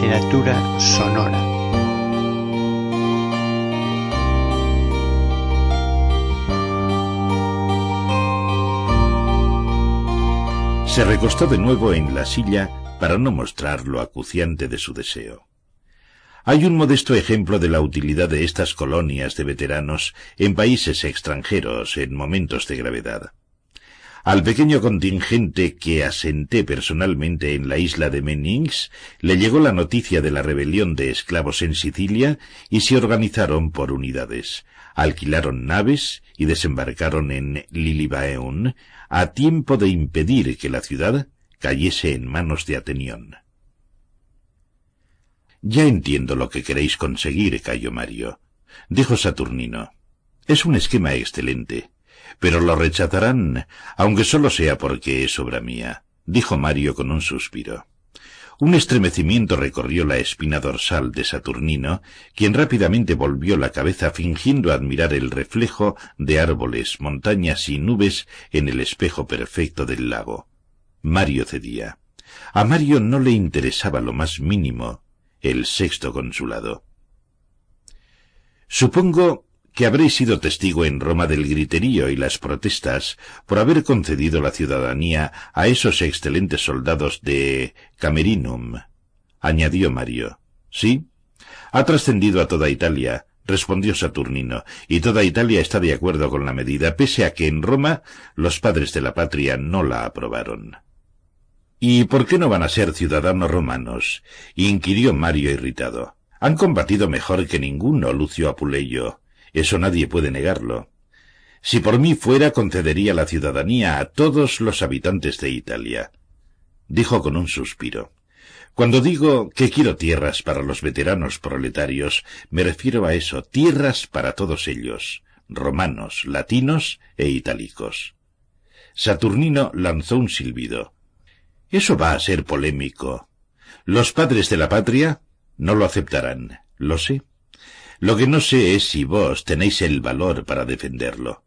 literatura sonora. Se recostó de nuevo en la silla para no mostrar lo acuciante de su deseo. Hay un modesto ejemplo de la utilidad de estas colonias de veteranos en países extranjeros en momentos de gravedad. Al pequeño contingente que asenté personalmente en la isla de Menings le llegó la noticia de la rebelión de esclavos en Sicilia y se organizaron por unidades. Alquilaron naves y desembarcaron en Lilibaeun a tiempo de impedir que la ciudad cayese en manos de Atenión. Ya entiendo lo que queréis conseguir, Cayo Mario, dijo Saturnino. Es un esquema excelente pero lo rechazarán, aunque solo sea porque es obra mía, dijo Mario con un suspiro. Un estremecimiento recorrió la espina dorsal de Saturnino, quien rápidamente volvió la cabeza fingiendo admirar el reflejo de árboles, montañas y nubes en el espejo perfecto del lago. Mario cedía. A Mario no le interesaba lo más mínimo el sexto consulado. Supongo que habréis sido testigo en Roma del griterío y las protestas por haber concedido la ciudadanía a esos excelentes soldados de Camerinum, añadió Mario. Sí, ha trascendido a toda Italia, respondió Saturnino, y toda Italia está de acuerdo con la medida, pese a que en Roma los padres de la patria no la aprobaron. ¿Y por qué no van a ser ciudadanos romanos? inquirió Mario irritado. Han combatido mejor que ninguno, Lucio Apuleyo. Eso nadie puede negarlo. Si por mí fuera, concedería la ciudadanía a todos los habitantes de Italia. Dijo con un suspiro. Cuando digo que quiero tierras para los veteranos proletarios, me refiero a eso, tierras para todos ellos, romanos, latinos e itálicos. Saturnino lanzó un silbido. Eso va a ser polémico. Los padres de la patria no lo aceptarán, lo sé. Lo que no sé es si vos tenéis el valor para defenderlo.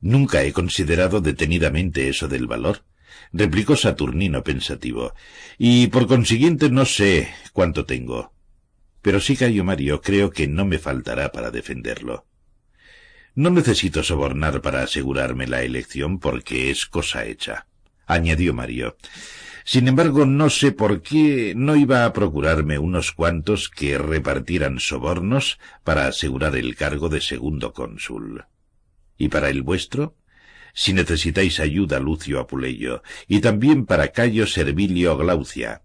Nunca he considerado detenidamente eso del valor, replicó Saturnino pensativo, y por consiguiente no sé cuánto tengo. Pero sí, Cayo Mario, creo que no me faltará para defenderlo. No necesito sobornar para asegurarme la elección porque es cosa hecha, añadió Mario. Sin embargo, no sé por qué no iba a procurarme unos cuantos que repartieran sobornos para asegurar el cargo de segundo cónsul. ¿Y para el vuestro? Si necesitáis ayuda, Lucio Apuleyo, y también para Cayo Servilio Glaucia.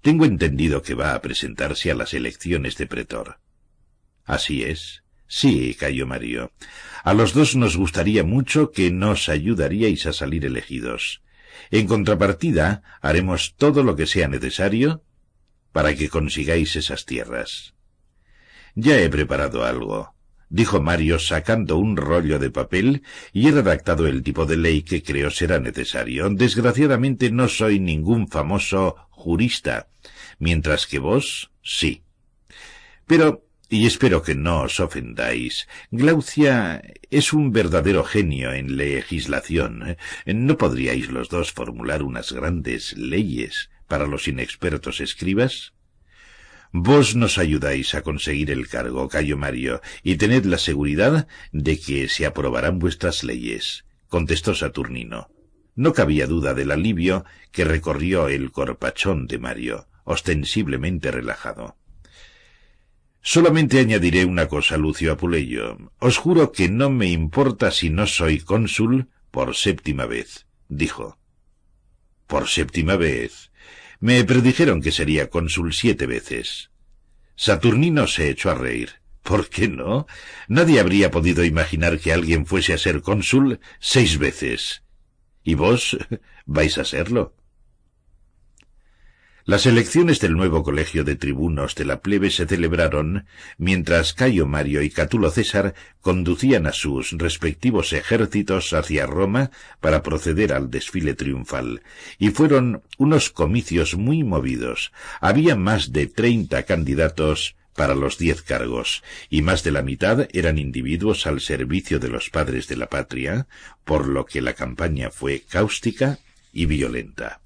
Tengo entendido que va a presentarse a las elecciones de pretor. Así es. Sí, Cayo Mario. A los dos nos gustaría mucho que nos ayudaríais a salir elegidos. En contrapartida, haremos todo lo que sea necesario para que consigáis esas tierras. Ya he preparado algo, dijo Mario sacando un rollo de papel y he redactado el tipo de ley que creo será necesario. Desgraciadamente no soy ningún famoso jurista, mientras que vos sí. Pero y espero que no os ofendáis. Glaucia es un verdadero genio en legislación. ¿No podríais los dos formular unas grandes leyes para los inexpertos escribas? Vos nos ayudáis a conseguir el cargo, Cayo Mario, y tened la seguridad de que se aprobarán vuestras leyes, contestó Saturnino. No cabía duda del alivio que recorrió el corpachón de Mario, ostensiblemente relajado. Solamente añadiré una cosa, Lucio Apuleyo. Os juro que no me importa si no soy cónsul por séptima vez, dijo. Por séptima vez. Me predijeron que sería cónsul siete veces. Saturnino se echó a reír. ¿Por qué no? Nadie habría podido imaginar que alguien fuese a ser cónsul seis veces. ¿Y vos vais a serlo? Las elecciones del nuevo colegio de tribunos de la plebe se celebraron mientras Cayo Mario y Catulo César conducían a sus respectivos ejércitos hacia Roma para proceder al desfile triunfal, y fueron unos comicios muy movidos. Había más de treinta candidatos para los diez cargos, y más de la mitad eran individuos al servicio de los padres de la patria, por lo que la campaña fue cáustica y violenta.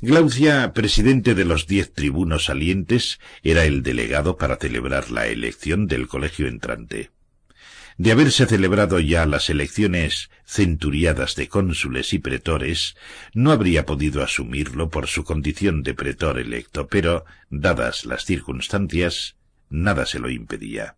Glaucia, presidente de los diez tribunos salientes, era el delegado para celebrar la elección del colegio entrante. De haberse celebrado ya las elecciones centuriadas de cónsules y pretores, no habría podido asumirlo por su condición de pretor electo, pero, dadas las circunstancias, nada se lo impedía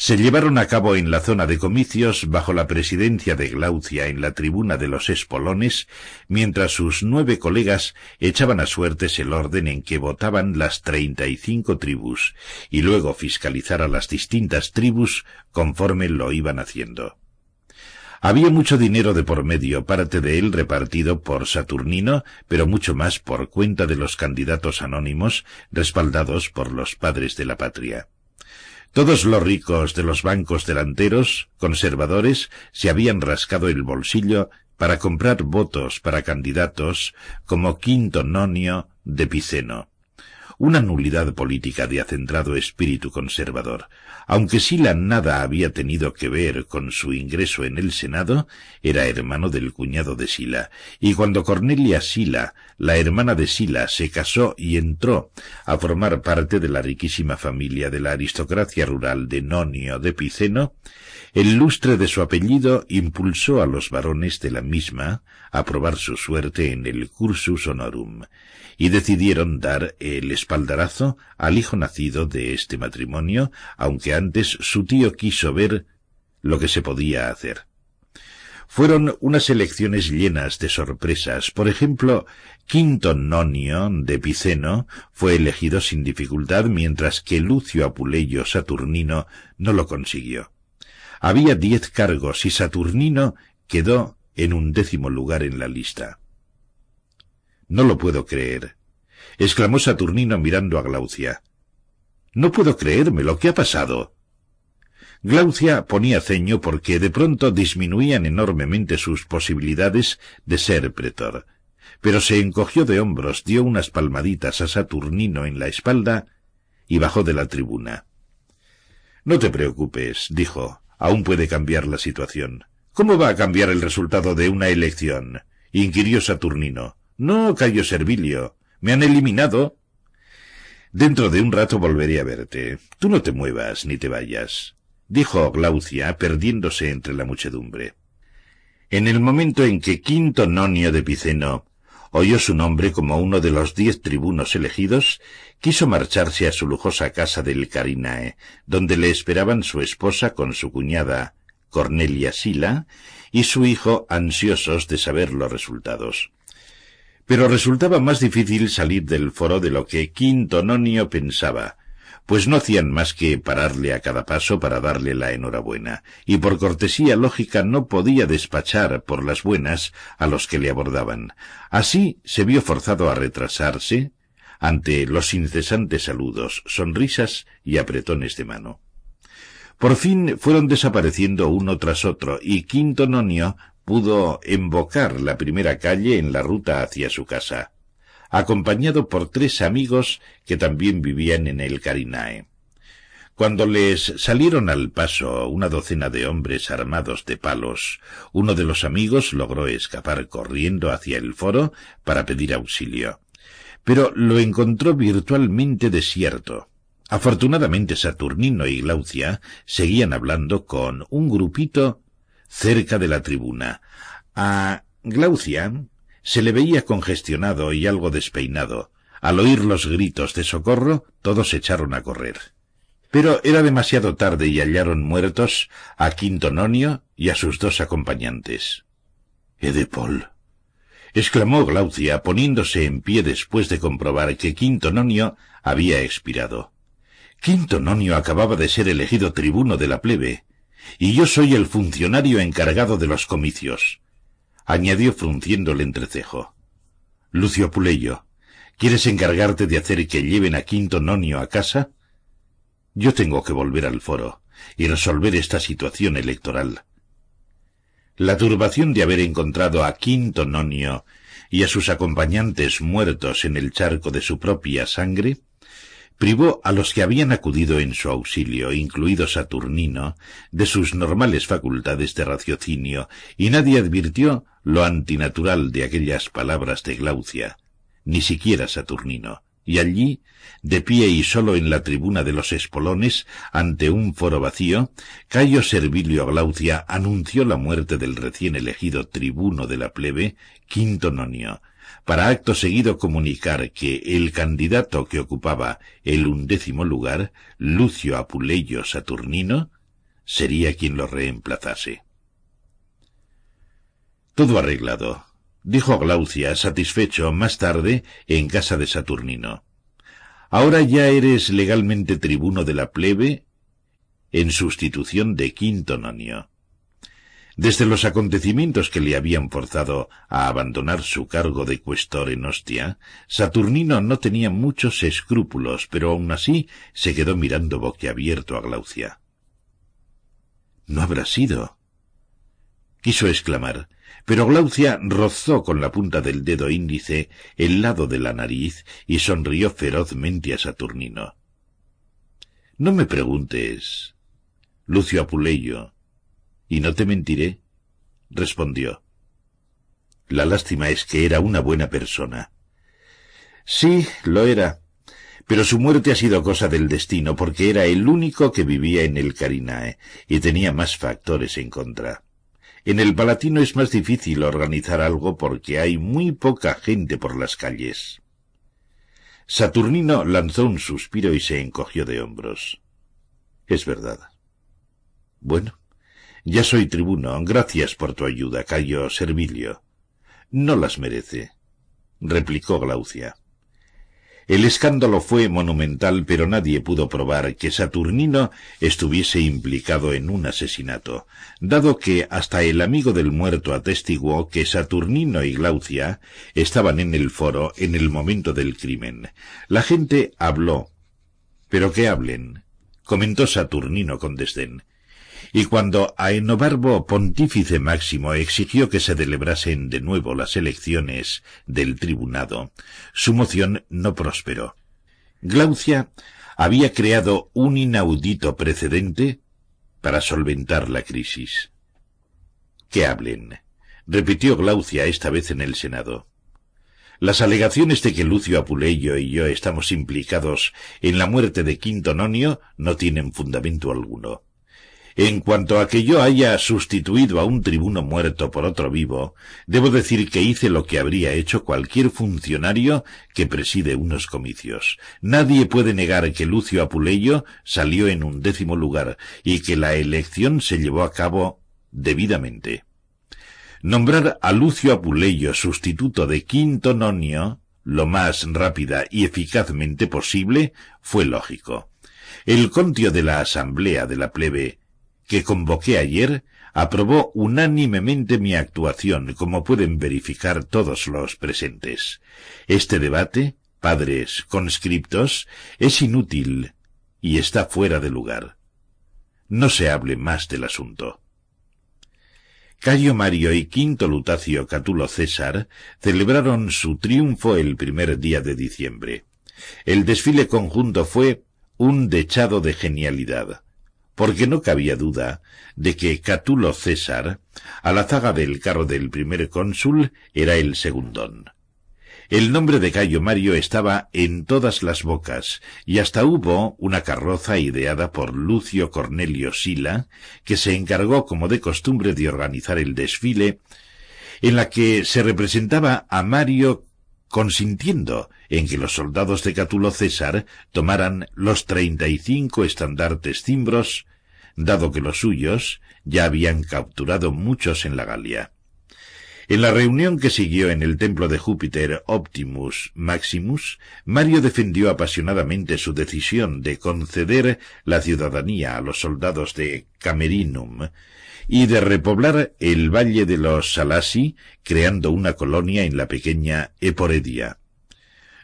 se llevaron a cabo en la zona de comicios bajo la presidencia de Glaucia en la tribuna de los espolones, mientras sus nueve colegas echaban a suertes el orden en que votaban las treinta y cinco tribus, y luego fiscalizar a las distintas tribus conforme lo iban haciendo. Había mucho dinero de por medio, parte de él repartido por Saturnino, pero mucho más por cuenta de los candidatos anónimos, respaldados por los padres de la patria. Todos los ricos de los bancos delanteros, conservadores, se habían rascado el bolsillo para comprar votos para candidatos como Quinto Nonio de Piceno una nulidad política de acendrado espíritu conservador. Aunque Sila nada había tenido que ver con su ingreso en el Senado, era hermano del cuñado de Sila, y cuando Cornelia Sila, la hermana de Sila, se casó y entró a formar parte de la riquísima familia de la aristocracia rural de Nonio de Piceno, el lustre de su apellido impulsó a los varones de la misma a probar su suerte en el cursus honorum, y decidieron dar el espaldarazo al hijo nacido de este matrimonio, aunque antes su tío quiso ver lo que se podía hacer. Fueron unas elecciones llenas de sorpresas. Por ejemplo, Quinto Nonio de Piceno fue elegido sin dificultad, mientras que Lucio Apuleyo Saturnino no lo consiguió. Había diez cargos y Saturnino quedó en un décimo lugar en la lista. No lo puedo creer, exclamó Saturnino mirando a Glaucia. No puedo creerme lo que ha pasado. Glaucia ponía ceño porque de pronto disminuían enormemente sus posibilidades de ser pretor. Pero se encogió de hombros, dio unas palmaditas a Saturnino en la espalda y bajó de la tribuna. No te preocupes, dijo, aún puede cambiar la situación. ¿Cómo va a cambiar el resultado de una elección? inquirió Saturnino. No, Cayo Servilio. Me han eliminado. Dentro de un rato volveré a verte. Tú no te muevas ni te vayas, dijo Glaucia, perdiéndose entre la muchedumbre. En el momento en que Quinto Nonio de Piceno oyó su nombre como uno de los diez tribunos elegidos, quiso marcharse a su lujosa casa del Carinae, donde le esperaban su esposa con su cuñada, Cornelia Sila, y su hijo ansiosos de saber los resultados. Pero resultaba más difícil salir del foro de lo que Quinto Nonio pensaba, pues no hacían más que pararle a cada paso para darle la enhorabuena, y por cortesía lógica no podía despachar por las buenas a los que le abordaban. Así se vio forzado a retrasarse ante los incesantes saludos, sonrisas y apretones de mano. Por fin fueron desapareciendo uno tras otro, y Quinto Nonio pudo embocar la primera calle en la ruta hacia su casa, acompañado por tres amigos que también vivían en el Carinae. Cuando les salieron al paso una docena de hombres armados de palos, uno de los amigos logró escapar corriendo hacia el foro para pedir auxilio. Pero lo encontró virtualmente desierto. Afortunadamente Saturnino y Glaucia seguían hablando con un grupito cerca de la tribuna. A Glaucia se le veía congestionado y algo despeinado. Al oír los gritos de socorro, todos echaron a correr. Pero era demasiado tarde y hallaron muertos a Quintononio y a sus dos acompañantes. Edepol. exclamó Glaucia, poniéndose en pie después de comprobar que Quintononio había expirado. Quintononio acababa de ser elegido tribuno de la plebe y yo soy el funcionario encargado de los comicios, añadió frunciendo el entrecejo. Lucio Puleyo, ¿quieres encargarte de hacer que lleven a Quinto Nonio a casa? Yo tengo que volver al foro y resolver esta situación electoral. La turbación de haber encontrado a Quinto Nonio y a sus acompañantes muertos en el charco de su propia sangre privó a los que habían acudido en su auxilio, incluido Saturnino, de sus normales facultades de raciocinio, y nadie advirtió lo antinatural de aquellas palabras de Glaucia, ni siquiera Saturnino. Y allí, de pie y solo en la tribuna de los espolones, ante un foro vacío, Cayo Servilio Glaucia anunció la muerte del recién elegido tribuno de la plebe, Quinto Nonio, para acto seguido comunicar que el candidato que ocupaba el undécimo lugar, Lucio Apuleyo Saturnino, sería quien lo reemplazase. Todo arreglado, dijo Glaucia, satisfecho más tarde en casa de Saturnino. Ahora ya eres legalmente tribuno de la plebe en sustitución de Quinto Nonio. Desde los acontecimientos que le habían forzado a abandonar su cargo de cuestor en Ostia, Saturnino no tenía muchos escrúpulos, pero aun así se quedó mirando boquiabierto a Glaucia. No habrá sido. quiso exclamar, pero Glaucia rozó con la punta del dedo índice el lado de la nariz y sonrió ferozmente a Saturnino. No me preguntes. Lucio Apuleyo, y no te mentiré, respondió. La lástima es que era una buena persona. Sí, lo era, pero su muerte ha sido cosa del destino, porque era el único que vivía en el Carinae y tenía más factores en contra. En el Palatino es más difícil organizar algo porque hay muy poca gente por las calles. Saturnino lanzó un suspiro y se encogió de hombros. Es verdad. Bueno, ya soy tribuno. Gracias por tu ayuda, Cayo Servilio. No las merece, replicó Glaucia. El escándalo fue monumental, pero nadie pudo probar que Saturnino estuviese implicado en un asesinato, dado que hasta el amigo del muerto atestiguó que Saturnino y Glaucia estaban en el foro en el momento del crimen. La gente habló. Pero que hablen, comentó Saturnino con desdén y cuando Aenobarbo Pontífice Máximo exigió que se celebrasen de nuevo las elecciones del tribunado, su moción no prosperó. Glaucia había creado un inaudito precedente para solventar la crisis. Que hablen, repitió Glaucia esta vez en el Senado. Las alegaciones de que Lucio Apuleyo y yo estamos implicados en la muerte de Quinto Nonio no tienen fundamento alguno. En cuanto a que yo haya sustituido a un tribuno muerto por otro vivo, debo decir que hice lo que habría hecho cualquier funcionario que preside unos comicios. Nadie puede negar que Lucio Apuleyo salió en un décimo lugar y que la elección se llevó a cabo debidamente. Nombrar a Lucio Apuleyo sustituto de Quinto Nonio lo más rápida y eficazmente posible fue lógico. El contio de la asamblea de la plebe que convoqué ayer, aprobó unánimemente mi actuación, como pueden verificar todos los presentes. Este debate, padres conscriptos, es inútil y está fuera de lugar. No se hable más del asunto. Cayo Mario y Quinto Lutacio Catulo César celebraron su triunfo el primer día de diciembre. El desfile conjunto fue un dechado de genialidad porque no cabía duda de que Catulo César, a la zaga del carro del primer cónsul, era el segundón. El nombre de Cayo Mario estaba en todas las bocas, y hasta hubo una carroza ideada por Lucio Cornelio Sila, que se encargó como de costumbre de organizar el desfile, en la que se representaba a Mario consintiendo en que los soldados de Catulo César tomaran los treinta y cinco estandartes cimbros, dado que los suyos ya habían capturado muchos en la Galia. En la reunión que siguió en el templo de Júpiter Optimus Maximus, Mario defendió apasionadamente su decisión de conceder la ciudadanía a los soldados de Camerinum y de repoblar el valle de los Salasi, creando una colonia en la pequeña Eporedia.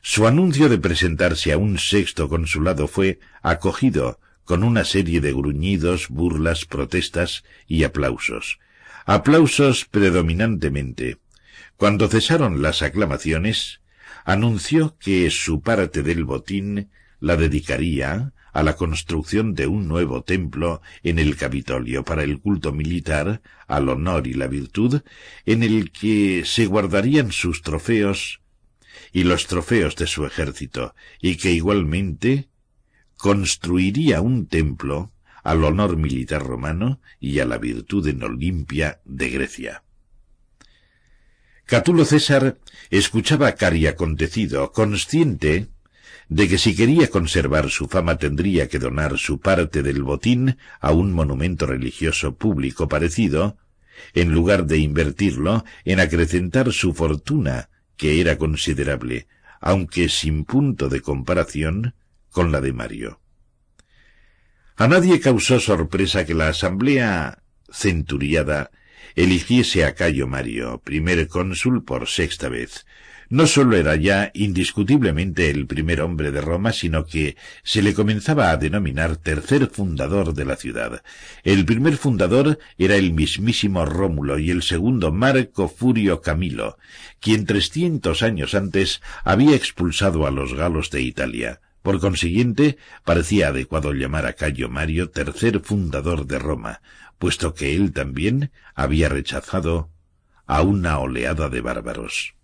Su anuncio de presentarse a un sexto consulado fue acogido con una serie de gruñidos, burlas, protestas y aplausos. Aplausos predominantemente. Cuando cesaron las aclamaciones, anunció que su parte del botín la dedicaría a la construcción de un nuevo templo en el Capitolio para el culto militar, al honor y la virtud, en el que se guardarían sus trofeos y los trofeos de su ejército, y que igualmente construiría un templo al honor militar romano y a la virtud en Olimpia de Grecia. Catulo César escuchaba cari acontecido, consciente de que si quería conservar su fama tendría que donar su parte del botín a un monumento religioso público parecido, en lugar de invertirlo en acrecentar su fortuna, que era considerable, aunque sin punto de comparación con la de Mario. A nadie causó sorpresa que la asamblea centuriada eligiese a Cayo Mario, primer cónsul por sexta vez, no sólo era ya indiscutiblemente el primer hombre de Roma, sino que se le comenzaba a denominar tercer fundador de la ciudad. El primer fundador era el mismísimo Rómulo y el segundo Marco Furio Camilo, quien trescientos años antes había expulsado a los galos de Italia. Por consiguiente, parecía adecuado llamar a Cayo Mario tercer fundador de Roma, puesto que él también había rechazado a una oleada de bárbaros.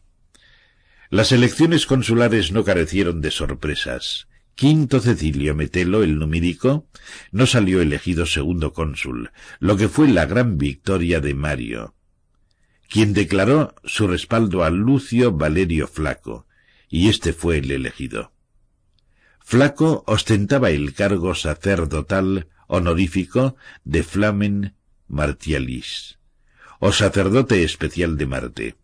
Las elecciones consulares no carecieron de sorpresas. Quinto Cecilio Metelo, el numídico, no salió elegido segundo cónsul, lo que fue la gran victoria de Mario, quien declaró su respaldo a Lucio Valerio Flaco, y este fue el elegido. Flaco ostentaba el cargo sacerdotal honorífico de Flamen Martialis, o sacerdote especial de Marte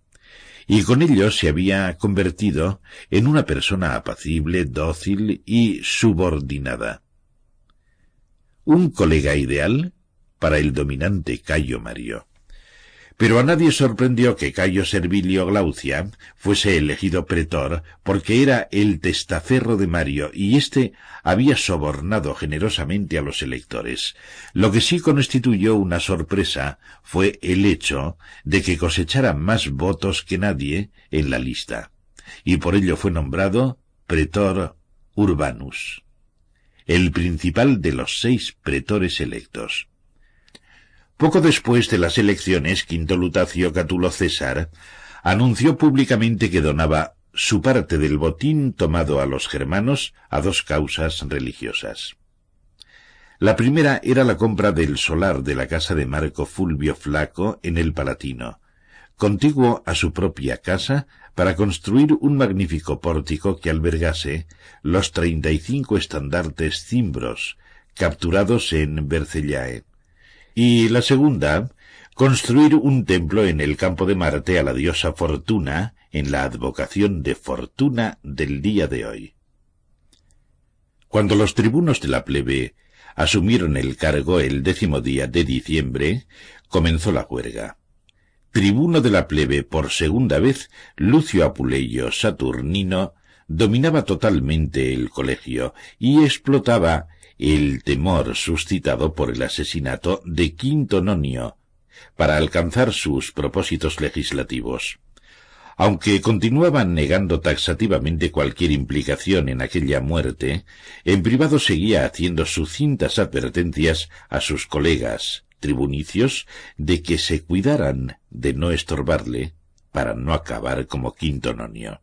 y con ello se había convertido en una persona apacible, dócil y subordinada. Un colega ideal para el dominante Cayo Mario. Pero a nadie sorprendió que Cayo Servilio Glaucia fuese elegido pretor porque era el testaferro de Mario y éste había sobornado generosamente a los electores. Lo que sí constituyó una sorpresa fue el hecho de que cosechara más votos que nadie en la lista, y por ello fue nombrado pretor Urbanus, el principal de los seis pretores electos. Poco después de las elecciones, Quinto Lutacio Catulo César anunció públicamente que donaba su parte del botín tomado a los germanos a dos causas religiosas. La primera era la compra del solar de la casa de Marco Fulvio Flaco en el Palatino, contiguo a su propia casa, para construir un magnífico pórtico que albergase los treinta y cinco estandartes cimbros capturados en Bercellae y la segunda, construir un templo en el campo de Marte a la diosa Fortuna en la advocación de Fortuna del día de hoy. Cuando los tribunos de la plebe asumieron el cargo el décimo día de diciembre, comenzó la juerga. Tribuno de la plebe por segunda vez, Lucio Apuleyo Saturnino dominaba totalmente el colegio y explotaba el temor suscitado por el asesinato de Quinto Nonio para alcanzar sus propósitos legislativos. Aunque continuaban negando taxativamente cualquier implicación en aquella muerte, en privado seguía haciendo sucintas advertencias a sus colegas tribunicios de que se cuidaran de no estorbarle para no acabar como Quinto Nonio.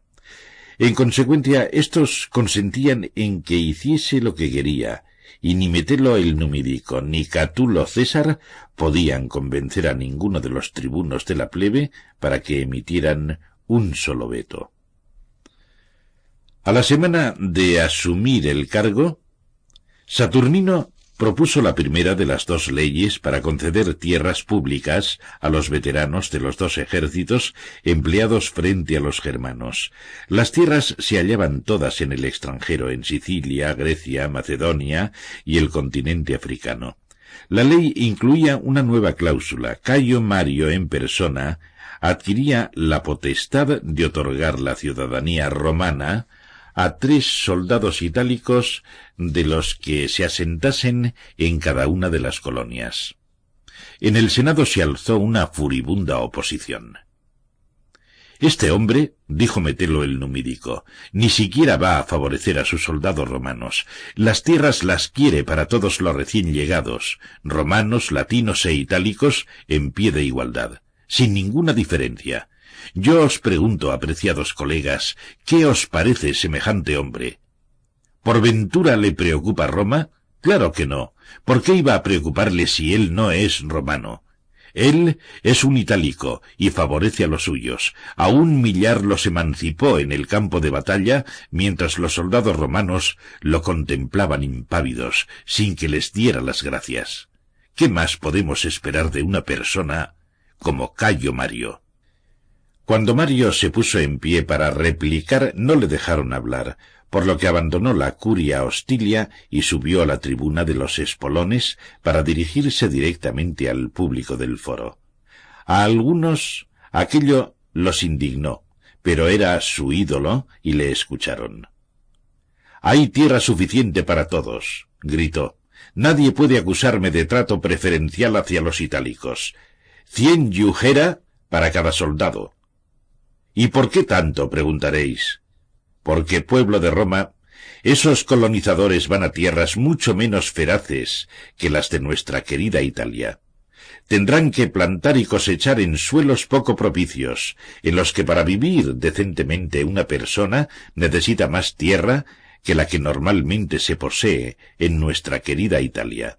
En consecuencia, estos consentían en que hiciese lo que quería, y ni Metelo el Numidico ni Catulo César podían convencer a ninguno de los tribunos de la plebe para que emitieran un solo veto. A la semana de asumir el cargo, Saturnino propuso la primera de las dos leyes para conceder tierras públicas a los veteranos de los dos ejércitos empleados frente a los germanos. Las tierras se hallaban todas en el extranjero, en Sicilia, Grecia, Macedonia y el continente africano. La ley incluía una nueva cláusula. Cayo Mario en persona adquiría la potestad de otorgar la ciudadanía romana a tres soldados itálicos de los que se asentasen en cada una de las colonias. En el Senado se alzó una furibunda oposición. Este hombre, dijo Metelo el numídico, ni siquiera va a favorecer a sus soldados romanos. Las tierras las quiere para todos los recién llegados, romanos, latinos e itálicos, en pie de igualdad, sin ninguna diferencia. Yo os pregunto, apreciados colegas, ¿qué os parece semejante hombre? ¿Por ventura le preocupa Roma? Claro que no. ¿Por qué iba a preocuparle si él no es romano? Él es un itálico y favorece a los suyos. A un millar los emancipó en el campo de batalla, mientras los soldados romanos lo contemplaban impávidos, sin que les diera las gracias. ¿Qué más podemos esperar de una persona como Cayo Mario? Cuando Mario se puso en pie para replicar, no le dejaron hablar, por lo que abandonó la curia hostilia y subió a la tribuna de los espolones para dirigirse directamente al público del foro. A algunos aquello los indignó, pero era su ídolo y le escucharon. Hay tierra suficiente para todos, gritó. Nadie puede acusarme de trato preferencial hacia los itálicos. Cien yujera para cada soldado. ¿Y por qué tanto? preguntaréis porque pueblo de Roma, esos colonizadores van a tierras mucho menos feraces que las de nuestra querida Italia. Tendrán que plantar y cosechar en suelos poco propicios, en los que para vivir decentemente una persona necesita más tierra que la que normalmente se posee en nuestra querida Italia.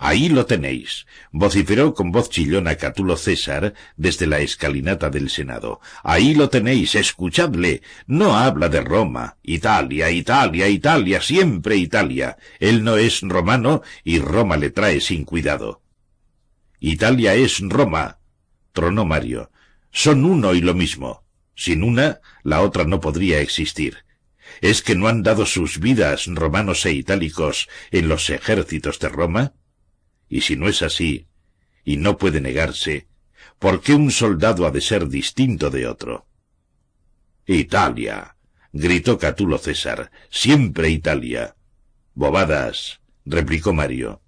Ahí lo tenéis, vociferó con voz chillona Catulo César desde la escalinata del Senado. Ahí lo tenéis, escuchadle. No habla de Roma. Italia, Italia, Italia, siempre Italia. Él no es romano y Roma le trae sin cuidado. Italia es Roma, tronó Mario. Son uno y lo mismo. Sin una, la otra no podría existir. ¿Es que no han dado sus vidas romanos e itálicos en los ejércitos de Roma? Y si no es así, y no puede negarse, ¿por qué un soldado ha de ser distinto de otro? Italia, gritó Catulo César, siempre Italia. Bobadas, replicó Mario.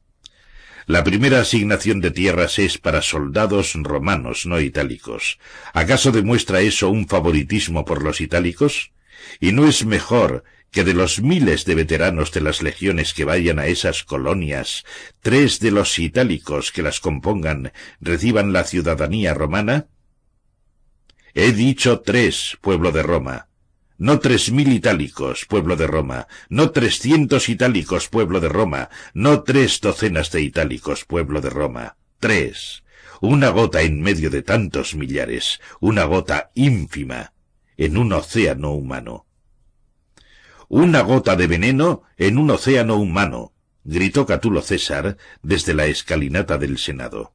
La primera asignación de tierras es para soldados romanos, no itálicos. ¿Acaso demuestra eso un favoritismo por los itálicos? ¿Y no es mejor que de los miles de veteranos de las legiones que vayan a esas colonias, tres de los itálicos que las compongan reciban la ciudadanía romana? He dicho tres, pueblo de Roma. No tres mil itálicos, pueblo de Roma. No trescientos itálicos, pueblo de Roma. No tres docenas de itálicos, pueblo de Roma. Tres. Una gota en medio de tantos millares. Una gota ínfima en un océano humano. Una gota de veneno en un océano humano, gritó Catulo César desde la escalinata del Senado.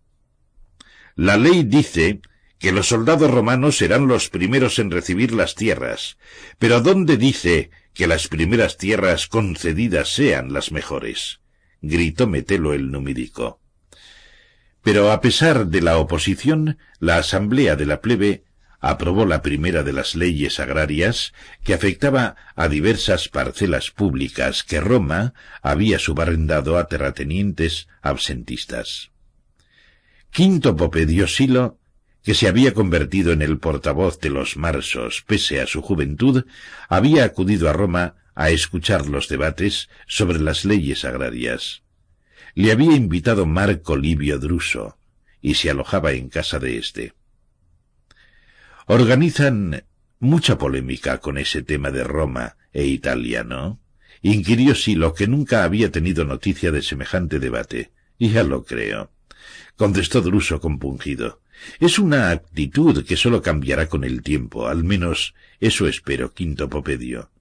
La ley dice que los soldados romanos serán los primeros en recibir las tierras, pero ¿dónde dice que las primeras tierras concedidas sean las mejores? gritó Metelo el numídico. Pero a pesar de la oposición, la asamblea de la plebe aprobó la primera de las leyes agrarias que afectaba a diversas parcelas públicas que Roma había subarrendado a terratenientes absentistas. Quinto Popedio Silo, que se había convertido en el portavoz de los marsos pese a su juventud, había acudido a Roma a escuchar los debates sobre las leyes agrarias. Le había invitado Marco Livio Druso, y se alojaba en casa de éste. Organizan mucha polémica con ese tema de Roma e Italia, ¿no? Inquirió Silo, que nunca había tenido noticia de semejante debate. Y ya lo creo. Contestó Druso compungido. Es una actitud que sólo cambiará con el tiempo, al menos eso espero, quinto Popedio.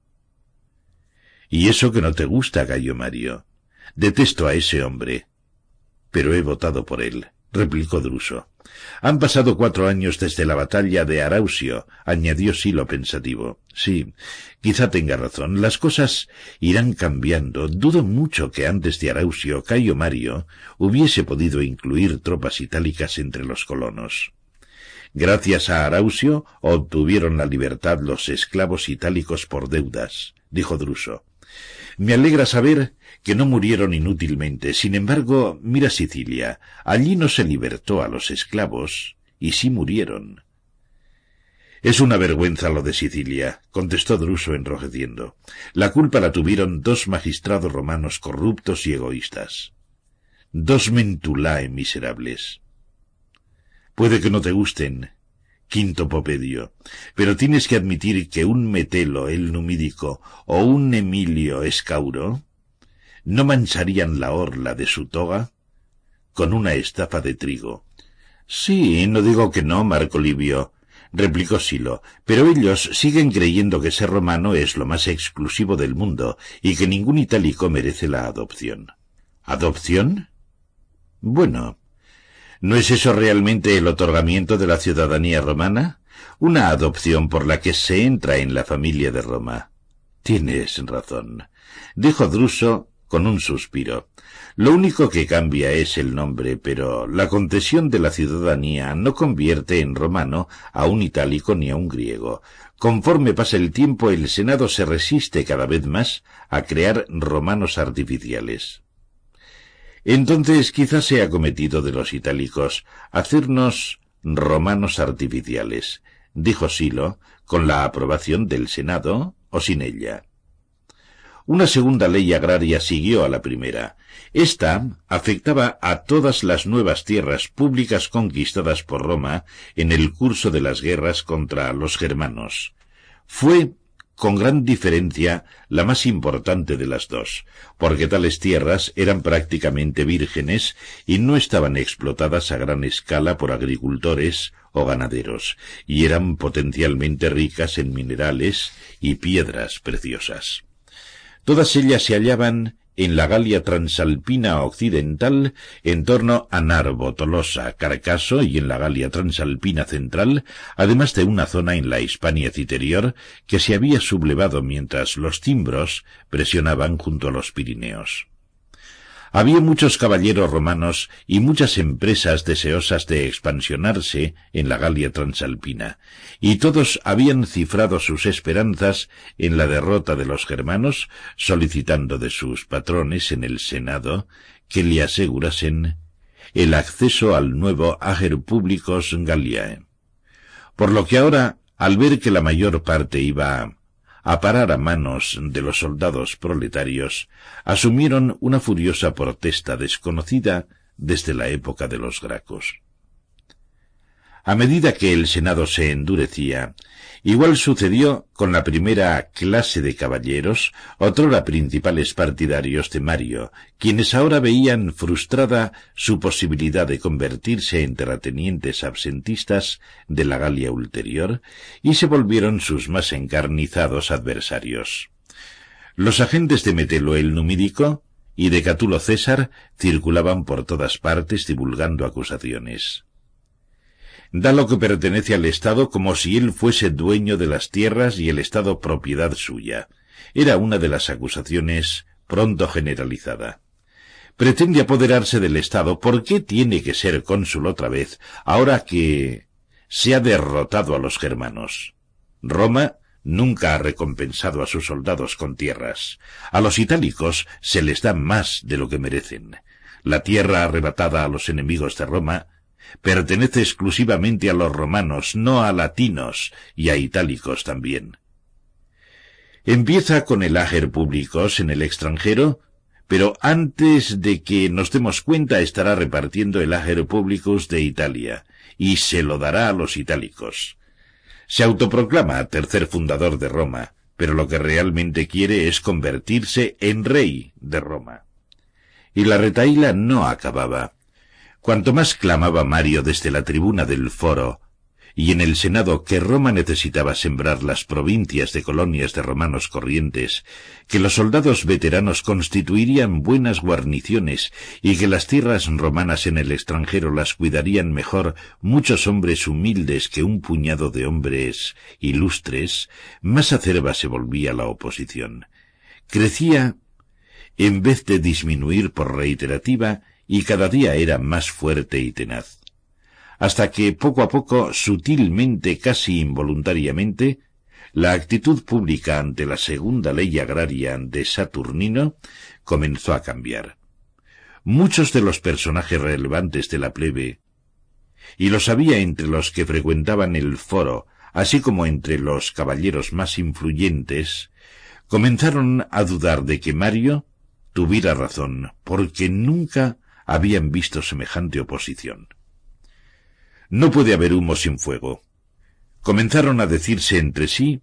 Y eso que no te gusta, Gallo Mario. Detesto a ese hombre. Pero he votado por él replicó Druso. Han pasado cuatro años desde la batalla de Arausio, añadió Silo pensativo. Sí, quizá tenga razón. Las cosas irán cambiando. Dudo mucho que antes de Arausio, Cayo Mario hubiese podido incluir tropas itálicas entre los colonos. Gracias a Arausio obtuvieron la libertad los esclavos itálicos por deudas, dijo Druso. Me alegra saber que no murieron inútilmente. Sin embargo, mira Sicilia, allí no se libertó a los esclavos, y sí murieron. Es una vergüenza lo de Sicilia, contestó Druso enrojeciendo. La culpa la tuvieron dos magistrados romanos corruptos y egoístas. Dos mentulae miserables. Puede que no te gusten, quinto Popedio, pero tienes que admitir que un Metelo el numídico o un Emilio Escauro no mancharían la orla de su toga con una estafa de trigo. Sí, no digo que no, Marco Livio, replicó Silo, pero ellos siguen creyendo que ser romano es lo más exclusivo del mundo y que ningún itálico merece la adopción. ¿Adopción? Bueno, ¿no es eso realmente el otorgamiento de la ciudadanía romana? Una adopción por la que se entra en la familia de Roma. Tienes razón, dijo Druso con un suspiro. Lo único que cambia es el nombre, pero la concesión de la ciudadanía no convierte en romano a un itálico ni a un griego. Conforme pasa el tiempo, el Senado se resiste cada vez más a crear romanos artificiales. Entonces quizás sea cometido de los itálicos hacernos romanos artificiales, dijo Silo, con la aprobación del Senado o sin ella. Una segunda ley agraria siguió a la primera. Esta afectaba a todas las nuevas tierras públicas conquistadas por Roma en el curso de las guerras contra los germanos. Fue, con gran diferencia, la más importante de las dos, porque tales tierras eran prácticamente vírgenes y no estaban explotadas a gran escala por agricultores o ganaderos, y eran potencialmente ricas en minerales y piedras preciosas. Todas ellas se hallaban en la Galia transalpina occidental, en torno a Narbo, Tolosa, Carcaso y en la Galia transalpina central, además de una zona en la Hispania citerior que se había sublevado mientras los timbros presionaban junto a los Pirineos. Había muchos caballeros romanos y muchas empresas deseosas de expansionarse en la Galia transalpina, y todos habían cifrado sus esperanzas en la derrota de los germanos, solicitando de sus patrones en el Senado que le asegurasen el acceso al nuevo Ager Publicos Galliae. Por lo que ahora, al ver que la mayor parte iba a parar a manos de los soldados proletarios, asumieron una furiosa protesta desconocida desde la época de los Gracos. A medida que el Senado se endurecía, igual sucedió con la primera clase de caballeros, otrora principales partidarios de Mario, quienes ahora veían frustrada su posibilidad de convertirse en terratenientes absentistas de la Galia ulterior, y se volvieron sus más encarnizados adversarios. Los agentes de Metelo el Numídico y de Catulo César circulaban por todas partes divulgando acusaciones da lo que pertenece al Estado como si él fuese dueño de las tierras y el Estado propiedad suya. Era una de las acusaciones pronto generalizada. Pretende apoderarse del Estado. ¿Por qué tiene que ser cónsul otra vez, ahora que se ha derrotado a los germanos? Roma nunca ha recompensado a sus soldados con tierras. A los itálicos se les da más de lo que merecen. La tierra arrebatada a los enemigos de Roma pertenece exclusivamente a los romanos, no a latinos y a itálicos también. Empieza con el ager públicos en el extranjero, pero antes de que nos demos cuenta estará repartiendo el ager publicus de Italia, y se lo dará a los itálicos. Se autoproclama tercer fundador de Roma, pero lo que realmente quiere es convertirse en rey de Roma. Y la retaíla no acababa. Cuanto más clamaba Mario desde la tribuna del foro y en el Senado que Roma necesitaba sembrar las provincias de colonias de romanos corrientes, que los soldados veteranos constituirían buenas guarniciones y que las tierras romanas en el extranjero las cuidarían mejor muchos hombres humildes que un puñado de hombres ilustres, más acerba se volvía la oposición. Crecía, en vez de disminuir por reiterativa, y cada día era más fuerte y tenaz, hasta que poco a poco, sutilmente, casi involuntariamente, la actitud pública ante la segunda ley agraria de Saturnino comenzó a cambiar. Muchos de los personajes relevantes de la plebe, y los había entre los que frecuentaban el foro, así como entre los caballeros más influyentes, comenzaron a dudar de que Mario tuviera razón, porque nunca habían visto semejante oposición. No puede haber humo sin fuego. Comenzaron a decirse entre sí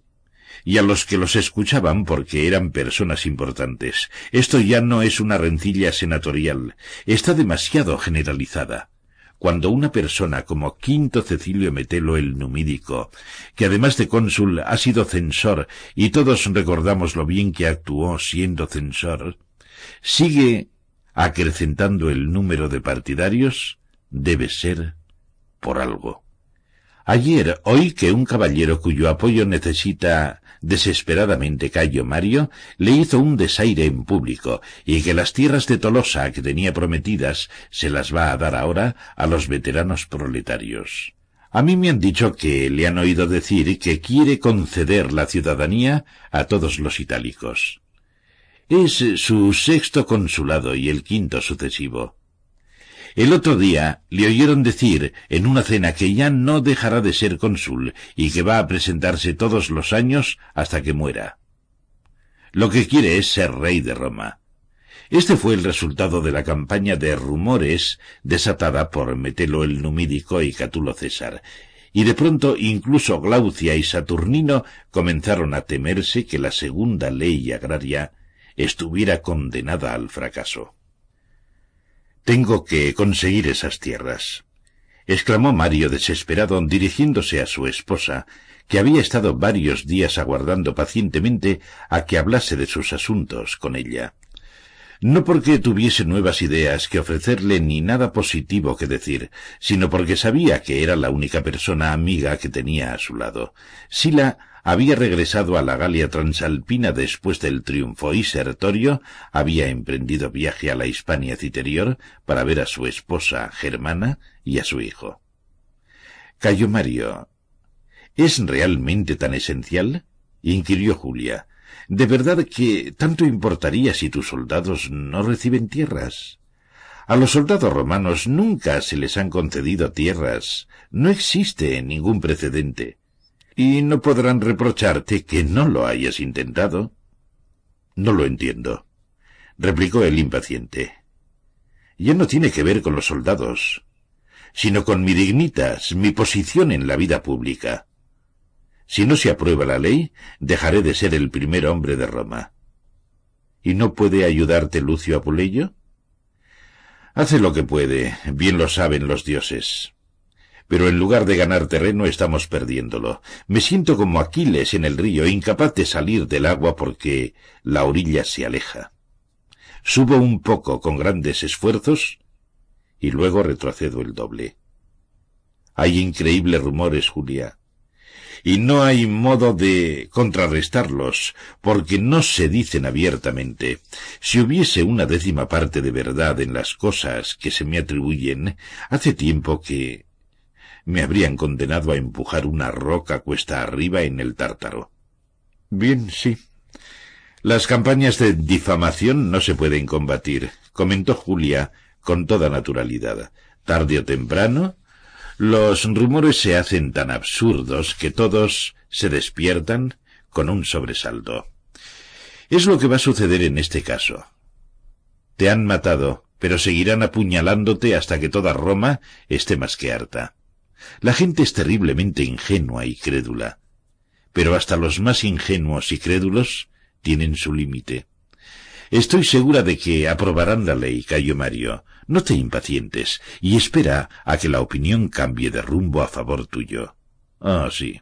y a los que los escuchaban porque eran personas importantes. Esto ya no es una rencilla senatorial, está demasiado generalizada. Cuando una persona como Quinto Cecilio Metelo el Numídico, que además de cónsul ha sido censor, y todos recordamos lo bien que actuó siendo censor, sigue acrecentando el número de partidarios, debe ser por algo. Ayer oí que un caballero cuyo apoyo necesita desesperadamente Cayo Mario le hizo un desaire en público y que las tierras de Tolosa que tenía prometidas se las va a dar ahora a los veteranos proletarios. A mí me han dicho que le han oído decir que quiere conceder la ciudadanía a todos los itálicos. Es su sexto consulado y el quinto sucesivo. El otro día le oyeron decir en una cena que ya no dejará de ser cónsul y que va a presentarse todos los años hasta que muera. Lo que quiere es ser rey de Roma. Este fue el resultado de la campaña de rumores desatada por Metelo el Numídico y Catulo César, y de pronto incluso Glaucia y Saturnino comenzaron a temerse que la segunda ley agraria estuviera condenada al fracaso. Tengo que conseguir esas tierras, exclamó Mario desesperado dirigiéndose a su esposa, que había estado varios días aguardando pacientemente a que hablase de sus asuntos con ella. No porque tuviese nuevas ideas que ofrecerle ni nada positivo que decir, sino porque sabía que era la única persona amiga que tenía a su lado. Sila había regresado a la Galia Transalpina después del triunfo y Sertorio había emprendido viaje a la Hispania Citerior para ver a su esposa Germana y a su hijo. Cayo Mario, ¿es realmente tan esencial? inquirió Julia. ¿De verdad que tanto importaría si tus soldados no reciben tierras? A los soldados romanos nunca se les han concedido tierras. No existe ningún precedente y no podrán reprocharte que no lo hayas intentado. No lo entiendo, replicó el impaciente. Ya no tiene que ver con los soldados, sino con mi dignitas, mi posición en la vida pública. Si no se aprueba la ley, dejaré de ser el primer hombre de Roma. ¿Y no puede ayudarte Lucio Apuleyo? Hace lo que puede, bien lo saben los dioses pero en lugar de ganar terreno estamos perdiéndolo. Me siento como Aquiles en el río, incapaz de salir del agua porque la orilla se aleja. Subo un poco con grandes esfuerzos y luego retrocedo el doble. Hay increíbles rumores, Julia, y no hay modo de contrarrestarlos, porque no se dicen abiertamente. Si hubiese una décima parte de verdad en las cosas que se me atribuyen, hace tiempo que me habrían condenado a empujar una roca cuesta arriba en el tártaro. Bien, sí. Las campañas de difamación no se pueden combatir, comentó Julia con toda naturalidad. Tarde o temprano, los rumores se hacen tan absurdos que todos se despiertan con un sobresalto. Es lo que va a suceder en este caso. Te han matado, pero seguirán apuñalándote hasta que toda Roma esté más que harta. La gente es terriblemente ingenua y crédula. Pero hasta los más ingenuos y crédulos tienen su límite. Estoy segura de que aprobarán la ley, Cayo Mario. No te impacientes y espera a que la opinión cambie de rumbo a favor tuyo. Ah, sí.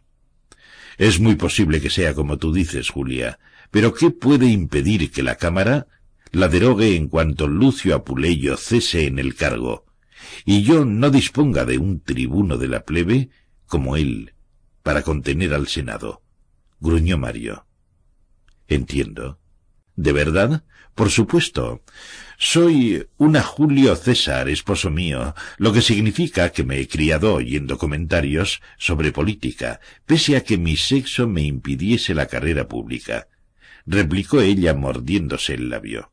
Es muy posible que sea como tú dices, Julia, pero ¿qué puede impedir que la Cámara la derogue en cuanto Lucio Apuleyo cese en el cargo y yo no disponga de un tribuno de la plebe como él para contener al Senado. gruñó Mario. Entiendo. ¿De verdad? Por supuesto. Soy una Julio César, esposo mío, lo que significa que me he criado oyendo comentarios sobre política, pese a que mi sexo me impidiese la carrera pública, replicó ella mordiéndose el labio.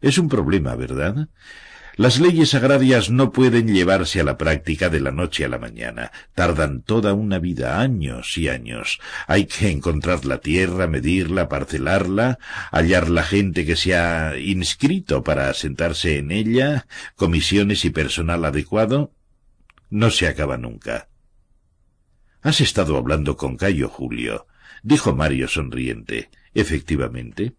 Es un problema, ¿verdad? Las leyes agrarias no pueden llevarse a la práctica de la noche a la mañana. Tardan toda una vida, años y años. Hay que encontrar la tierra, medirla, parcelarla, hallar la gente que se ha inscrito para asentarse en ella, comisiones y personal adecuado. No se acaba nunca. Has estado hablando con Cayo Julio, dijo Mario sonriente. Efectivamente.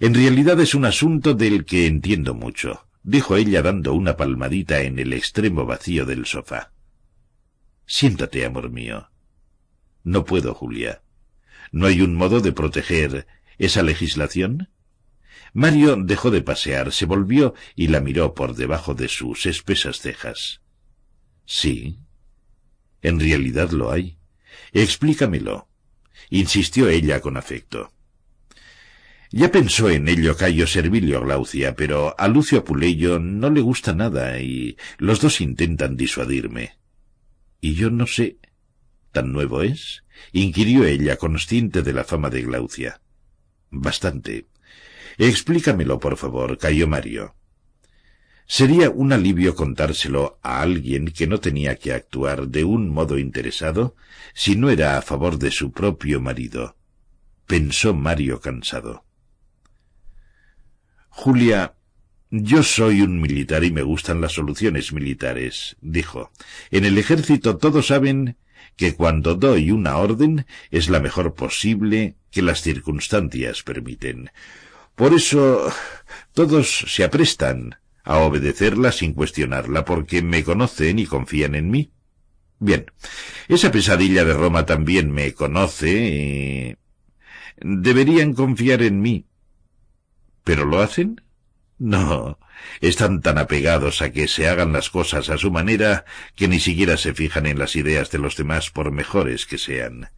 En realidad es un asunto del que entiendo mucho dijo ella dando una palmadita en el extremo vacío del sofá. Siéntate, amor mío. No puedo, Julia. ¿No hay un modo de proteger esa legislación? Mario dejó de pasear, se volvió y la miró por debajo de sus espesas cejas. Sí. En realidad lo hay. Explícamelo. insistió ella con afecto. Ya pensó en ello Cayo Servilio Glaucia, pero a Lucio Apuleyo no le gusta nada y los dos intentan disuadirme. Y yo no sé. ¿Tan nuevo es? inquirió ella, consciente de la fama de Glaucia. Bastante. Explícamelo, por favor, Cayo Mario. Sería un alivio contárselo a alguien que no tenía que actuar de un modo interesado si no era a favor de su propio marido. Pensó Mario cansado. Julia, yo soy un militar y me gustan las soluciones militares, dijo. En el ejército todos saben que cuando doy una orden es la mejor posible que las circunstancias permiten. Por eso todos se aprestan a obedecerla sin cuestionarla porque me conocen y confían en mí. Bien, esa pesadilla de Roma también me conoce y... Deberían confiar en mí, ¿Pero lo hacen? No, están tan apegados a que se hagan las cosas a su manera que ni siquiera se fijan en las ideas de los demás por mejores que sean.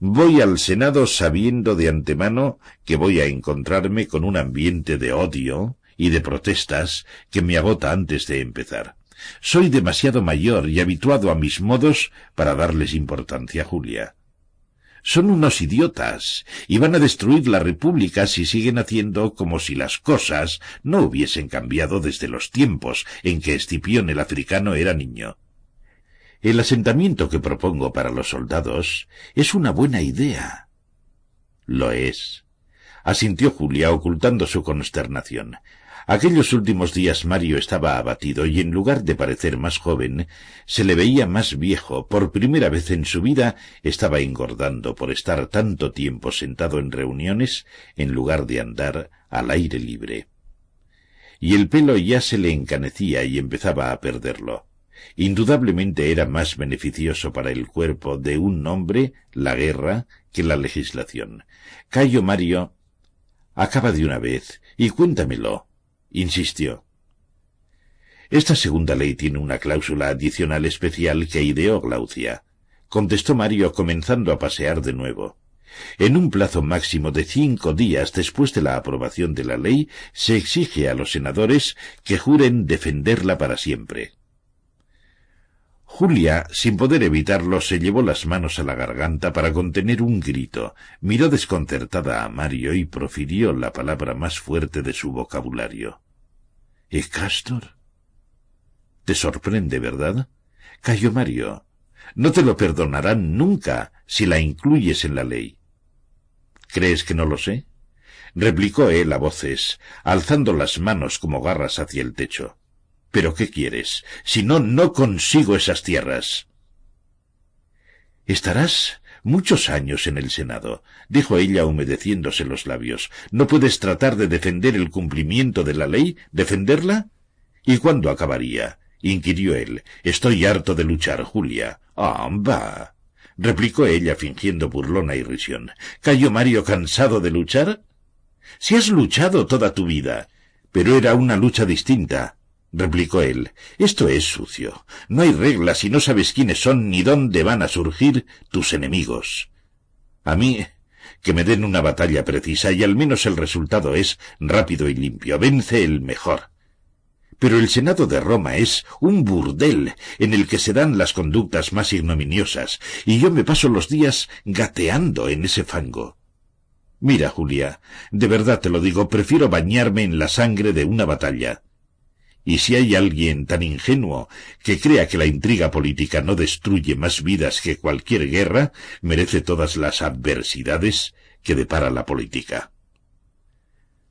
Voy al Senado sabiendo de antemano que voy a encontrarme con un ambiente de odio y de protestas que me agota antes de empezar. Soy demasiado mayor y habituado a mis modos para darles importancia, Julia. Son unos idiotas y van a destruir la República si siguen haciendo como si las cosas no hubiesen cambiado desde los tiempos en que Escipión el africano era niño. El asentamiento que propongo para los soldados es una buena idea. Lo es. Asintió Julia ocultando su consternación. Aquellos últimos días Mario estaba abatido y en lugar de parecer más joven, se le veía más viejo. Por primera vez en su vida estaba engordando por estar tanto tiempo sentado en reuniones en lugar de andar al aire libre. Y el pelo ya se le encanecía y empezaba a perderlo. Indudablemente era más beneficioso para el cuerpo de un hombre la guerra que la legislación. Cayo Mario, acaba de una vez y cuéntamelo insistió. Esta segunda ley tiene una cláusula adicional especial que ideó Glaucia, contestó Mario comenzando a pasear de nuevo. En un plazo máximo de cinco días después de la aprobación de la ley, se exige a los senadores que juren defenderla para siempre. Julia, sin poder evitarlo, se llevó las manos a la garganta para contener un grito, miró desconcertada a Mario y profirió la palabra más fuerte de su vocabulario. ¿Y Castor? Te sorprende, ¿verdad? Cayo Mario, no te lo perdonarán nunca si la incluyes en la ley. ¿Crees que no lo sé? replicó él a voces, alzando las manos como garras hacia el techo. ¿Pero qué quieres? Si no, no consigo esas tierras. Estarás muchos años en el Senado, dijo ella humedeciéndose los labios. ¿No puedes tratar de defender el cumplimiento de la ley? ¿Defenderla? ¿Y cuándo acabaría? inquirió él. Estoy harto de luchar, Julia. Ah, va. replicó ella fingiendo burlona irrisión. ¿Cayó Mario cansado de luchar? Si has luchado toda tu vida. Pero era una lucha distinta replicó él. Esto es sucio. No hay reglas y no sabes quiénes son ni dónde van a surgir tus enemigos. A mí, que me den una batalla precisa y al menos el resultado es rápido y limpio. Vence el mejor. Pero el Senado de Roma es un burdel en el que se dan las conductas más ignominiosas, y yo me paso los días gateando en ese fango. Mira, Julia, de verdad te lo digo, prefiero bañarme en la sangre de una batalla Y si hay alguien tan ingenuo que crea que la intriga política no destruye más vidas que cualquier guerra, merece todas las adversidades que depara la política.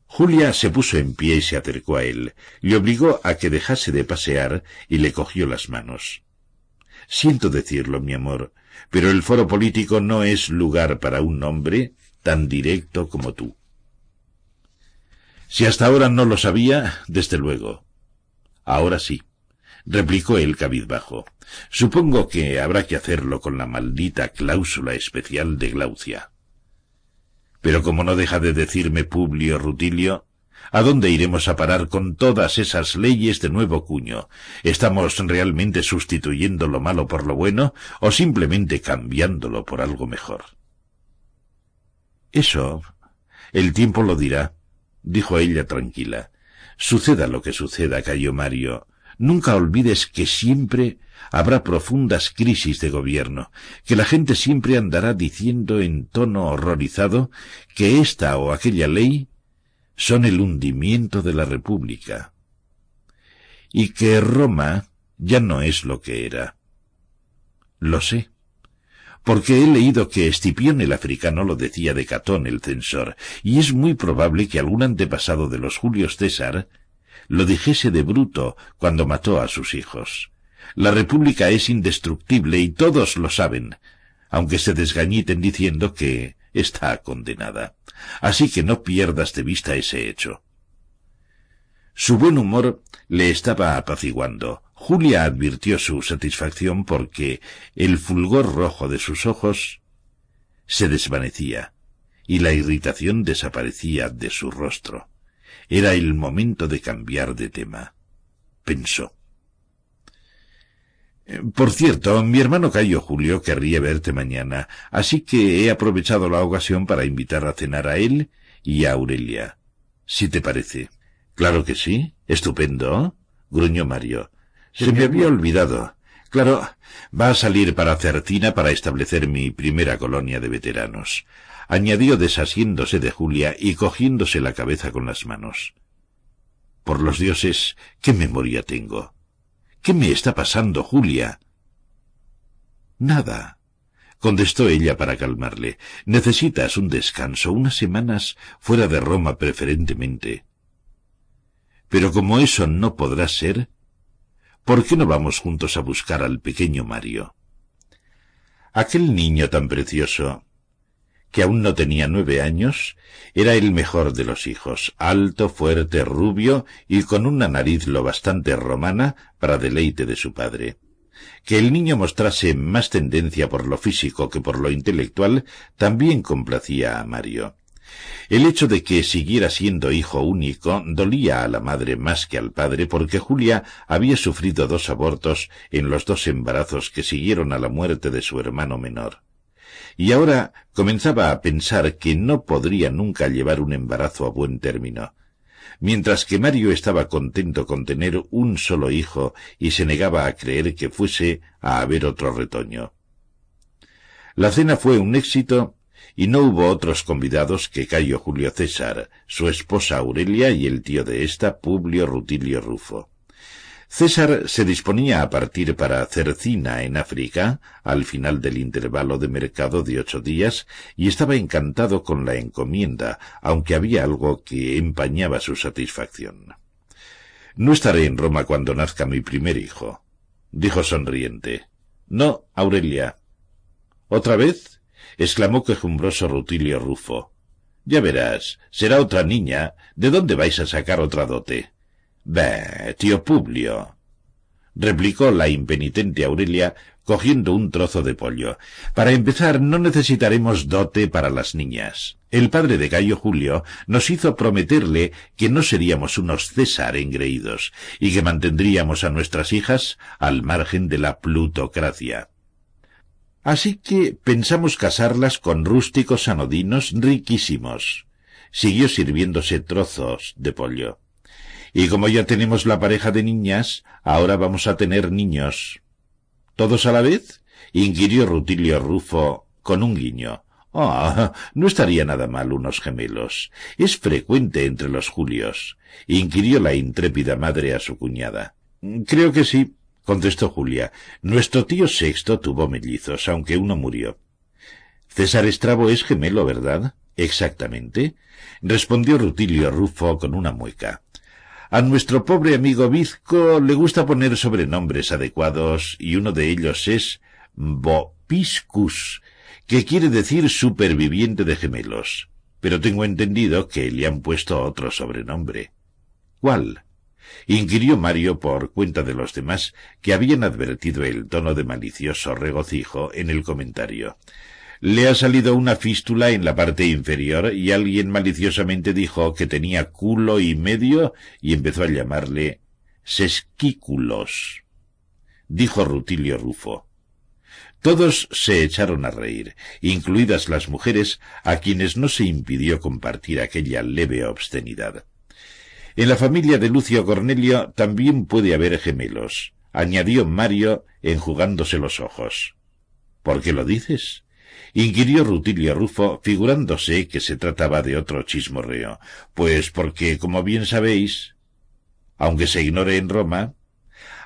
Julia se puso en pie y se acercó a él, le obligó a que dejase de pasear y le cogió las manos. Siento decirlo, mi amor, pero el foro político no es lugar para un hombre tan directo como tú. Si hasta ahora no lo sabía, desde luego. Ahora sí, replicó el cabizbajo. Supongo que habrá que hacerlo con la maldita cláusula especial de Glaucia. Pero como no deja de decirme Publio Rutilio, ¿a dónde iremos a parar con todas esas leyes de nuevo cuño? ¿Estamos realmente sustituyendo lo malo por lo bueno o simplemente cambiándolo por algo mejor? Eso, el tiempo lo dirá, dijo ella tranquila. Suceda lo que suceda, Cayo Mario, nunca olvides que siempre habrá profundas crisis de gobierno, que la gente siempre andará diciendo en tono horrorizado que esta o aquella ley son el hundimiento de la República, y que Roma ya no es lo que era. Lo sé porque he leído que Escipión el africano lo decía de Catón el censor, y es muy probable que algún antepasado de los Julios César lo dijese de Bruto cuando mató a sus hijos. La República es indestructible y todos lo saben, aunque se desgañiten diciendo que está condenada. Así que no pierdas de vista ese hecho. Su buen humor le estaba apaciguando. Julia advirtió su satisfacción porque el fulgor rojo de sus ojos se desvanecía y la irritación desaparecía de su rostro. Era el momento de cambiar de tema. Pensó. Por cierto, mi hermano Cayo Julio querría verte mañana, así que he aprovechado la ocasión para invitar a cenar a él y a Aurelia. Si te parece. Claro que sí. Estupendo. gruñó Mario. Se me había olvidado. Claro, va a salir para Certina para establecer mi primera colonia de veteranos. Añadió desasiéndose de Julia y cogiéndose la cabeza con las manos. Por los dioses, qué memoria tengo. ¿Qué me está pasando, Julia? Nada, contestó ella para calmarle. Necesitas un descanso, unas semanas fuera de Roma preferentemente. Pero como eso no podrá ser, ¿por qué no vamos juntos a buscar al pequeño Mario? Aquel niño tan precioso, que aún no tenía nueve años, era el mejor de los hijos, alto, fuerte, rubio y con una nariz lo bastante romana para deleite de su padre. Que el niño mostrase más tendencia por lo físico que por lo intelectual también complacía a Mario. El hecho de que siguiera siendo hijo único dolía a la madre más que al padre porque Julia había sufrido dos abortos en los dos embarazos que siguieron a la muerte de su hermano menor. Y ahora comenzaba a pensar que no podría nunca llevar un embarazo a buen término. Mientras que Mario estaba contento con tener un solo hijo y se negaba a creer que fuese a haber otro retoño. La cena fue un éxito y no hubo otros convidados que Cayo Julio César, su esposa Aurelia y el tío de ésta, Publio Rutilio Rufo. César se disponía a partir para Cercina en África, al final del intervalo de mercado de ocho días, y estaba encantado con la encomienda, aunque había algo que empañaba su satisfacción. No estaré en Roma cuando nazca mi primer hijo, dijo sonriente. No, Aurelia. ¿Otra vez? Exclamó quejumbroso Rutilio Rufo. Ya verás, será otra niña. ¿De dónde vais a sacar otra dote? Bah, tío Publio, replicó la impenitente Aurelia, cogiendo un trozo de pollo. Para empezar, no necesitaremos dote para las niñas. El padre de Gallo Julio nos hizo prometerle que no seríamos unos César engreídos y que mantendríamos a nuestras hijas al margen de la plutocracia. Así que pensamos casarlas con rústicos anodinos riquísimos. Siguió sirviéndose trozos de pollo. Y como ya tenemos la pareja de niñas, ahora vamos a tener niños. ¿Todos a la vez? inquirió Rutilio Rufo con un guiño. Ah, no estaría nada mal unos gemelos. Es frecuente entre los Julios, inquirió la intrépida madre a su cuñada. Creo que sí, contestó Julia. Nuestro tío Sexto tuvo mellizos, aunque uno murió. César Estrabo es gemelo, ¿verdad? Exactamente, respondió Rutilio Rufo con una mueca. A nuestro pobre amigo Vizco le gusta poner sobrenombres adecuados y uno de ellos es Bopiscus, que quiere decir superviviente de gemelos. Pero tengo entendido que le han puesto otro sobrenombre. ¿Cuál? Inquirió Mario por cuenta de los demás que habían advertido el tono de malicioso regocijo en el comentario. Le ha salido una fístula en la parte inferior y alguien maliciosamente dijo que tenía culo y medio y empezó a llamarle sesquículos. Dijo Rutilio Rufo. Todos se echaron a reír, incluidas las mujeres, a quienes no se impidió compartir aquella leve obscenidad. En la familia de Lucio Cornelio también puede haber gemelos, añadió Mario enjugándose los ojos. ¿Por qué lo dices? inquirió Rutilio Rufo, figurándose que se trataba de otro chismorreo. Pues porque, como bien sabéis, aunque se ignore en Roma,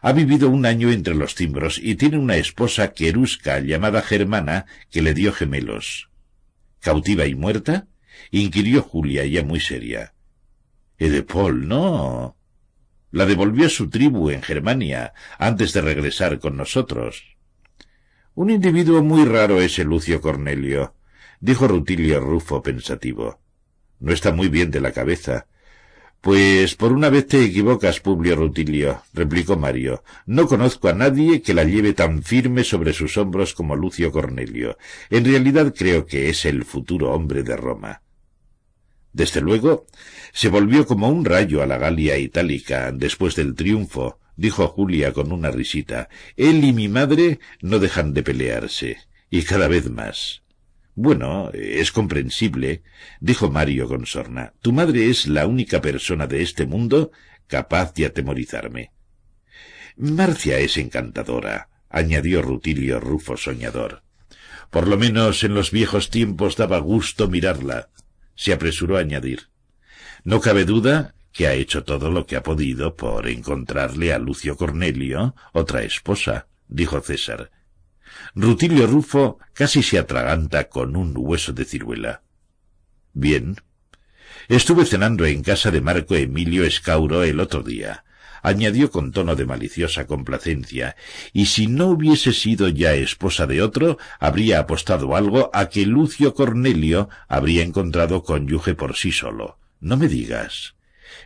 ha vivido un año entre los timbros y tiene una esposa querusca llamada Germana que le dio gemelos. ¿Cautiva y muerta? inquirió Julia ya muy seria. Edepol, no. La devolvió a su tribu en Germania antes de regresar con nosotros. Un individuo muy raro ese Lucio Cornelio, dijo Rutilio Rufo pensativo. No está muy bien de la cabeza. Pues por una vez te equivocas, Publio Rutilio, replicó Mario. No conozco a nadie que la lleve tan firme sobre sus hombros como Lucio Cornelio. En realidad creo que es el futuro hombre de Roma. Desde luego, se volvió como un rayo a la Galia itálica después del triunfo, dijo Julia con una risita. Él y mi madre no dejan de pelearse, y cada vez más. Bueno, es comprensible, dijo Mario con sorna. Tu madre es la única persona de este mundo capaz de atemorizarme. Marcia es encantadora, añadió Rutilio Rufo soñador. Por lo menos en los viejos tiempos daba gusto mirarla, se apresuró a añadir. No cabe duda que ha hecho todo lo que ha podido por encontrarle a Lucio Cornelio otra esposa, dijo César, Rutilio Rufo casi se atraganta con un hueso de ciruela. Bien. Estuve cenando en casa de Marco Emilio Escauro el otro día, añadió con tono de maliciosa complacencia, y si no hubiese sido ya esposa de otro, habría apostado algo a que Lucio Cornelio habría encontrado cónyuge por sí solo. No me digas.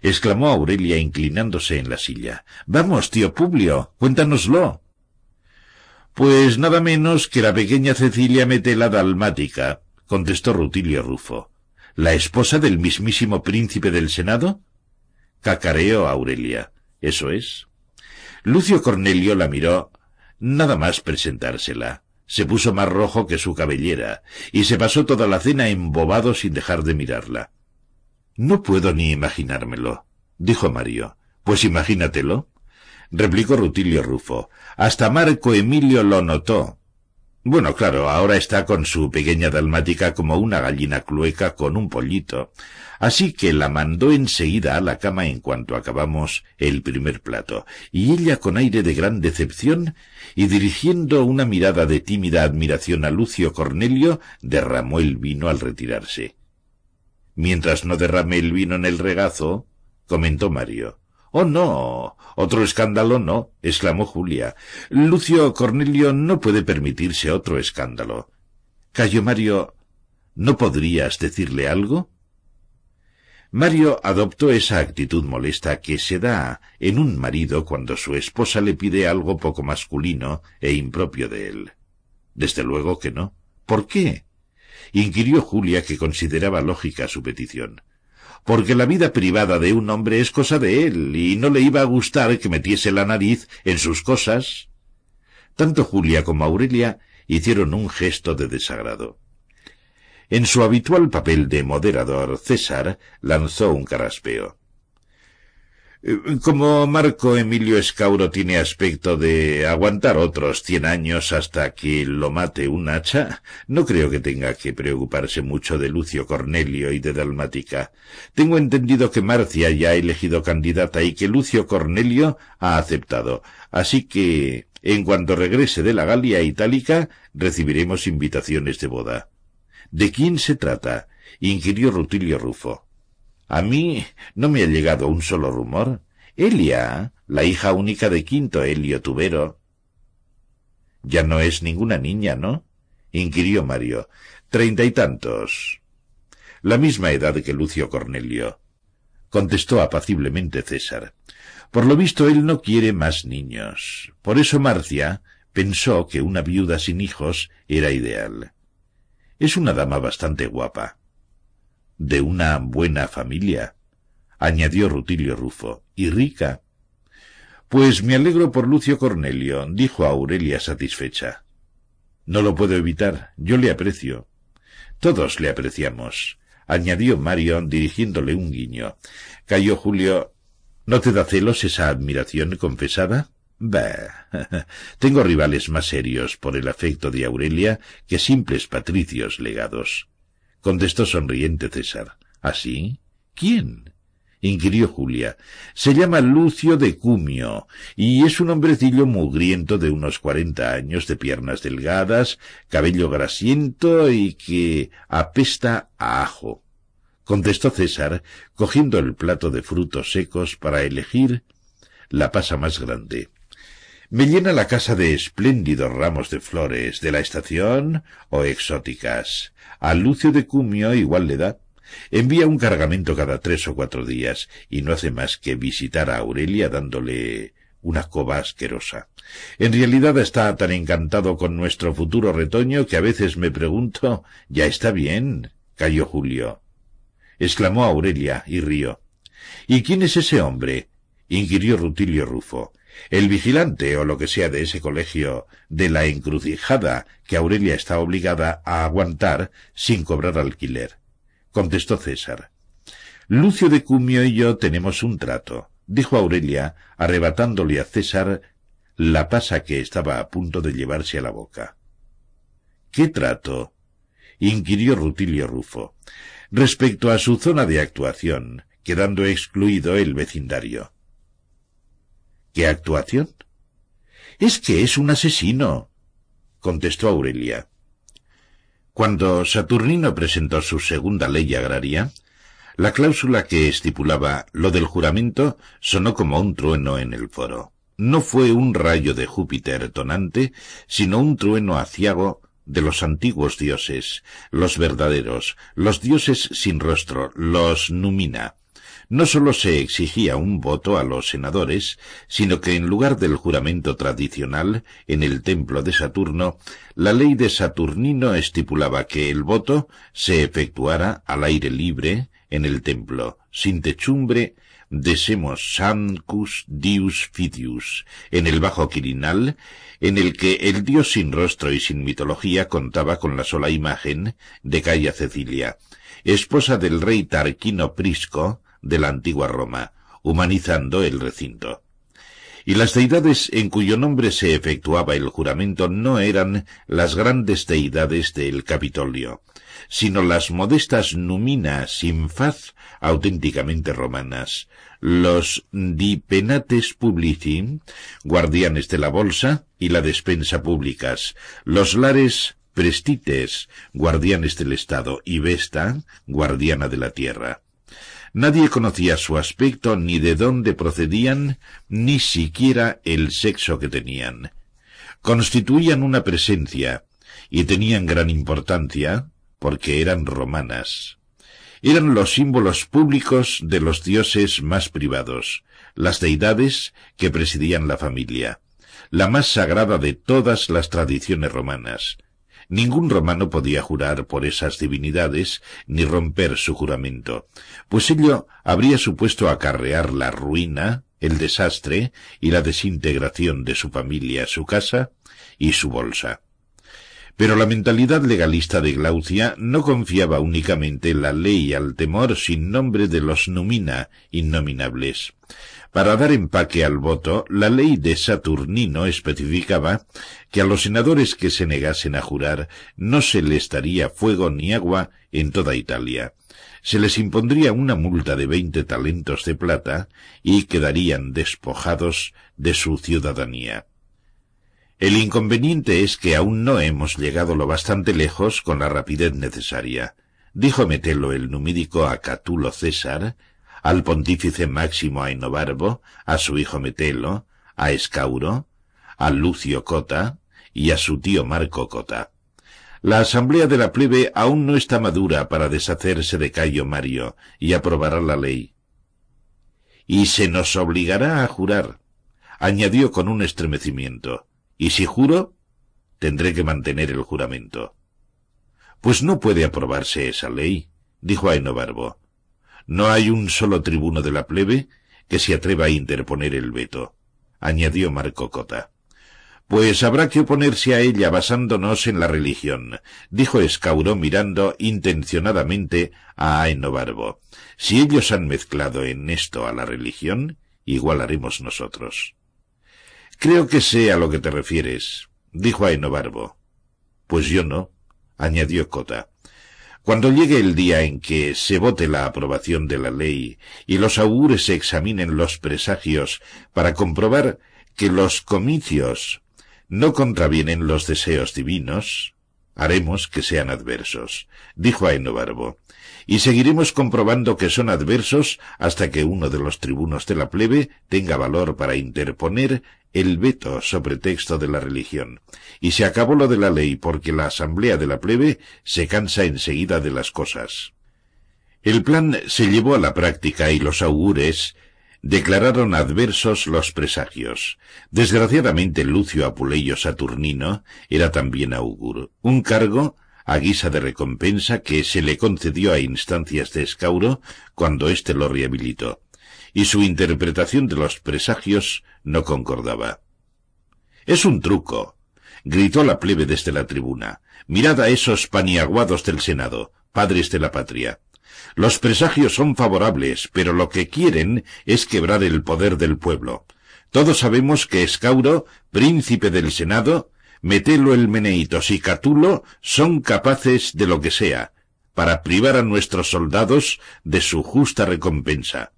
exclamó Aurelia inclinándose en la silla. Vamos, tío Publio, cuéntanoslo. Pues nada menos que la pequeña Cecilia Metela Dalmática, contestó Rutilio Rufo. ¿La esposa del mismísimo príncipe del Senado? Cacareó Aurelia. Eso es. Lucio Cornelio la miró nada más presentársela. Se puso más rojo que su cabellera, y se pasó toda la cena embobado sin dejar de mirarla. No puedo ni imaginármelo, dijo Mario. Pues imagínatelo replicó Rutilio Rufo. Hasta Marco Emilio lo notó. Bueno, claro, ahora está con su pequeña dalmática como una gallina clueca con un pollito. Así que la mandó enseguida a la cama en cuanto acabamos el primer plato, y ella con aire de gran decepción y dirigiendo una mirada de tímida admiración a Lucio Cornelio, derramó el vino al retirarse. Mientras no derrame el vino en el regazo, comentó Mario, Oh, no. Otro escándalo no, exclamó Julia. Lucio Cornelio no puede permitirse otro escándalo. Cayo Mario, ¿no podrías decirle algo? Mario adoptó esa actitud molesta que se da en un marido cuando su esposa le pide algo poco masculino e impropio de él. Desde luego que no. ¿Por qué? inquirió Julia que consideraba lógica su petición porque la vida privada de un hombre es cosa de él, y no le iba a gustar que metiese la nariz en sus cosas. Tanto Julia como Aurelia hicieron un gesto de desagrado. En su habitual papel de moderador, César lanzó un carraspeo. Eh, como Marco Emilio Escauro tiene aspecto de aguantar otros cien años hasta que lo mate un hacha, no creo que tenga que preocuparse mucho de Lucio Cornelio y de Dalmática. Tengo entendido que Marcia ya ha elegido candidata y que Lucio Cornelio ha aceptado. Así que, en cuanto regrese de la Galia Itálica, recibiremos invitaciones de boda. ¿De quién se trata? inquirió Rutilio Rufo. A mí no me ha llegado un solo rumor. Elia, la hija única de Quinto Helio Tubero. Ya no es ninguna niña, ¿no? inquirió Mario. Treinta y tantos. La misma edad que Lucio Cornelio. contestó apaciblemente César. Por lo visto él no quiere más niños. Por eso Marcia pensó que una viuda sin hijos era ideal. Es una dama bastante guapa de una buena familia, añadió Rutilio Rufo, y rica. Pues me alegro por Lucio Cornelio, dijo Aurelia satisfecha. No lo puedo evitar, yo le aprecio. Todos le apreciamos, añadió Mario dirigiéndole un guiño. Cayó Julio. ¿No te da celos esa admiración confesada? Bah. Tengo rivales más serios por el afecto de Aurelia que simples patricios legados contestó sonriente César. ¿Así? ¿Quién? inquirió Julia. Se llama Lucio de Cumio, y es un hombrecillo mugriento de unos cuarenta años, de piernas delgadas, cabello grasiento y que apesta a ajo. contestó César, cogiendo el plato de frutos secos para elegir la pasa más grande. Me llena la casa de espléndidos ramos de flores de la estación o exóticas. A Lucio de Cumio igual le da. Envía un cargamento cada tres o cuatro días y no hace más que visitar a Aurelia dándole una coba asquerosa. En realidad está tan encantado con nuestro futuro retoño que a veces me pregunto ¿Ya está bien? cayó Julio. exclamó Aurelia y rió. ¿Y quién es ese hombre? inquirió Rutilio Rufo. El vigilante o lo que sea de ese colegio de la encrucijada que Aurelia está obligada a aguantar sin cobrar alquiler. Contestó César. Lucio de Cumio y yo tenemos un trato, dijo Aurelia, arrebatándole a César la pasa que estaba a punto de llevarse a la boca. ¿Qué trato? inquirió Rutilio Rufo. Respecto a su zona de actuación, quedando excluido el vecindario. ¿Qué actuación? Es que es un asesino, contestó Aurelia. Cuando Saturnino presentó su segunda ley agraria, la cláusula que estipulaba lo del juramento sonó como un trueno en el foro. No fue un rayo de Júpiter tonante, sino un trueno aciago de los antiguos dioses, los verdaderos, los dioses sin rostro, los numina, no sólo se exigía un voto a los senadores, sino que en lugar del juramento tradicional en el templo de Saturno, la ley de Saturnino estipulaba que el voto se efectuara al aire libre en el templo, sin techumbre, desemos sancus dius fidius, en el bajo quirinal, en el que el dios sin rostro y sin mitología contaba con la sola imagen de Calla Cecilia, esposa del rey Tarquino Prisco, de la antigua Roma, humanizando el recinto. Y las deidades en cuyo nombre se efectuaba el juramento no eran las grandes deidades del Capitolio, sino las modestas numinas sin faz auténticamente romanas, los dipenates publici, guardianes de la bolsa y la despensa públicas, los lares prestites, guardianes del Estado, y Vesta, guardiana de la tierra. Nadie conocía su aspecto, ni de dónde procedían, ni siquiera el sexo que tenían. Constituían una presencia, y tenían gran importancia, porque eran romanas. Eran los símbolos públicos de los dioses más privados, las deidades que presidían la familia, la más sagrada de todas las tradiciones romanas, Ningún romano podía jurar por esas divinidades ni romper su juramento, pues ello habría supuesto acarrear la ruina, el desastre y la desintegración de su familia, su casa y su bolsa. Pero la mentalidad legalista de Glaucia no confiaba únicamente en la ley al temor sin nombre de los numina innominables. Para dar empaque al voto, la ley de Saturnino especificaba que a los senadores que se negasen a jurar no se les daría fuego ni agua en toda Italia. Se les impondría una multa de veinte talentos de plata y quedarían despojados de su ciudadanía. El inconveniente es que aún no hemos llegado lo bastante lejos con la rapidez necesaria, dijo Metelo el numídico a Catulo César, al pontífice Máximo Ainobarbo, a su hijo Metelo, a Escauro, a Lucio Cota y a su tío Marco Cota. La asamblea de la plebe aún no está madura para deshacerse de Cayo Mario y aprobará la ley. Y se nos obligará a jurar, añadió con un estremecimiento. Y si juro, tendré que mantener el juramento. Pues no puede aprobarse esa ley, dijo Ainobarbo. No hay un solo tribuno de la plebe que se atreva a interponer el veto, añadió Marco Cota. Pues habrá que oponerse a ella basándonos en la religión, dijo Escauro mirando intencionadamente a Aenobarbo. Si ellos han mezclado en esto a la religión, igual haremos nosotros. Creo que sé a lo que te refieres, dijo Aenobarbo. Pues yo no, añadió Cota. Cuando llegue el día en que se vote la aprobación de la ley y los augures examinen los presagios para comprobar que los comicios no contravienen los deseos divinos, haremos que sean adversos, dijo Aenobarbo, y seguiremos comprobando que son adversos hasta que uno de los tribunos de la plebe tenga valor para interponer el veto sobre texto de la religión. Y se acabó lo de la ley porque la asamblea de la plebe se cansa enseguida de las cosas. El plan se llevó a la práctica y los augures declararon adversos los presagios. Desgraciadamente Lucio Apuleyo Saturnino era también augur, un cargo a guisa de recompensa que se le concedió a instancias de Escauro cuando éste lo rehabilitó, y su interpretación de los presagios no concordaba. Es un truco, gritó la plebe desde la tribuna. Mirad a esos paniaguados del Senado, padres de la patria. Los presagios son favorables, pero lo que quieren es quebrar el poder del pueblo. Todos sabemos que Escauro, príncipe del Senado, Metelo el Meneitos y Catulo son capaces de lo que sea, para privar a nuestros soldados de su justa recompensa.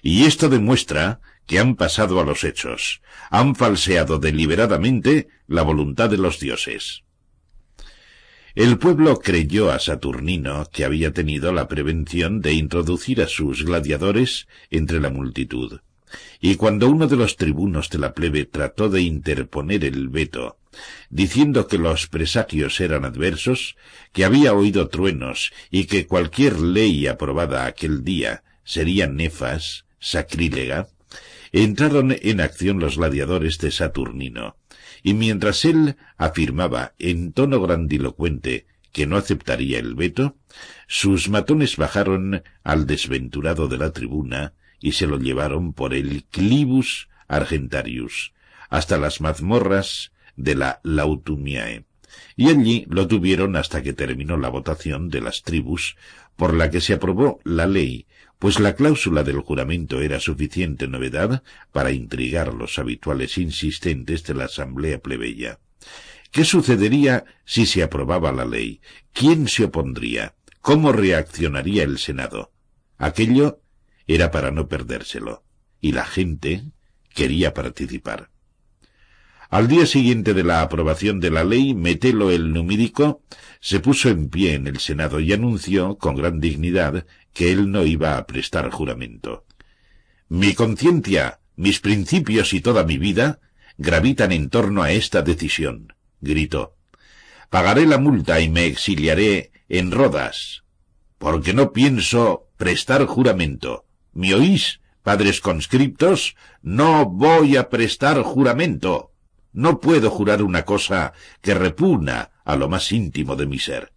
Y esto demuestra que han pasado a los hechos, han falseado deliberadamente la voluntad de los dioses. El pueblo creyó a Saturnino que había tenido la prevención de introducir a sus gladiadores entre la multitud. Y cuando uno de los tribunos de la plebe trató de interponer el veto, diciendo que los presagios eran adversos, que había oído truenos y que cualquier ley aprobada aquel día sería nefas, sacrílega, entraron en acción los gladiadores de Saturnino, y mientras él afirmaba en tono grandilocuente que no aceptaría el veto, sus matones bajaron al desventurado de la tribuna y se lo llevaron por el Clibus Argentarius hasta las mazmorras de la Lautumiae, y allí lo tuvieron hasta que terminó la votación de las tribus por la que se aprobó la ley, pues la cláusula del juramento era suficiente novedad para intrigar los habituales insistentes de la asamblea plebeya. ¿Qué sucedería si se aprobaba la ley? ¿Quién se opondría? ¿Cómo reaccionaría el Senado? Aquello era para no perdérselo, y la gente quería participar. Al día siguiente de la aprobación de la ley, Metelo el numídico se puso en pie en el Senado y anunció con gran dignidad que él no iba a prestar juramento. Mi conciencia, mis principios y toda mi vida gravitan en torno a esta decisión, gritó. Pagaré la multa y me exiliaré en Rodas, porque no pienso prestar juramento. ¿Me oís, padres conscriptos? No voy a prestar juramento. No puedo jurar una cosa que repugna a lo más íntimo de mi ser.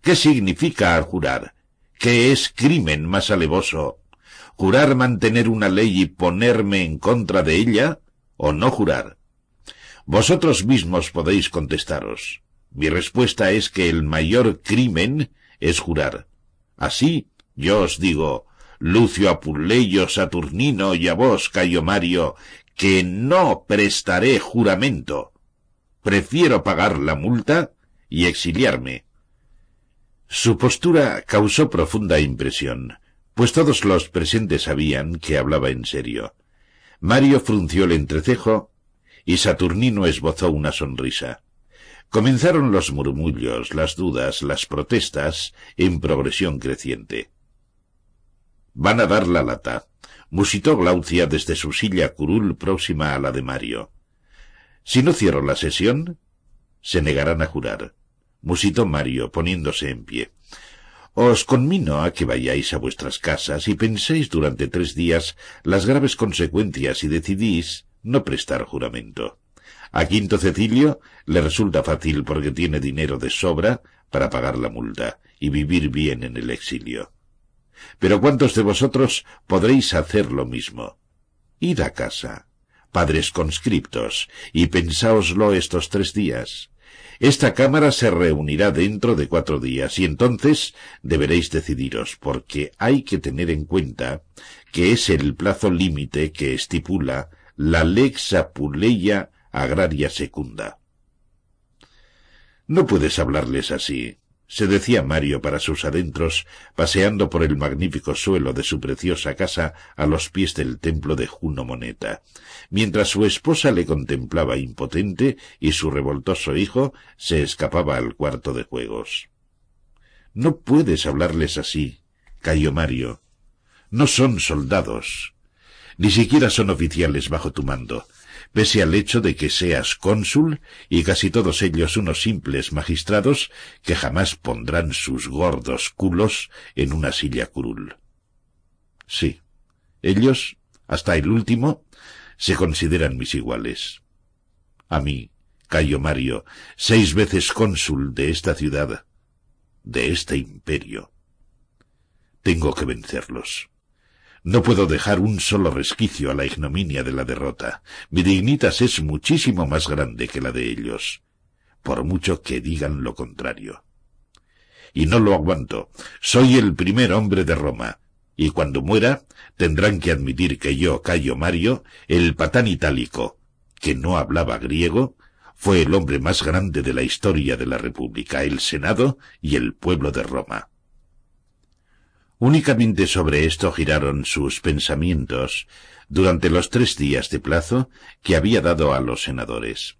¿Qué significa jurar? ¿Qué es crimen más alevoso? ¿Jurar mantener una ley y ponerme en contra de ella? ¿O no jurar? Vosotros mismos podéis contestaros. Mi respuesta es que el mayor crimen es jurar. Así, yo os digo, Lucio Apuleyo Saturnino y a vos, Cayo Mario, que no prestaré juramento. Prefiero pagar la multa y exiliarme. Su postura causó profunda impresión, pues todos los presentes sabían que hablaba en serio. Mario frunció el entrecejo y Saturnino esbozó una sonrisa. Comenzaron los murmullos, las dudas, las protestas en progresión creciente. Van a dar la lata, musitó Glaucia desde su silla curul próxima a la de Mario. Si no cierro la sesión, se negarán a jurar, musitó Mario poniéndose en pie. Os conmino a que vayáis a vuestras casas y penséis durante tres días las graves consecuencias y decidís no prestar juramento. A Quinto Cecilio le resulta fácil porque tiene dinero de sobra para pagar la multa y vivir bien en el exilio. Pero ¿cuántos de vosotros podréis hacer lo mismo? Id a casa, padres conscriptos, y pensáoslo estos tres días. Esta Cámara se reunirá dentro de cuatro días y entonces deberéis decidiros, porque hay que tener en cuenta que es el plazo límite que estipula la Lex Apuleia Agraria Secunda. No puedes hablarles así, se decía Mario para sus adentros, paseando por el magnífico suelo de su preciosa casa a los pies del templo de Juno Moneta, mientras su esposa le contemplaba impotente y su revoltoso hijo se escapaba al cuarto de juegos. No puedes hablarles así, Cayo Mario. No son soldados. Ni siquiera son oficiales bajo tu mando pese al hecho de que seas cónsul y casi todos ellos unos simples magistrados que jamás pondrán sus gordos culos en una silla curul. Sí, ellos, hasta el último, se consideran mis iguales. A mí, Cayo Mario, seis veces cónsul de esta ciudad, de este imperio. Tengo que vencerlos. No puedo dejar un solo resquicio a la ignominia de la derrota. Mi dignitas es muchísimo más grande que la de ellos, por mucho que digan lo contrario. Y no lo aguanto. Soy el primer hombre de Roma, y cuando muera tendrán que admitir que yo, Cayo Mario, el patán itálico, que no hablaba griego, fue el hombre más grande de la historia de la República, el Senado y el pueblo de Roma. Únicamente sobre esto giraron sus pensamientos durante los tres días de plazo que había dado a los senadores.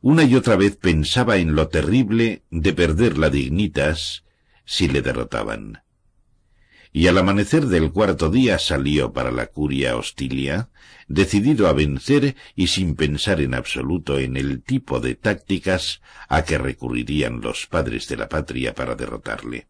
Una y otra vez pensaba en lo terrible de perder la dignitas si le derrotaban. Y al amanecer del cuarto día salió para la curia hostilia, decidido a vencer y sin pensar en absoluto en el tipo de tácticas a que recurrirían los padres de la patria para derrotarle.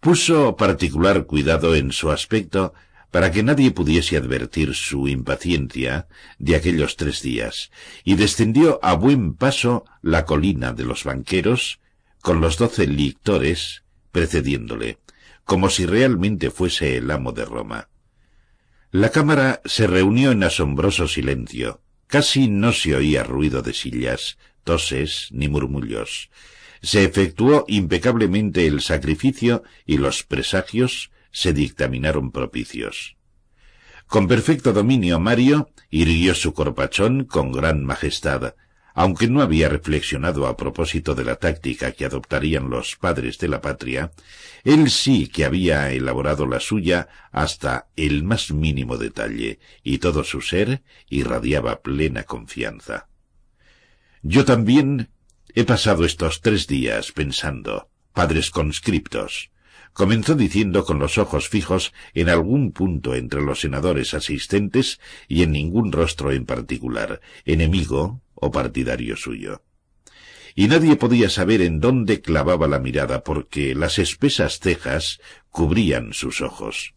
Puso particular cuidado en su aspecto para que nadie pudiese advertir su impaciencia de aquellos tres días, y descendió a buen paso la colina de los banqueros, con los doce lictores precediéndole, como si realmente fuese el amo de Roma. La cámara se reunió en asombroso silencio. Casi no se oía ruido de sillas, toses ni murmullos se efectuó impecablemente el sacrificio y los presagios se dictaminaron propicios. Con perfecto dominio Mario irguió su corpachón con gran majestad, aunque no había reflexionado a propósito de la táctica que adoptarían los padres de la patria, él sí que había elaborado la suya hasta el más mínimo detalle, y todo su ser irradiaba plena confianza. Yo también He pasado estos tres días pensando, padres conscriptos. Comenzó diciendo con los ojos fijos en algún punto entre los senadores asistentes y en ningún rostro en particular, enemigo o partidario suyo. Y nadie podía saber en dónde clavaba la mirada porque las espesas cejas cubrían sus ojos.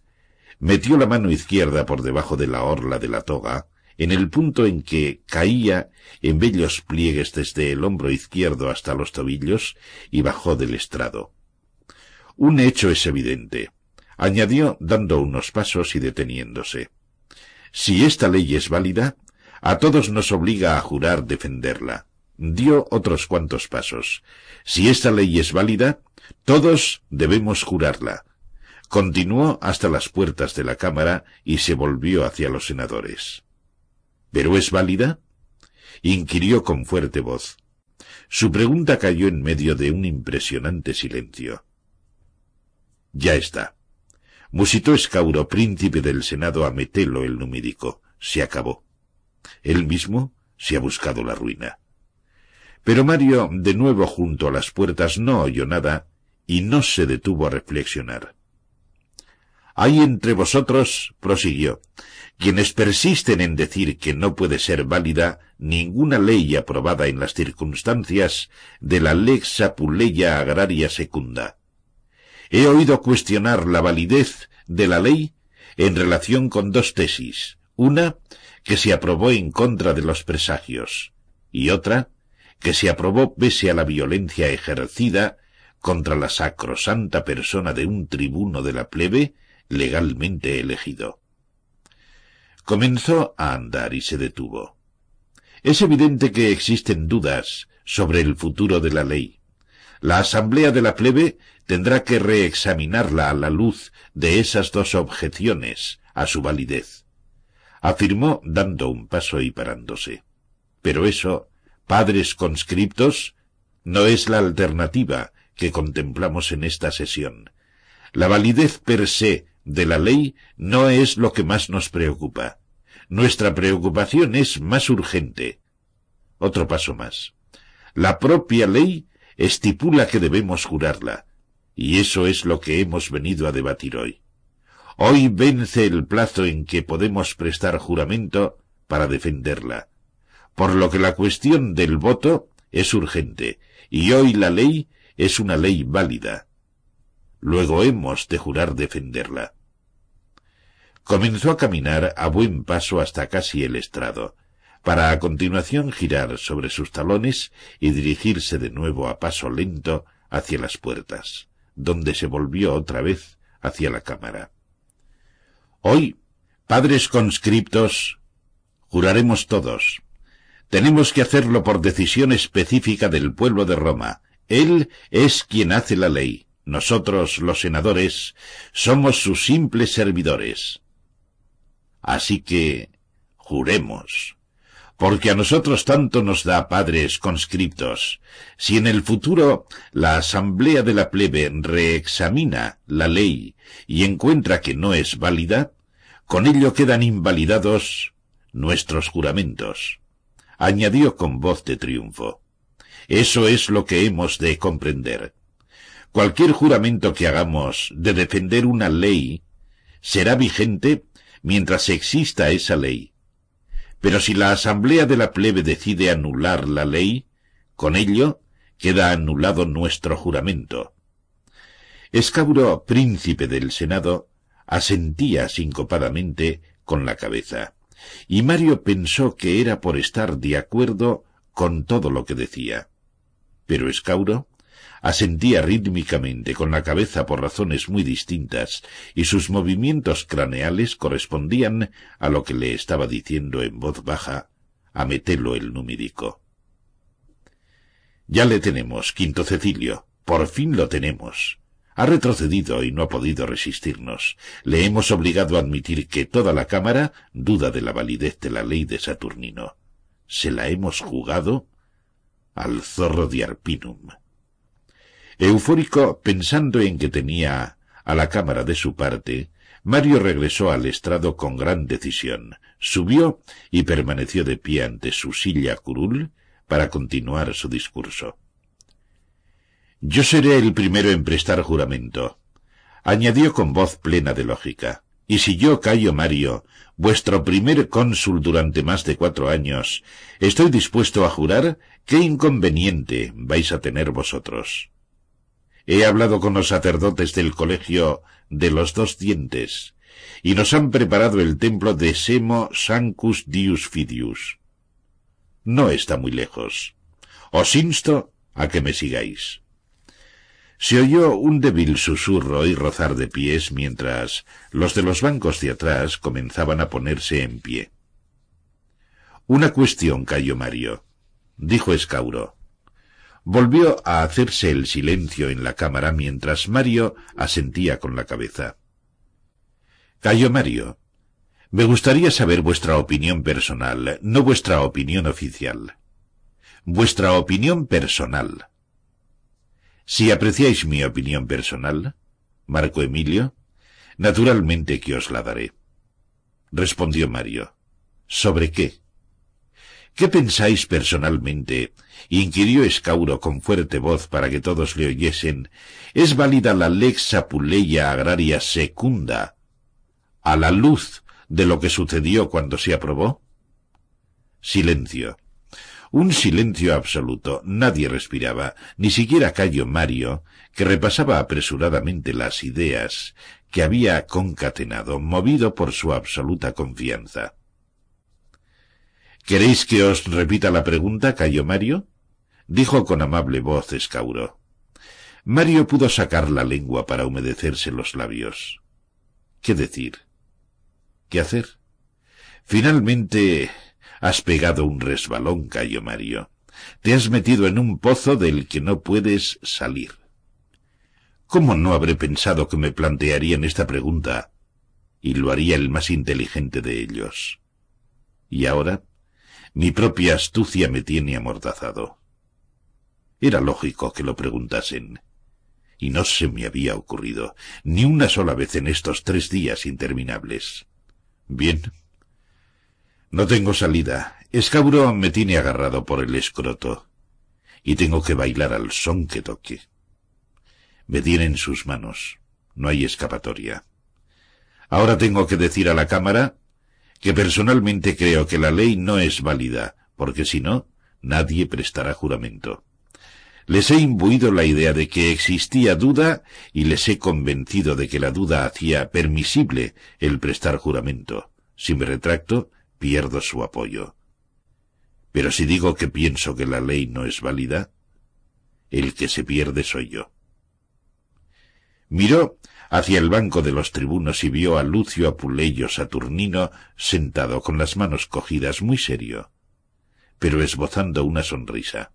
Metió la mano izquierda por debajo de la orla de la toga, en el punto en que caía en bellos pliegues desde el hombro izquierdo hasta los tobillos y bajó del estrado. Un hecho es evidente, añadió dando unos pasos y deteniéndose. Si esta ley es válida, a todos nos obliga a jurar defenderla. Dio otros cuantos pasos. Si esta ley es válida, todos debemos jurarla. Continuó hasta las puertas de la Cámara y se volvió hacia los senadores. ¿Pero es válida? inquirió con fuerte voz. Su pregunta cayó en medio de un impresionante silencio. Ya está. Musitó Escauro, príncipe del Senado, a Metelo el numídico. Se acabó. Él mismo se ha buscado la ruina. Pero Mario, de nuevo junto a las puertas, no oyó nada y no se detuvo a reflexionar. Hay entre vosotros, prosiguió, quienes persisten en decir que no puede ser válida ninguna ley aprobada en las circunstancias de la lex apuleia agraria secunda. He oído cuestionar la validez de la ley en relación con dos tesis, una que se aprobó en contra de los presagios y otra que se aprobó pese a la violencia ejercida contra la sacrosanta persona de un tribuno de la plebe legalmente elegido. Comenzó a andar y se detuvo. Es evidente que existen dudas sobre el futuro de la ley. La Asamblea de la plebe tendrá que reexaminarla a la luz de esas dos objeciones a su validez. Afirmó dando un paso y parándose. Pero eso, padres conscriptos, no es la alternativa que contemplamos en esta sesión. La validez per se de la ley no es lo que más nos preocupa. Nuestra preocupación es más urgente. Otro paso más. La propia ley estipula que debemos jurarla, y eso es lo que hemos venido a debatir hoy. Hoy vence el plazo en que podemos prestar juramento para defenderla, por lo que la cuestión del voto es urgente, y hoy la ley es una ley válida. Luego hemos de jurar defenderla. Comenzó a caminar a buen paso hasta casi el estrado, para a continuación girar sobre sus talones y dirigirse de nuevo a paso lento hacia las puertas, donde se volvió otra vez hacia la cámara. Hoy, padres conscriptos, juraremos todos. Tenemos que hacerlo por decisión específica del pueblo de Roma. Él es quien hace la ley. Nosotros, los senadores, somos sus simples servidores. Así que, juremos, porque a nosotros tanto nos da padres conscriptos, si en el futuro la asamblea de la plebe reexamina la ley y encuentra que no es válida, con ello quedan invalidados nuestros juramentos. Añadió con voz de triunfo. Eso es lo que hemos de comprender. Cualquier juramento que hagamos de defender una ley será vigente mientras exista esa ley. Pero si la asamblea de la plebe decide anular la ley, con ello queda anulado nuestro juramento. Escauro, príncipe del Senado, asentía sincopadamente con la cabeza, y Mario pensó que era por estar de acuerdo con todo lo que decía. Pero Escauro asentía rítmicamente con la cabeza por razones muy distintas, y sus movimientos craneales correspondían a lo que le estaba diciendo en voz baja a Metelo el numídico. Ya le tenemos, Quinto Cecilio. Por fin lo tenemos. Ha retrocedido y no ha podido resistirnos. Le hemos obligado a admitir que toda la Cámara duda de la validez de la ley de Saturnino. Se la hemos jugado al zorro de Arpinum. Eufórico, pensando en que tenía a la cámara de su parte, Mario regresó al estrado con gran decisión, subió y permaneció de pie ante su silla curul para continuar su discurso. Yo seré el primero en prestar juramento, añadió con voz plena de lógica. Y si yo, Cayo Mario, vuestro primer cónsul durante más de cuatro años, estoy dispuesto a jurar, ¿qué inconveniente vais a tener vosotros? He hablado con los sacerdotes del colegio de los dos dientes, y nos han preparado el templo de Semo Sancus Dius Fidius. No está muy lejos. Os insto a que me sigáis. Se oyó un débil susurro y rozar de pies mientras los de los bancos de atrás comenzaban a ponerse en pie. Una cuestión, Cayo Mario, dijo Escauro. Volvió a hacerse el silencio en la cámara mientras Mario asentía con la cabeza. Cayo Mario, me gustaría saber vuestra opinión personal, no vuestra opinión oficial. Vuestra opinión personal. Si apreciáis mi opinión personal, Marco Emilio, naturalmente que os la daré. Respondió Mario. ¿Sobre qué? ¿Qué pensáis personalmente? Inquirió Escauro con fuerte voz para que todos le oyesen. ¿Es válida la lex apuleia agraria secunda a la luz de lo que sucedió cuando se aprobó? Silencio. Un silencio absoluto. Nadie respiraba, ni siquiera Cayo Mario, que repasaba apresuradamente las ideas que había concatenado, movido por su absoluta confianza. ¿Queréis que os repita la pregunta, Cayo Mario? Dijo con amable voz Escauro. Mario pudo sacar la lengua para humedecerse los labios. ¿Qué decir? ¿Qué hacer? Finalmente has pegado un resbalón, Cayo Mario. Te has metido en un pozo del que no puedes salir. ¿Cómo no habré pensado que me plantearían esta pregunta? Y lo haría el más inteligente de ellos. ¿Y ahora? Mi propia astucia me tiene amordazado. Era lógico que lo preguntasen. Y no se me había ocurrido ni una sola vez en estos tres días interminables. Bien. No tengo salida. Escauro me tiene agarrado por el escroto. Y tengo que bailar al son que toque. Me tiene en sus manos. No hay escapatoria. Ahora tengo que decir a la Cámara que personalmente creo que la ley no es válida, porque si no, nadie prestará juramento. Les he imbuido la idea de que existía duda y les he convencido de que la duda hacía permisible el prestar juramento. Si me retracto, pierdo su apoyo. Pero si digo que pienso que la ley no es válida, el que se pierde soy yo. Miró hacia el banco de los tribunos y vio a Lucio Apuleyo Saturnino sentado con las manos cogidas muy serio, pero esbozando una sonrisa.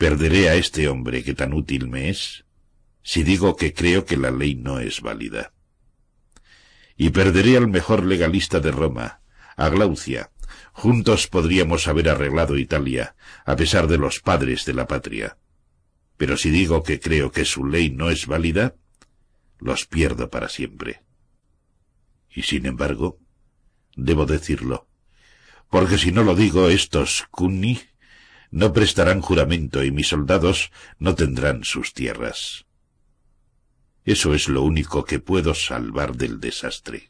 ¿Perderé a este hombre que tan útil me es si digo que creo que la ley no es válida? Y perderé al mejor legalista de Roma, a Glaucia. Juntos podríamos haber arreglado Italia, a pesar de los padres de la patria. Pero si digo que creo que su ley no es válida, los pierdo para siempre. Y sin embargo, debo decirlo, porque si no lo digo, estos cunni no prestarán juramento y mis soldados no tendrán sus tierras. Eso es lo único que puedo salvar del desastre.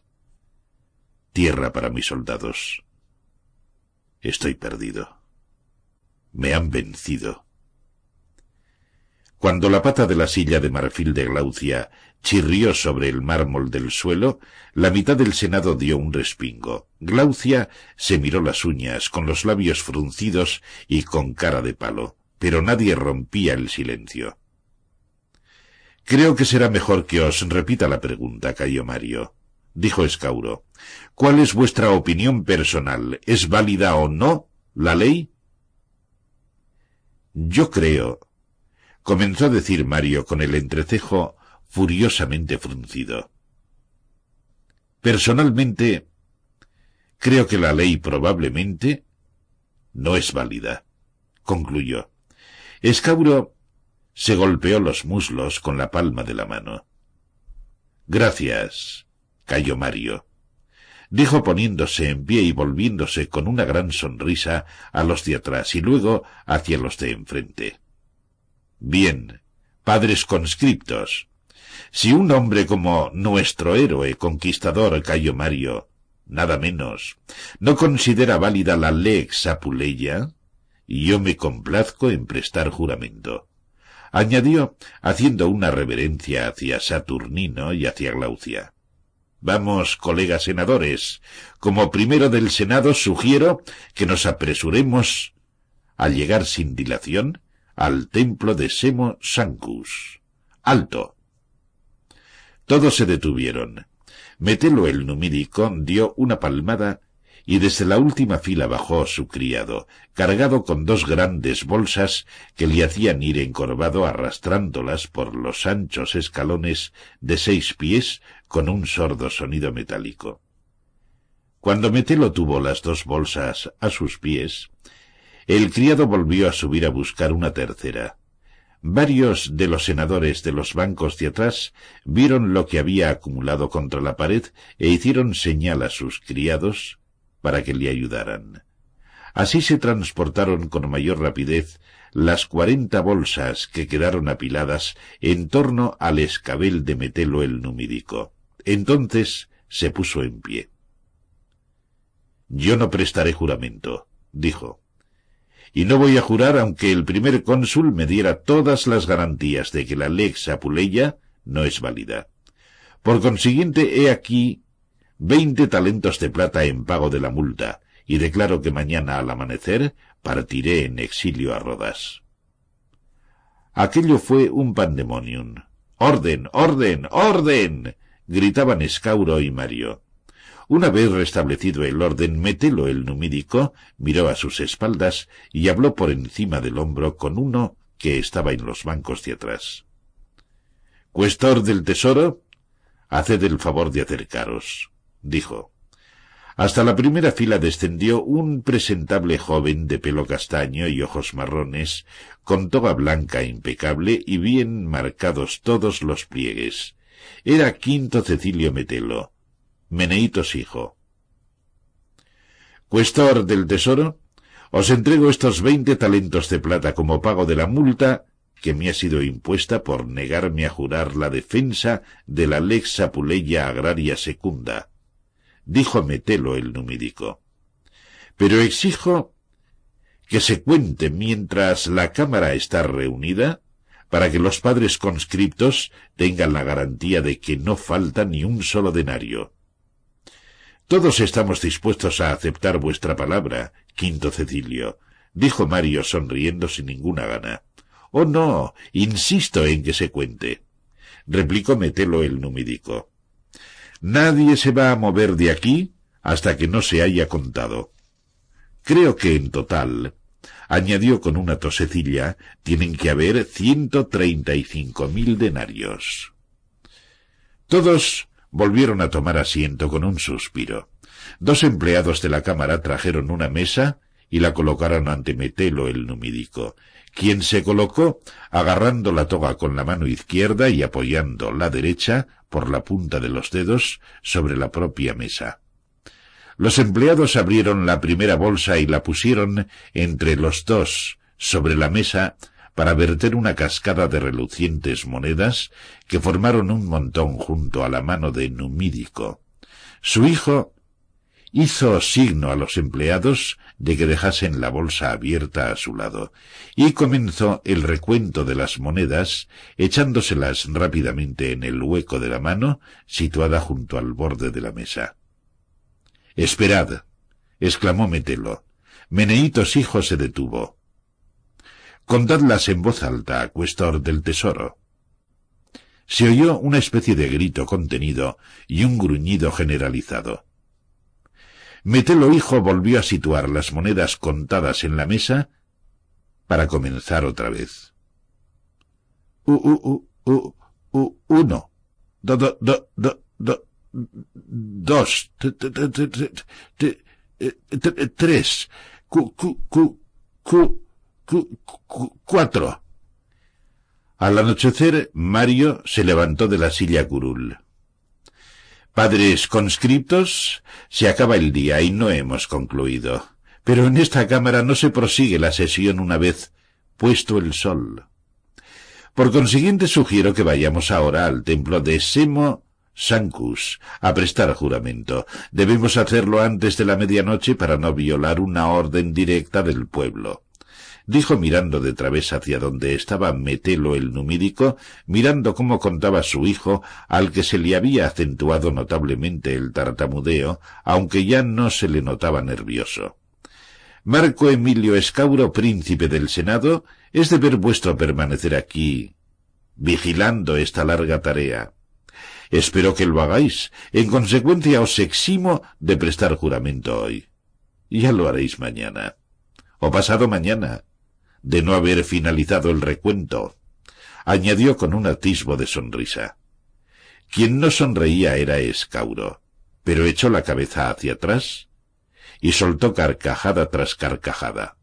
Tierra para mis soldados. Estoy perdido. Me han vencido cuando la pata de la silla de marfil de Glaucia chirrió sobre el mármol del suelo, la mitad del Senado dio un respingo. Glaucia se miró las uñas, con los labios fruncidos y con cara de palo, pero nadie rompía el silencio. Creo que será mejor que os repita la pregunta, Cayo Mario, dijo Escauro. ¿Cuál es vuestra opinión personal? ¿Es válida o no la ley? Yo creo, comenzó a decir Mario con el entrecejo furiosamente fruncido. Personalmente, creo que la ley probablemente no es válida, concluyó. Escauro se golpeó los muslos con la palma de la mano. Gracias, cayó Mario, dijo poniéndose en pie y volviéndose con una gran sonrisa a los de atrás y luego hacia los de enfrente. Bien, padres conscriptos, si un hombre como nuestro héroe conquistador Cayo Mario, nada menos, no considera válida la lex apuleia, yo me complazco en prestar juramento. Añadió, haciendo una reverencia hacia Saturnino y hacia Glaucia. Vamos, colegas senadores, como primero del Senado sugiero que nos apresuremos a llegar sin dilación al templo de Semo Sancus. ¡Alto! Todos se detuvieron. Metelo el numídico dio una palmada y desde la última fila bajó su criado, cargado con dos grandes bolsas que le hacían ir encorvado arrastrándolas por los anchos escalones de seis pies con un sordo sonido metálico. Cuando Metelo tuvo las dos bolsas a sus pies, el criado volvió a subir a buscar una tercera. Varios de los senadores de los bancos de atrás vieron lo que había acumulado contra la pared e hicieron señal a sus criados para que le ayudaran. Así se transportaron con mayor rapidez las cuarenta bolsas que quedaron apiladas en torno al escabel de Metelo el numídico. Entonces se puso en pie. Yo no prestaré juramento, dijo y no voy a jurar aunque el primer cónsul me diera todas las garantías de que la lex Apuleya no es válida. Por consiguiente, he aquí veinte talentos de plata en pago de la multa, y declaro que mañana al amanecer partiré en exilio a Rodas. Aquello fue un pandemonium. ¡Orden! ¡Orden! ¡Orden! gritaban Escauro y Mario. Una vez restablecido el orden, Metelo el numídico miró a sus espaldas y habló por encima del hombro con uno que estaba en los bancos de atrás. Cuestor del tesoro, haced el favor de acercaros, dijo. Hasta la primera fila descendió un presentable joven de pelo castaño y ojos marrones, con toga blanca impecable y bien marcados todos los pliegues. Era Quinto Cecilio Metelo, Meneitos hijo. Cuestor del tesoro, os entrego estos veinte talentos de plata como pago de la multa que me ha sido impuesta por negarme a jurar la defensa de la lex apuleya agraria secunda, dijo Metelo el numídico. Pero exijo que se cuente mientras la Cámara está reunida para que los padres conscriptos tengan la garantía de que no falta ni un solo denario. Todos estamos dispuestos a aceptar vuestra palabra, quinto Cecilio, dijo Mario sonriendo sin ninguna gana. Oh no, insisto en que se cuente, replicó Metelo el numídico. Nadie se va a mover de aquí hasta que no se haya contado. Creo que en total, añadió con una tosecilla, tienen que haber ciento treinta y cinco mil denarios. Todos volvieron a tomar asiento con un suspiro. Dos empleados de la cámara trajeron una mesa y la colocaron ante Metelo el numídico, quien se colocó agarrando la toga con la mano izquierda y apoyando la derecha por la punta de los dedos sobre la propia mesa. Los empleados abrieron la primera bolsa y la pusieron entre los dos sobre la mesa para verter una cascada de relucientes monedas que formaron un montón junto a la mano de Numídico. Su hijo hizo signo a los empleados de que dejasen la bolsa abierta a su lado, y comenzó el recuento de las monedas, echándoselas rápidamente en el hueco de la mano situada junto al borde de la mesa. Esperad, exclamó Metelo. Meneitos hijo se detuvo. Contadlas en voz alta, cuestor del tesoro. Se oyó una especie de grito contenido y un gruñido generalizado. Metelo hijo volvió a situar las monedas contadas en la mesa para comenzar otra vez. U, u, u, u, uno, do, do, do, do, do, dos, tres, cu, cu, cu, cu, cuatro. Al anochecer, Mario se levantó de la silla curul. Padres conscriptos, se acaba el día y no hemos concluido. Pero en esta cámara no se prosigue la sesión una vez puesto el sol. Por consiguiente sugiero que vayamos ahora al templo de Semo Sancus a prestar juramento. Debemos hacerlo antes de la medianoche para no violar una orden directa del pueblo dijo mirando de través hacia donde estaba Metelo el numídico, mirando cómo contaba su hijo, al que se le había acentuado notablemente el tartamudeo, aunque ya no se le notaba nervioso. Marco Emilio Escauro, príncipe del Senado, es deber vuestro permanecer aquí, vigilando esta larga tarea. Espero que lo hagáis. En consecuencia os eximo de prestar juramento hoy. Ya lo haréis mañana. O pasado mañana de no haber finalizado el recuento, añadió con un atisbo de sonrisa. Quien no sonreía era Escauro, pero echó la cabeza hacia atrás y soltó carcajada tras carcajada.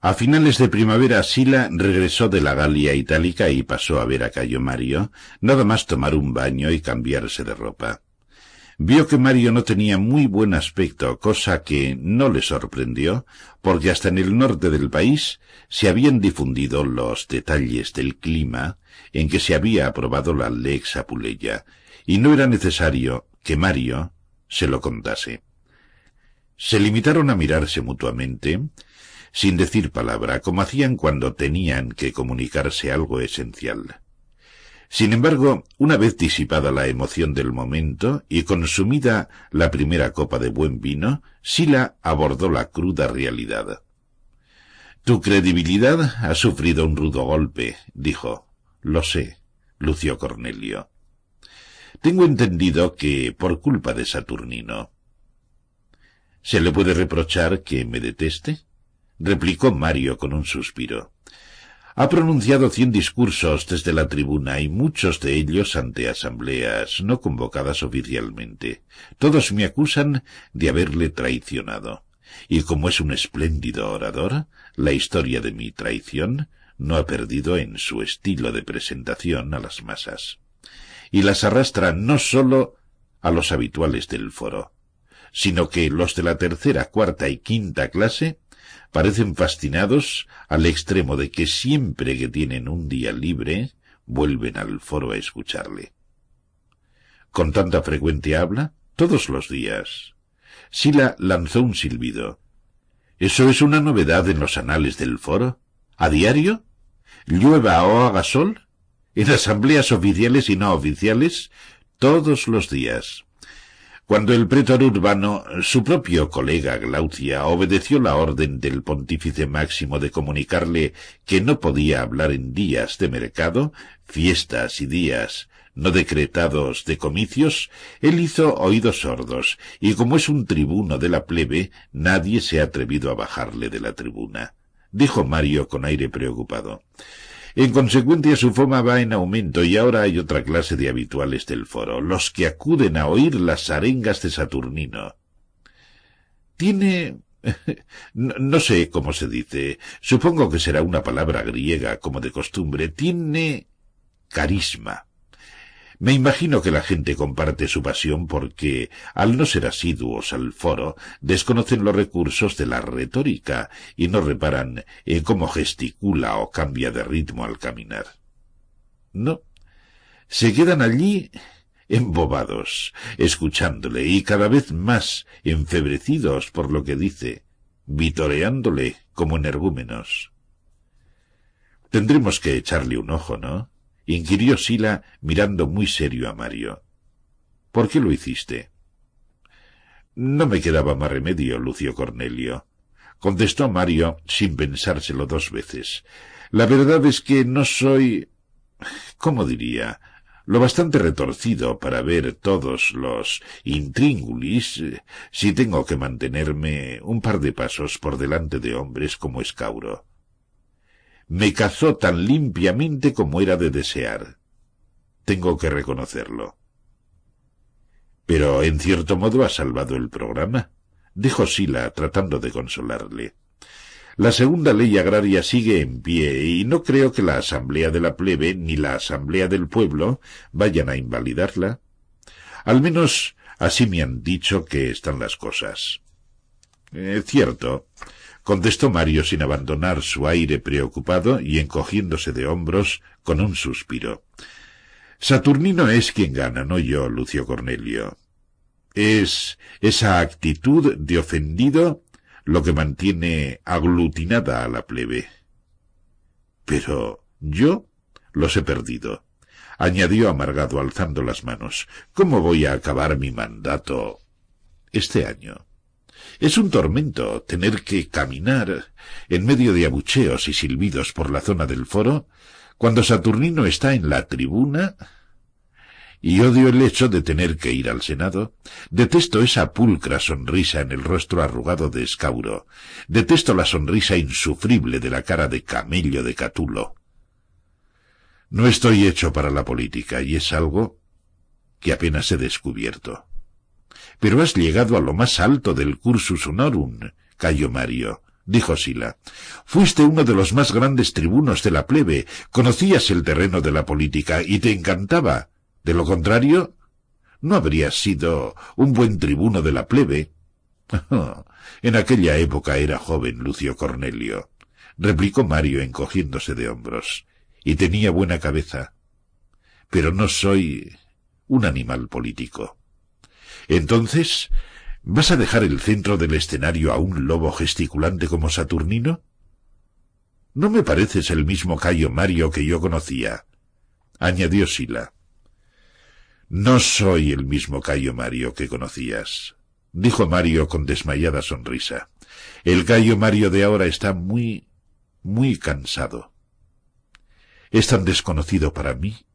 A finales de primavera Sila regresó de la Galia itálica y pasó a ver a Cayo Mario, nada más tomar un baño y cambiarse de ropa. Vio que Mario no tenía muy buen aspecto, cosa que no le sorprendió, porque hasta en el norte del país se habían difundido los detalles del clima en que se había aprobado la Lex Apuleya, y no era necesario que Mario se lo contase. Se limitaron a mirarse mutuamente, sin decir palabra, como hacían cuando tenían que comunicarse algo esencial. Sin embargo, una vez disipada la emoción del momento y consumida la primera copa de buen vino, Sila abordó la cruda realidad. Tu credibilidad ha sufrido un rudo golpe, dijo. Lo sé, lució Cornelio. Tengo entendido que por culpa de Saturnino. ¿Se le puede reprochar que me deteste? replicó Mario con un suspiro. Ha pronunciado cien discursos desde la tribuna y muchos de ellos ante asambleas no convocadas oficialmente. Todos me acusan de haberle traicionado. Y como es un espléndido orador, la historia de mi traición no ha perdido en su estilo de presentación a las masas. Y las arrastra no sólo a los habituales del foro, sino que los de la tercera, cuarta y quinta clase parecen fascinados al extremo de que siempre que tienen un día libre vuelven al foro a escucharle. Con tanta frecuencia habla, todos los días. Sila lanzó un silbido. ¿Eso es una novedad en los anales del foro? ¿A diario? ¿Llueva o haga sol? ¿En asambleas oficiales y no oficiales? Todos los días. Cuando el pretor urbano, su propio colega Glaucia, obedeció la orden del pontífice máximo de comunicarle que no podía hablar en días de mercado, fiestas y días no decretados de comicios, él hizo oídos sordos, y como es un tribuno de la plebe, nadie se ha atrevido a bajarle de la tribuna. Dijo Mario con aire preocupado. En consecuencia, su fama va en aumento y ahora hay otra clase de habituales del foro, los que acuden a oír las arengas de Saturnino. Tiene... no sé cómo se dice. Supongo que será una palabra griega, como de costumbre. Tiene carisma. Me imagino que la gente comparte su pasión porque, al no ser asiduos al foro, desconocen los recursos de la retórica y no reparan en cómo gesticula o cambia de ritmo al caminar. No. Se quedan allí embobados, escuchándole y cada vez más enfebrecidos por lo que dice, vitoreándole como energúmenos. Tendremos que echarle un ojo, ¿no? Inquirió Sila mirando muy serio a Mario. ¿Por qué lo hiciste? No me quedaba más remedio, Lucio Cornelio. Contestó Mario sin pensárselo dos veces. La verdad es que no soy. ¿cómo diría? lo bastante retorcido para ver todos los intríngulis si tengo que mantenerme un par de pasos por delante de hombres como Escauro me cazó tan limpiamente como era de desear. Tengo que reconocerlo. Pero en cierto modo ha salvado el programa, dijo Sila tratando de consolarle. La segunda ley agraria sigue en pie y no creo que la Asamblea de la Plebe ni la Asamblea del Pueblo vayan a invalidarla. Al menos así me han dicho que están las cosas. Eh, cierto contestó Mario sin abandonar su aire preocupado y encogiéndose de hombros con un suspiro. Saturnino es quien gana, no yo, Lucio Cornelio. Es esa actitud de ofendido lo que mantiene aglutinada a la plebe. Pero yo los he perdido, añadió amargado alzando las manos. ¿Cómo voy a acabar mi mandato este año? Es un tormento tener que caminar en medio de abucheos y silbidos por la zona del foro cuando Saturnino está en la tribuna y odio el hecho de tener que ir al Senado. Detesto esa pulcra sonrisa en el rostro arrugado de Escauro. Detesto la sonrisa insufrible de la cara de camello de Catulo. No estoy hecho para la política y es algo que apenas he descubierto. Pero has llegado a lo más alto del cursus honorum, Cayo Mario, dijo Sila. Fuiste uno de los más grandes tribunos de la plebe, conocías el terreno de la política y te encantaba. De lo contrario, no habrías sido un buen tribuno de la plebe. en aquella época era joven Lucio Cornelio, replicó Mario encogiéndose de hombros, y tenía buena cabeza. Pero no soy un animal político. Entonces, ¿vas a dejar el centro del escenario a un lobo gesticulante como Saturnino? No me pareces el mismo Cayo Mario que yo conocía, añadió Sila. No soy el mismo Cayo Mario que conocías, dijo Mario con desmayada sonrisa. El Cayo Mario de ahora está muy, muy cansado. Es tan desconocido para mí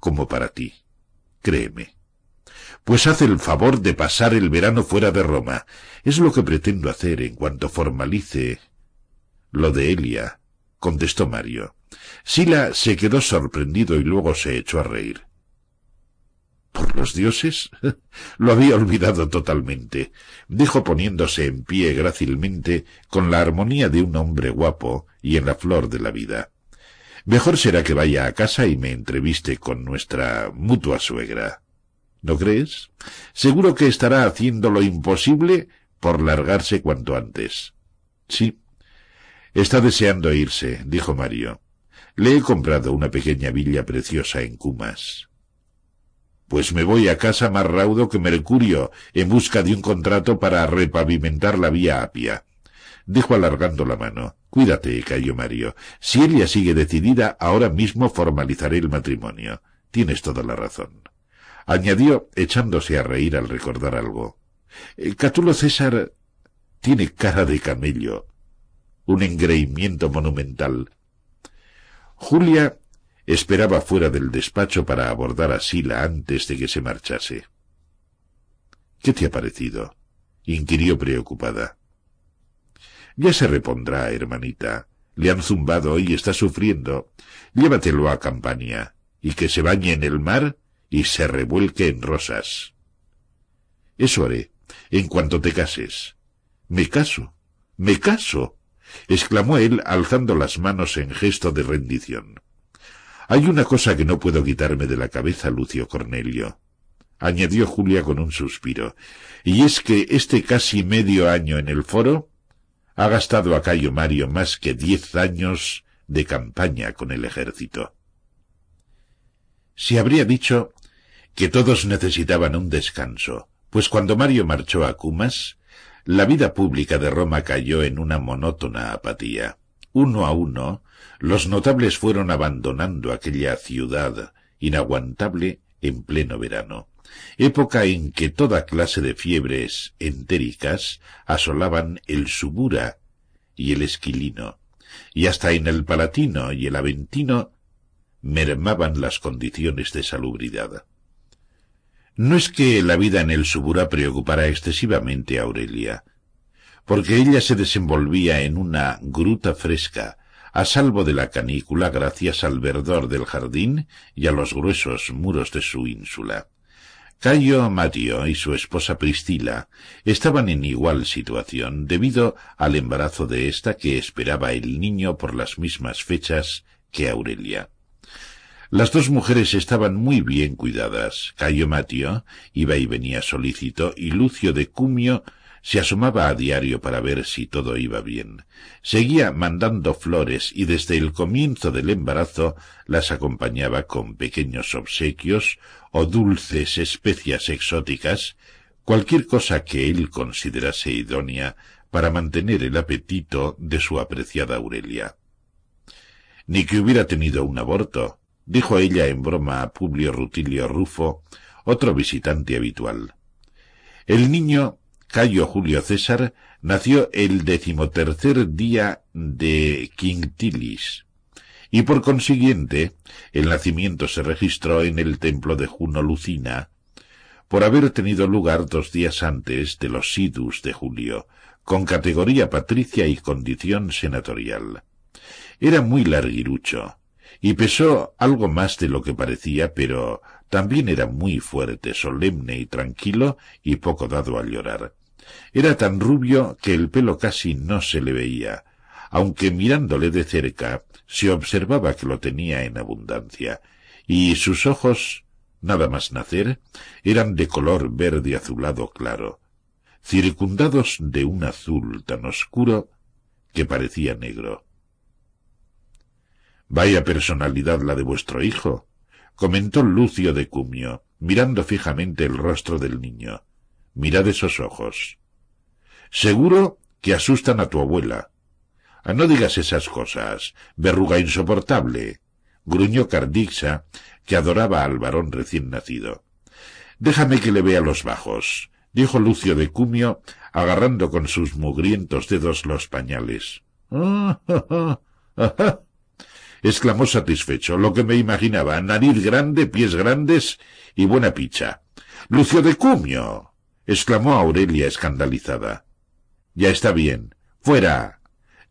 como para ti, créeme. Pues haz el favor de pasar el verano fuera de Roma. Es lo que pretendo hacer en cuanto formalice lo de Elia, contestó Mario. Sila se quedó sorprendido y luego se echó a reír. Por los dioses. Lo había olvidado totalmente, dijo poniéndose en pie grácilmente con la armonía de un hombre guapo y en la flor de la vida. Mejor será que vaya a casa y me entreviste con nuestra mutua suegra. ¿No crees? Seguro que estará haciendo lo imposible por largarse cuanto antes. Sí. Está deseando irse, dijo Mario. Le he comprado una pequeña villa preciosa en Cumas. Pues me voy a casa más raudo que Mercurio en busca de un contrato para repavimentar la vía Apia. Dijo alargando la mano. Cuídate, Cayo Mario. Si ella sigue decidida, ahora mismo formalizaré el matrimonio. Tienes toda la razón. Añadió, echándose a reír al recordar algo. El Catulo César tiene cara de camello. Un engreimiento monumental. Julia Esperaba fuera del despacho para abordar a Sila antes de que se marchase. ¿Qué te ha parecido? inquirió preocupada. Ya se repondrá, hermanita. Le han zumbado y está sufriendo. Llévatelo a Campania, y que se bañe en el mar y se revuelque en rosas. Eso haré, en cuanto te cases. Me caso, me caso, exclamó él alzando las manos en gesto de rendición. Hay una cosa que no puedo quitarme de la cabeza, Lucio Cornelio, añadió Julia con un suspiro, y es que este casi medio año en el foro ha gastado a Cayo Mario más que diez años de campaña con el ejército. Se habría dicho que todos necesitaban un descanso, pues cuando Mario marchó a Cumas, la vida pública de Roma cayó en una monótona apatía. Uno a uno, los notables fueron abandonando aquella ciudad inaguantable en pleno verano, época en que toda clase de fiebres entéricas asolaban el subura y el esquilino, y hasta en el palatino y el aventino mermaban las condiciones de salubridad. No es que la vida en el subura preocupara excesivamente a Aurelia, porque ella se desenvolvía en una gruta fresca, a salvo de la canícula gracias al verdor del jardín y a los gruesos muros de su ínsula. Cayo Matio y su esposa Pristila estaban en igual situación debido al embarazo de ésta que esperaba el niño por las mismas fechas que Aurelia. Las dos mujeres estaban muy bien cuidadas. Cayo Matio iba y venía solícito y Lucio de Cumio se asomaba a diario para ver si todo iba bien. Seguía mandando flores y desde el comienzo del embarazo las acompañaba con pequeños obsequios o dulces especias exóticas, cualquier cosa que él considerase idónea para mantener el apetito de su apreciada Aurelia. Ni que hubiera tenido un aborto, dijo ella en broma a Publio Rutilio Rufo, otro visitante habitual. El niño Cayo Julio César nació el decimotercer día de Quintilis, y por consiguiente el nacimiento se registró en el templo de Juno Lucina, por haber tenido lugar dos días antes de los sidus de Julio, con categoría patricia y condición senatorial. Era muy larguirucho, y pesó algo más de lo que parecía, pero también era muy fuerte, solemne y tranquilo y poco dado a llorar. Era tan rubio que el pelo casi no se le veía, aunque mirándole de cerca se observaba que lo tenía en abundancia, y sus ojos, nada más nacer, eran de color verde azulado claro, circundados de un azul tan oscuro que parecía negro. Vaya personalidad la de vuestro hijo, comentó Lucio de Cumio, mirando fijamente el rostro del niño. Mirad esos ojos. Seguro que asustan a tu abuela. Ah, no digas esas cosas, verruga insoportable, gruñó Cardixa, que adoraba al varón recién nacido. Déjame que le vea los bajos, dijo Lucio de Cumio, agarrando con sus mugrientos dedos los pañales. Exclamó satisfecho, lo que me imaginaba, nariz grande, pies grandes y buena picha. Lucio de Cumio. exclamó Aurelia escandalizada. Ya está bien. Fuera.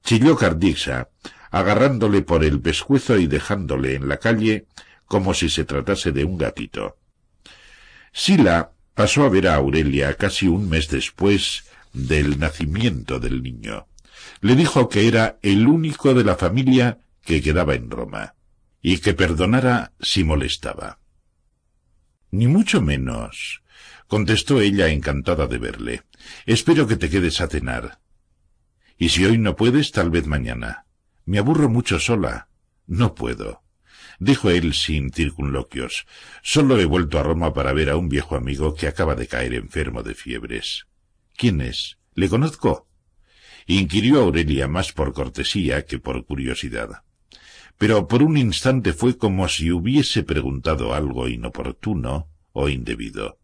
chilló Cardixa, agarrándole por el pescuezo y dejándole en la calle como si se tratase de un gatito. Sila pasó a ver a Aurelia casi un mes después del nacimiento del niño. Le dijo que era el único de la familia que quedaba en Roma, y que perdonara si molestaba. Ni mucho menos, contestó ella encantada de verle. Espero que te quedes a cenar. Y si hoy no puedes, tal vez mañana. Me aburro mucho sola. No puedo. Dijo él sin circunloquios. Solo he vuelto a Roma para ver a un viejo amigo que acaba de caer enfermo de fiebres. ¿Quién es? ¿Le conozco? inquirió Aurelia más por cortesía que por curiosidad pero por un instante fue como si hubiese preguntado algo inoportuno o indebido.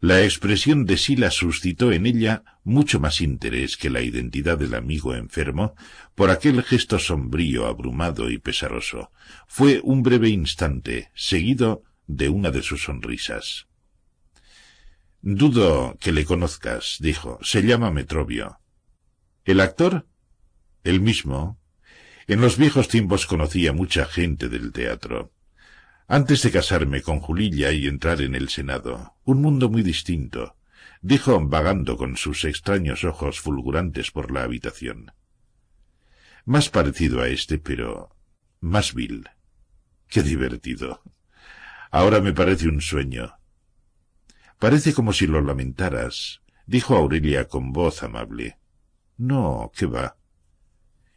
La expresión de Sila suscitó en ella mucho más interés que la identidad del amigo enfermo por aquel gesto sombrío, abrumado y pesaroso. Fue un breve instante, seguido de una de sus sonrisas. Dudo que le conozcas, dijo. Se llama Metrobio. ¿El actor? El mismo, en los viejos tiempos conocí a mucha gente del teatro. Antes de casarme con Julilla y entrar en el Senado, un mundo muy distinto, dijo vagando con sus extraños ojos fulgurantes por la habitación. Más parecido a este, pero más vil. Qué divertido. Ahora me parece un sueño. Parece como si lo lamentaras, dijo Aurelia con voz amable. No, qué va.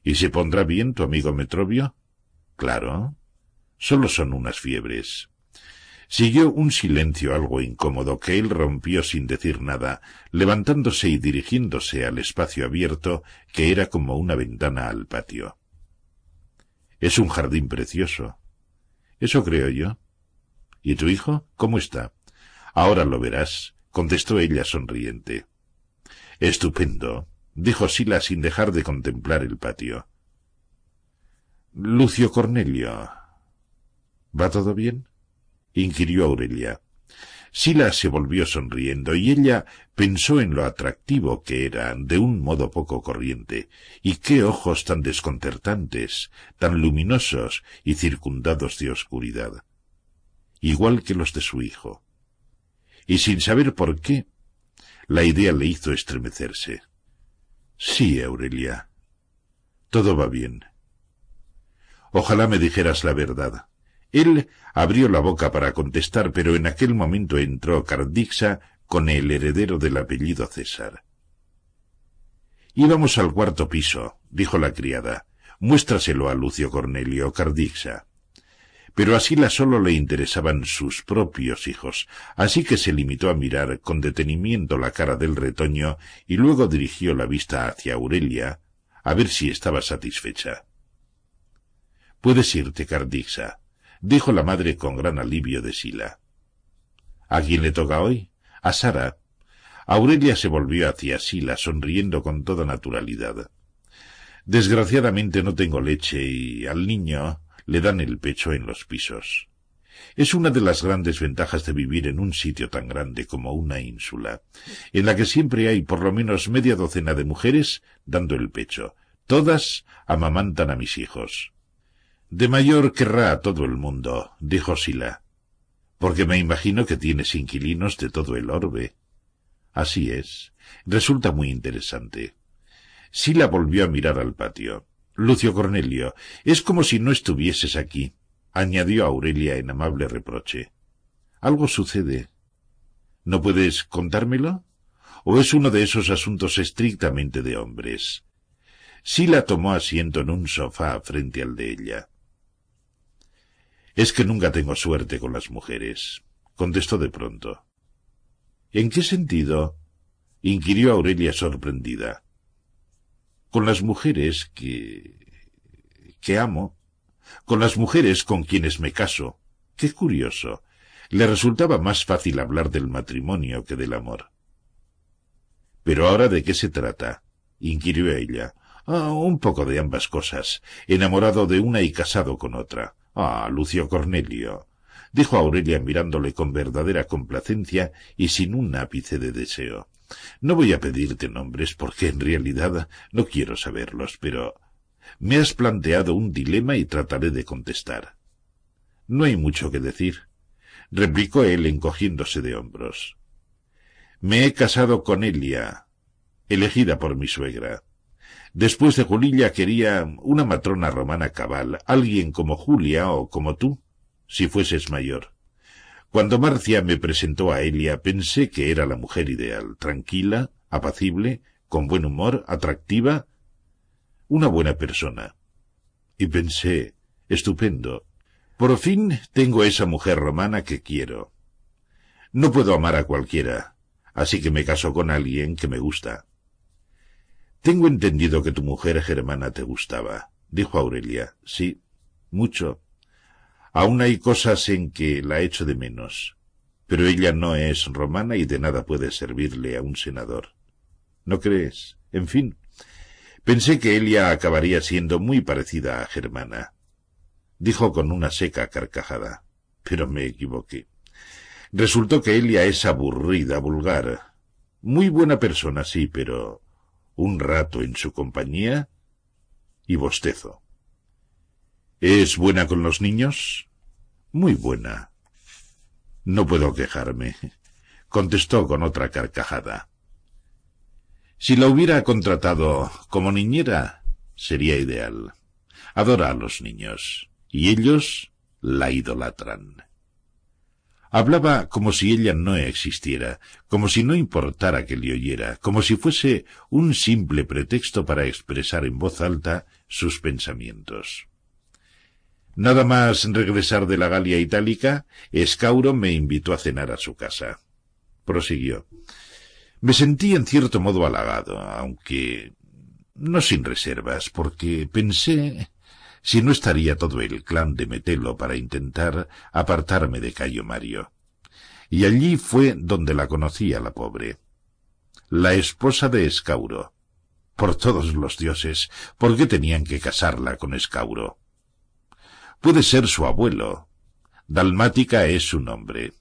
¿Y se pondrá bien tu amigo Metrobio? Claro. Solo son unas fiebres. Siguió un silencio algo incómodo que él rompió sin decir nada, levantándose y dirigiéndose al espacio abierto que era como una ventana al patio. Es un jardín precioso. Eso creo yo. ¿Y tu hijo? ¿Cómo está? Ahora lo verás, contestó ella sonriente. Estupendo dijo Sila sin dejar de contemplar el patio. Lucio Cornelio. ¿Va todo bien? inquirió Aurelia. Sila se volvió sonriendo y ella pensó en lo atractivo que era de un modo poco corriente, y qué ojos tan desconcertantes, tan luminosos y circundados de oscuridad, igual que los de su hijo. Y sin saber por qué, la idea le hizo estremecerse. Sí, Aurelia. Todo va bien. Ojalá me dijeras la verdad. Él abrió la boca para contestar, pero en aquel momento entró Cardixa con el heredero del apellido César. Íbamos al cuarto piso, dijo la criada. Muéstraselo a Lucio Cornelio Cardixa pero a Sila solo le interesaban sus propios hijos, así que se limitó a mirar con detenimiento la cara del retoño y luego dirigió la vista hacia Aurelia, a ver si estaba satisfecha. Puedes irte, Cardixa, dijo la madre con gran alivio de Sila. ¿A quién le toca hoy? A Sara. Aurelia se volvió hacia Sila, sonriendo con toda naturalidad. Desgraciadamente no tengo leche y al niño le dan el pecho en los pisos. Es una de las grandes ventajas de vivir en un sitio tan grande como una ínsula, en la que siempre hay por lo menos media docena de mujeres dando el pecho. Todas amamantan a mis hijos. De mayor querrá a todo el mundo, dijo Sila, porque me imagino que tienes inquilinos de todo el orbe. Así es. Resulta muy interesante. Sila volvió a mirar al patio. Lucio Cornelio, es como si no estuvieses aquí, añadió Aurelia en amable reproche. Algo sucede. ¿No puedes contármelo? ¿O es uno de esos asuntos estrictamente de hombres? Sila tomó asiento en un sofá frente al de ella. Es que nunca tengo suerte con las mujeres, contestó de pronto. ¿En qué sentido? inquirió Aurelia sorprendida. Con las mujeres que... que amo, con las mujeres con quienes me caso. Qué curioso. Le resultaba más fácil hablar del matrimonio que del amor. Pero ahora de qué se trata? inquirió ella. Ah, un poco de ambas cosas. Enamorado de una y casado con otra. Ah, Lucio Cornelio dijo Aurelia mirándole con verdadera complacencia y sin un ápice de deseo. No voy a pedirte nombres porque en realidad no quiero saberlos, pero me has planteado un dilema y trataré de contestar. No hay mucho que decir, replicó él encogiéndose de hombros. Me he casado con Elia, elegida por mi suegra. Después de Julilla quería una matrona romana cabal, alguien como Julia o como tú, si fueses mayor. Cuando Marcia me presentó a Elia pensé que era la mujer ideal, tranquila, apacible, con buen humor, atractiva, una buena persona. Y pensé, estupendo, por fin tengo esa mujer romana que quiero. No puedo amar a cualquiera, así que me caso con alguien que me gusta. Tengo entendido que tu mujer germana te gustaba, dijo Aurelia. Sí, mucho. Aún hay cosas en que la echo de menos, pero ella no es romana y de nada puede servirle a un senador. ¿No crees? En fin, pensé que Elia acabaría siendo muy parecida a Germana. Dijo con una seca carcajada. Pero me equivoqué. Resultó que Elia es aburrida, vulgar. Muy buena persona, sí, pero un rato en su compañía y bostezo. ¿Es buena con los niños? Muy buena. No puedo quejarme, contestó con otra carcajada. Si la hubiera contratado como niñera, sería ideal. Adora a los niños, y ellos la idolatran. Hablaba como si ella no existiera, como si no importara que le oyera, como si fuese un simple pretexto para expresar en voz alta sus pensamientos. Nada más regresar de la Galia itálica, Escauro me invitó a cenar a su casa. Prosiguió. Me sentí en cierto modo halagado, aunque no sin reservas, porque pensé si no estaría todo el clan de Metelo para intentar apartarme de Cayo Mario. Y allí fue donde la conocí a la pobre. La esposa de Escauro. Por todos los dioses, ¿por qué tenían que casarla con Escauro? Puede ser su abuelo. Dalmática es su nombre.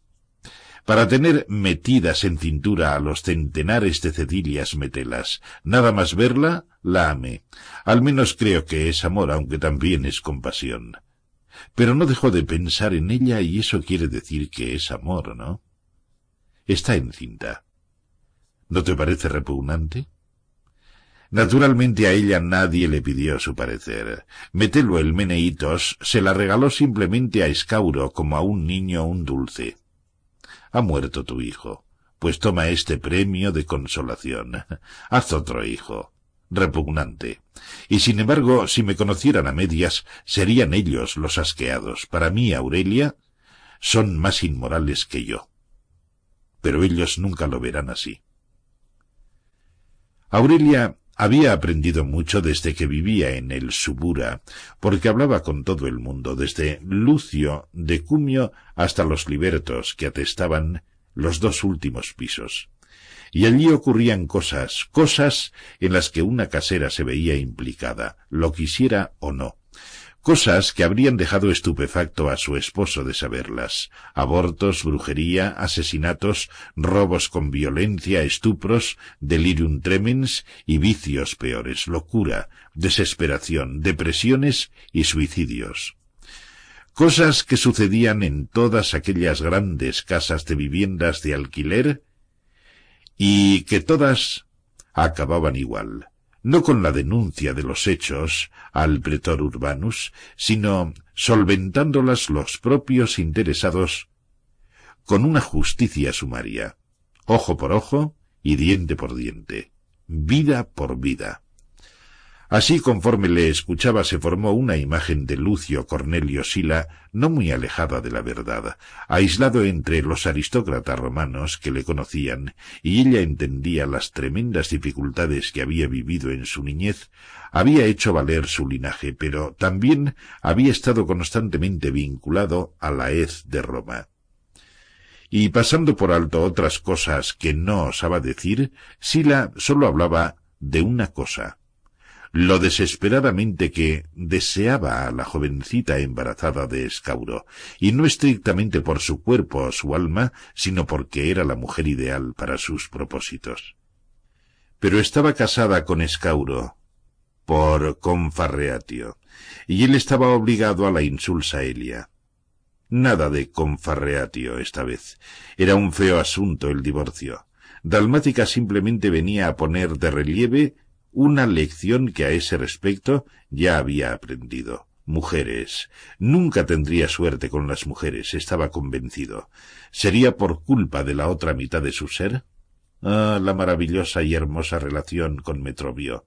Para tener metidas en cintura a los centenares de Cecilias Metelas, nada más verla, la amé. Al menos creo que es amor, aunque también es compasión. Pero no dejo de pensar en ella y eso quiere decir que es amor, ¿no? Está encinta. ¿No te parece repugnante? Naturalmente a ella nadie le pidió su parecer. Metelo el Meneitos se la regaló simplemente a Escauro como a un niño un dulce. Ha muerto tu hijo, pues toma este premio de consolación. Haz otro hijo. Repugnante. Y sin embargo, si me conocieran a medias, serían ellos los asqueados. Para mí, Aurelia, son más inmorales que yo. Pero ellos nunca lo verán así. Aurelia había aprendido mucho desde que vivía en el Subura, porque hablaba con todo el mundo, desde Lucio de Cumio hasta los libertos que atestaban los dos últimos pisos. Y allí ocurrían cosas, cosas en las que una casera se veía implicada, lo quisiera o no cosas que habrían dejado estupefacto a su esposo de saberlas. Abortos, brujería, asesinatos, robos con violencia, estupros, delirium tremens y vicios peores, locura, desesperación, depresiones y suicidios. cosas que sucedían en todas aquellas grandes casas de viviendas de alquiler y que todas acababan igual, no con la denuncia de los hechos al pretor urbanus, sino solventándolas los propios interesados con una justicia sumaria, ojo por ojo y diente por diente, vida por vida. Así conforme le escuchaba se formó una imagen de Lucio Cornelio Sila no muy alejada de la verdad, aislado entre los aristócratas romanos que le conocían, y ella entendía las tremendas dificultades que había vivido en su niñez, había hecho valer su linaje, pero también había estado constantemente vinculado a la hez de Roma. Y pasando por alto otras cosas que no osaba decir, Sila sólo hablaba de una cosa, lo desesperadamente que deseaba a la jovencita embarazada de Escauro, y no estrictamente por su cuerpo o su alma, sino porque era la mujer ideal para sus propósitos. Pero estaba casada con Escauro, por confarreatio, y él estaba obligado a la insulsa Elia. Nada de confarreatio esta vez. Era un feo asunto el divorcio. Dalmática simplemente venía a poner de relieve una lección que a ese respecto ya había aprendido. Mujeres. Nunca tendría suerte con las mujeres, estaba convencido. ¿Sería por culpa de la otra mitad de su ser? Ah, la maravillosa y hermosa relación con Metrovio.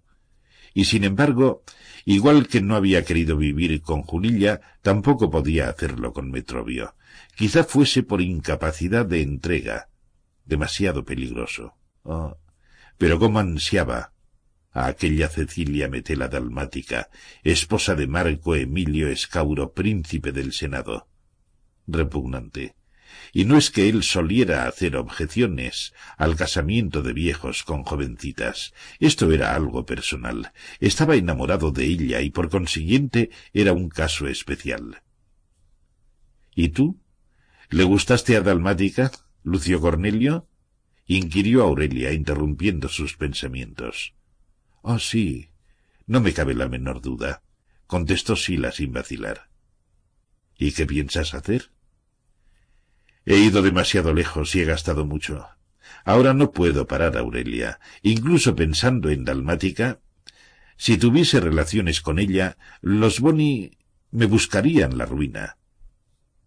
Y sin embargo, igual que no había querido vivir con Julilla, tampoco podía hacerlo con Metrovio. Quizá fuese por incapacidad de entrega. Demasiado peligroso. Oh, pero cómo ansiaba a aquella Cecilia Metela dalmática, esposa de Marco Emilio Escauro, príncipe del Senado. Repugnante. Y no es que él soliera hacer objeciones al casamiento de viejos con jovencitas. Esto era algo personal. Estaba enamorado de ella y por consiguiente era un caso especial. ¿Y tú? ¿Le gustaste a Dalmática, Lucio Cornelio? inquirió Aurelia, interrumpiendo sus pensamientos. Oh, sí. No me cabe la menor duda, contestó Sila sin vacilar. ¿Y qué piensas hacer? He ido demasiado lejos y he gastado mucho. Ahora no puedo parar, Aurelia. Incluso pensando en Dalmática, si tuviese relaciones con ella, los Boni me buscarían la ruina.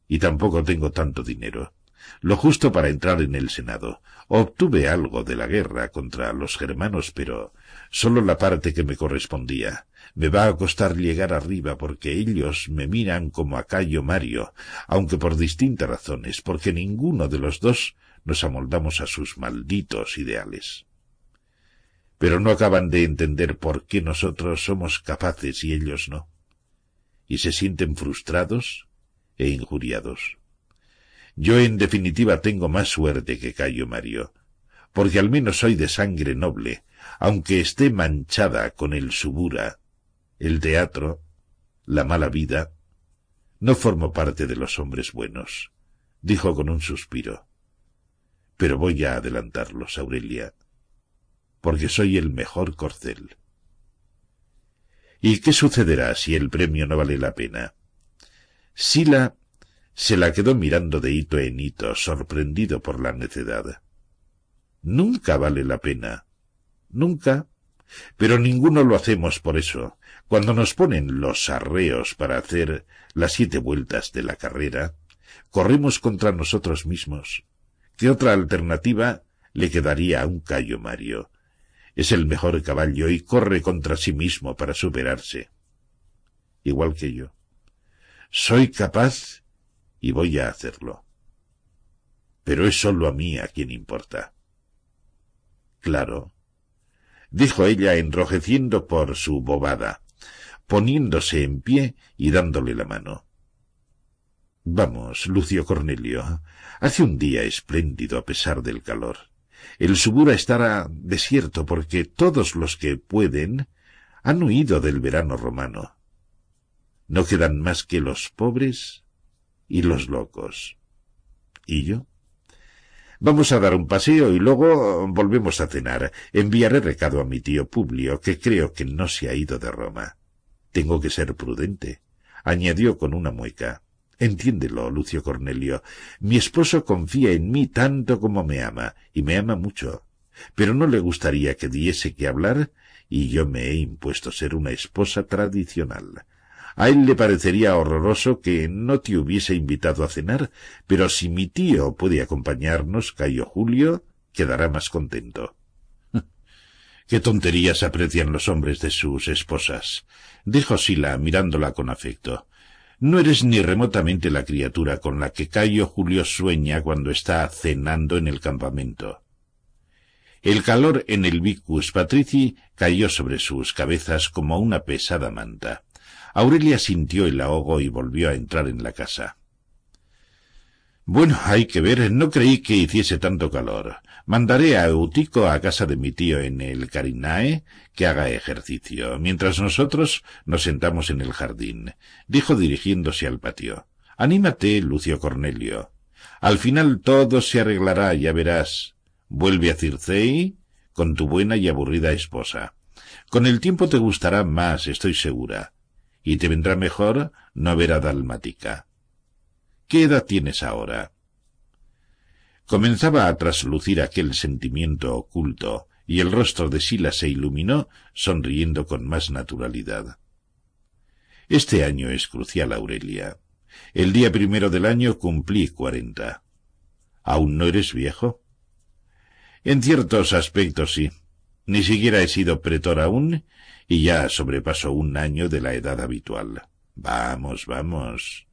Y tampoco tengo tanto dinero. Lo justo para entrar en el Senado. Obtuve algo de la guerra contra los germanos, pero sólo la parte que me correspondía. Me va a costar llegar arriba porque ellos me miran como a Cayo Mario, aunque por distintas razones, porque ninguno de los dos nos amoldamos a sus malditos ideales. Pero no acaban de entender por qué nosotros somos capaces y ellos no. Y se sienten frustrados e injuriados. Yo en definitiva tengo más suerte que Cayo Mario, porque al menos soy de sangre noble, aunque esté manchada con el subura, el teatro, la mala vida, no formo parte de los hombres buenos, dijo con un suspiro. Pero voy a adelantarlos, Aurelia, porque soy el mejor corcel. ¿Y qué sucederá si el premio no vale la pena? Sila se la quedó mirando de hito en hito, sorprendido por la necedad. Nunca vale la pena, Nunca. Pero ninguno lo hacemos por eso. Cuando nos ponen los arreos para hacer las siete vueltas de la carrera, corremos contra nosotros mismos. ¿Qué otra alternativa le quedaría a un Cayo Mario? Es el mejor caballo y corre contra sí mismo para superarse. Igual que yo. Soy capaz y voy a hacerlo. Pero es sólo a mí a quien importa. Claro, dijo ella enrojeciendo por su bobada, poniéndose en pie y dándole la mano. Vamos, Lucio Cornelio, hace un día espléndido a pesar del calor. El Subura estará desierto porque todos los que pueden han huido del verano romano. No quedan más que los pobres y los locos. ¿Y yo? Vamos a dar un paseo y luego volvemos a cenar. Enviaré recado a mi tío Publio, que creo que no se ha ido de Roma. Tengo que ser prudente, añadió con una mueca. Entiéndelo, Lucio Cornelio. Mi esposo confía en mí tanto como me ama, y me ama mucho. Pero no le gustaría que diese que hablar, y yo me he impuesto ser una esposa tradicional. A él le parecería horroroso que no te hubiese invitado a cenar, pero si mi tío puede acompañarnos, Cayo Julio, quedará más contento. Qué tonterías aprecian los hombres de sus esposas, dijo Sila mirándola con afecto. No eres ni remotamente la criatura con la que Cayo Julio sueña cuando está cenando en el campamento. El calor en el Vicus Patrici cayó sobre sus cabezas como una pesada manta. Aurelia sintió el ahogo y volvió a entrar en la casa. Bueno, hay que ver, no creí que hiciese tanto calor. Mandaré a Eutico a casa de mi tío en el Carinae que haga ejercicio, mientras nosotros nos sentamos en el jardín, dijo dirigiéndose al patio. Anímate, Lucio Cornelio. Al final todo se arreglará, ya verás. Vuelve a Circei con tu buena y aburrida esposa. Con el tiempo te gustará más, estoy segura. Y te vendrá mejor no ver a Dalmática. ¿Qué edad tienes ahora? Comenzaba a traslucir aquel sentimiento oculto, y el rostro de Sila se iluminó, sonriendo con más naturalidad. Este año es crucial, Aurelia. El día primero del año cumplí cuarenta. ¿Aún no eres viejo? En ciertos aspectos sí. Ni siquiera he sido pretor aún, y ya sobrepaso un año de la edad habitual. Vamos, vamos.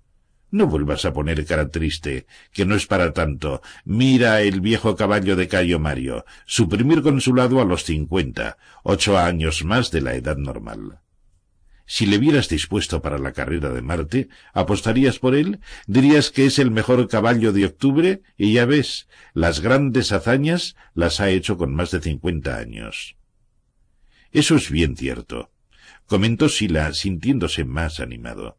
No vuelvas a poner cara triste, que no es para tanto. Mira el viejo caballo de Cayo Mario, su primer consulado a los cincuenta, ocho años más de la edad normal. Si le vieras dispuesto para la carrera de Marte, ¿apostarías por él? ¿Dirías que es el mejor caballo de octubre? Y ya ves, las grandes hazañas las ha hecho con más de cincuenta años. Eso es bien cierto, comentó Sila sintiéndose más animado.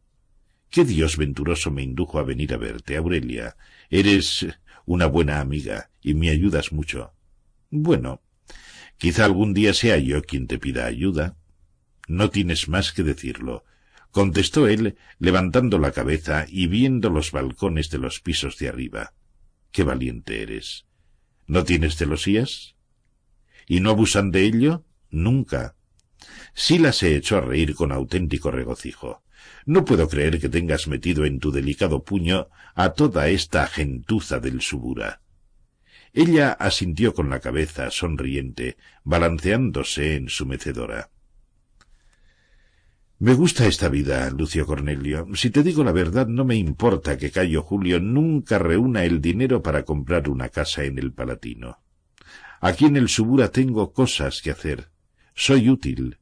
¿Qué Dios venturoso me indujo a venir a verte, Aurelia? Eres una buena amiga y me ayudas mucho. Bueno, quizá algún día sea yo quien te pida ayuda. No tienes más que decirlo, contestó él, levantando la cabeza y viendo los balcones de los pisos de arriba. Qué valiente eres. ¿No tienes celosías? ¿Y no abusan de ello? Nunca. Sila se echó a reír con auténtico regocijo. No puedo creer que tengas metido en tu delicado puño a toda esta gentuza del Subura. Ella asintió con la cabeza, sonriente, balanceándose en su mecedora. Me gusta esta vida, Lucio Cornelio. Si te digo la verdad, no me importa que Cayo Julio nunca reúna el dinero para comprar una casa en el Palatino. Aquí en el Subura tengo cosas que hacer. Soy útil.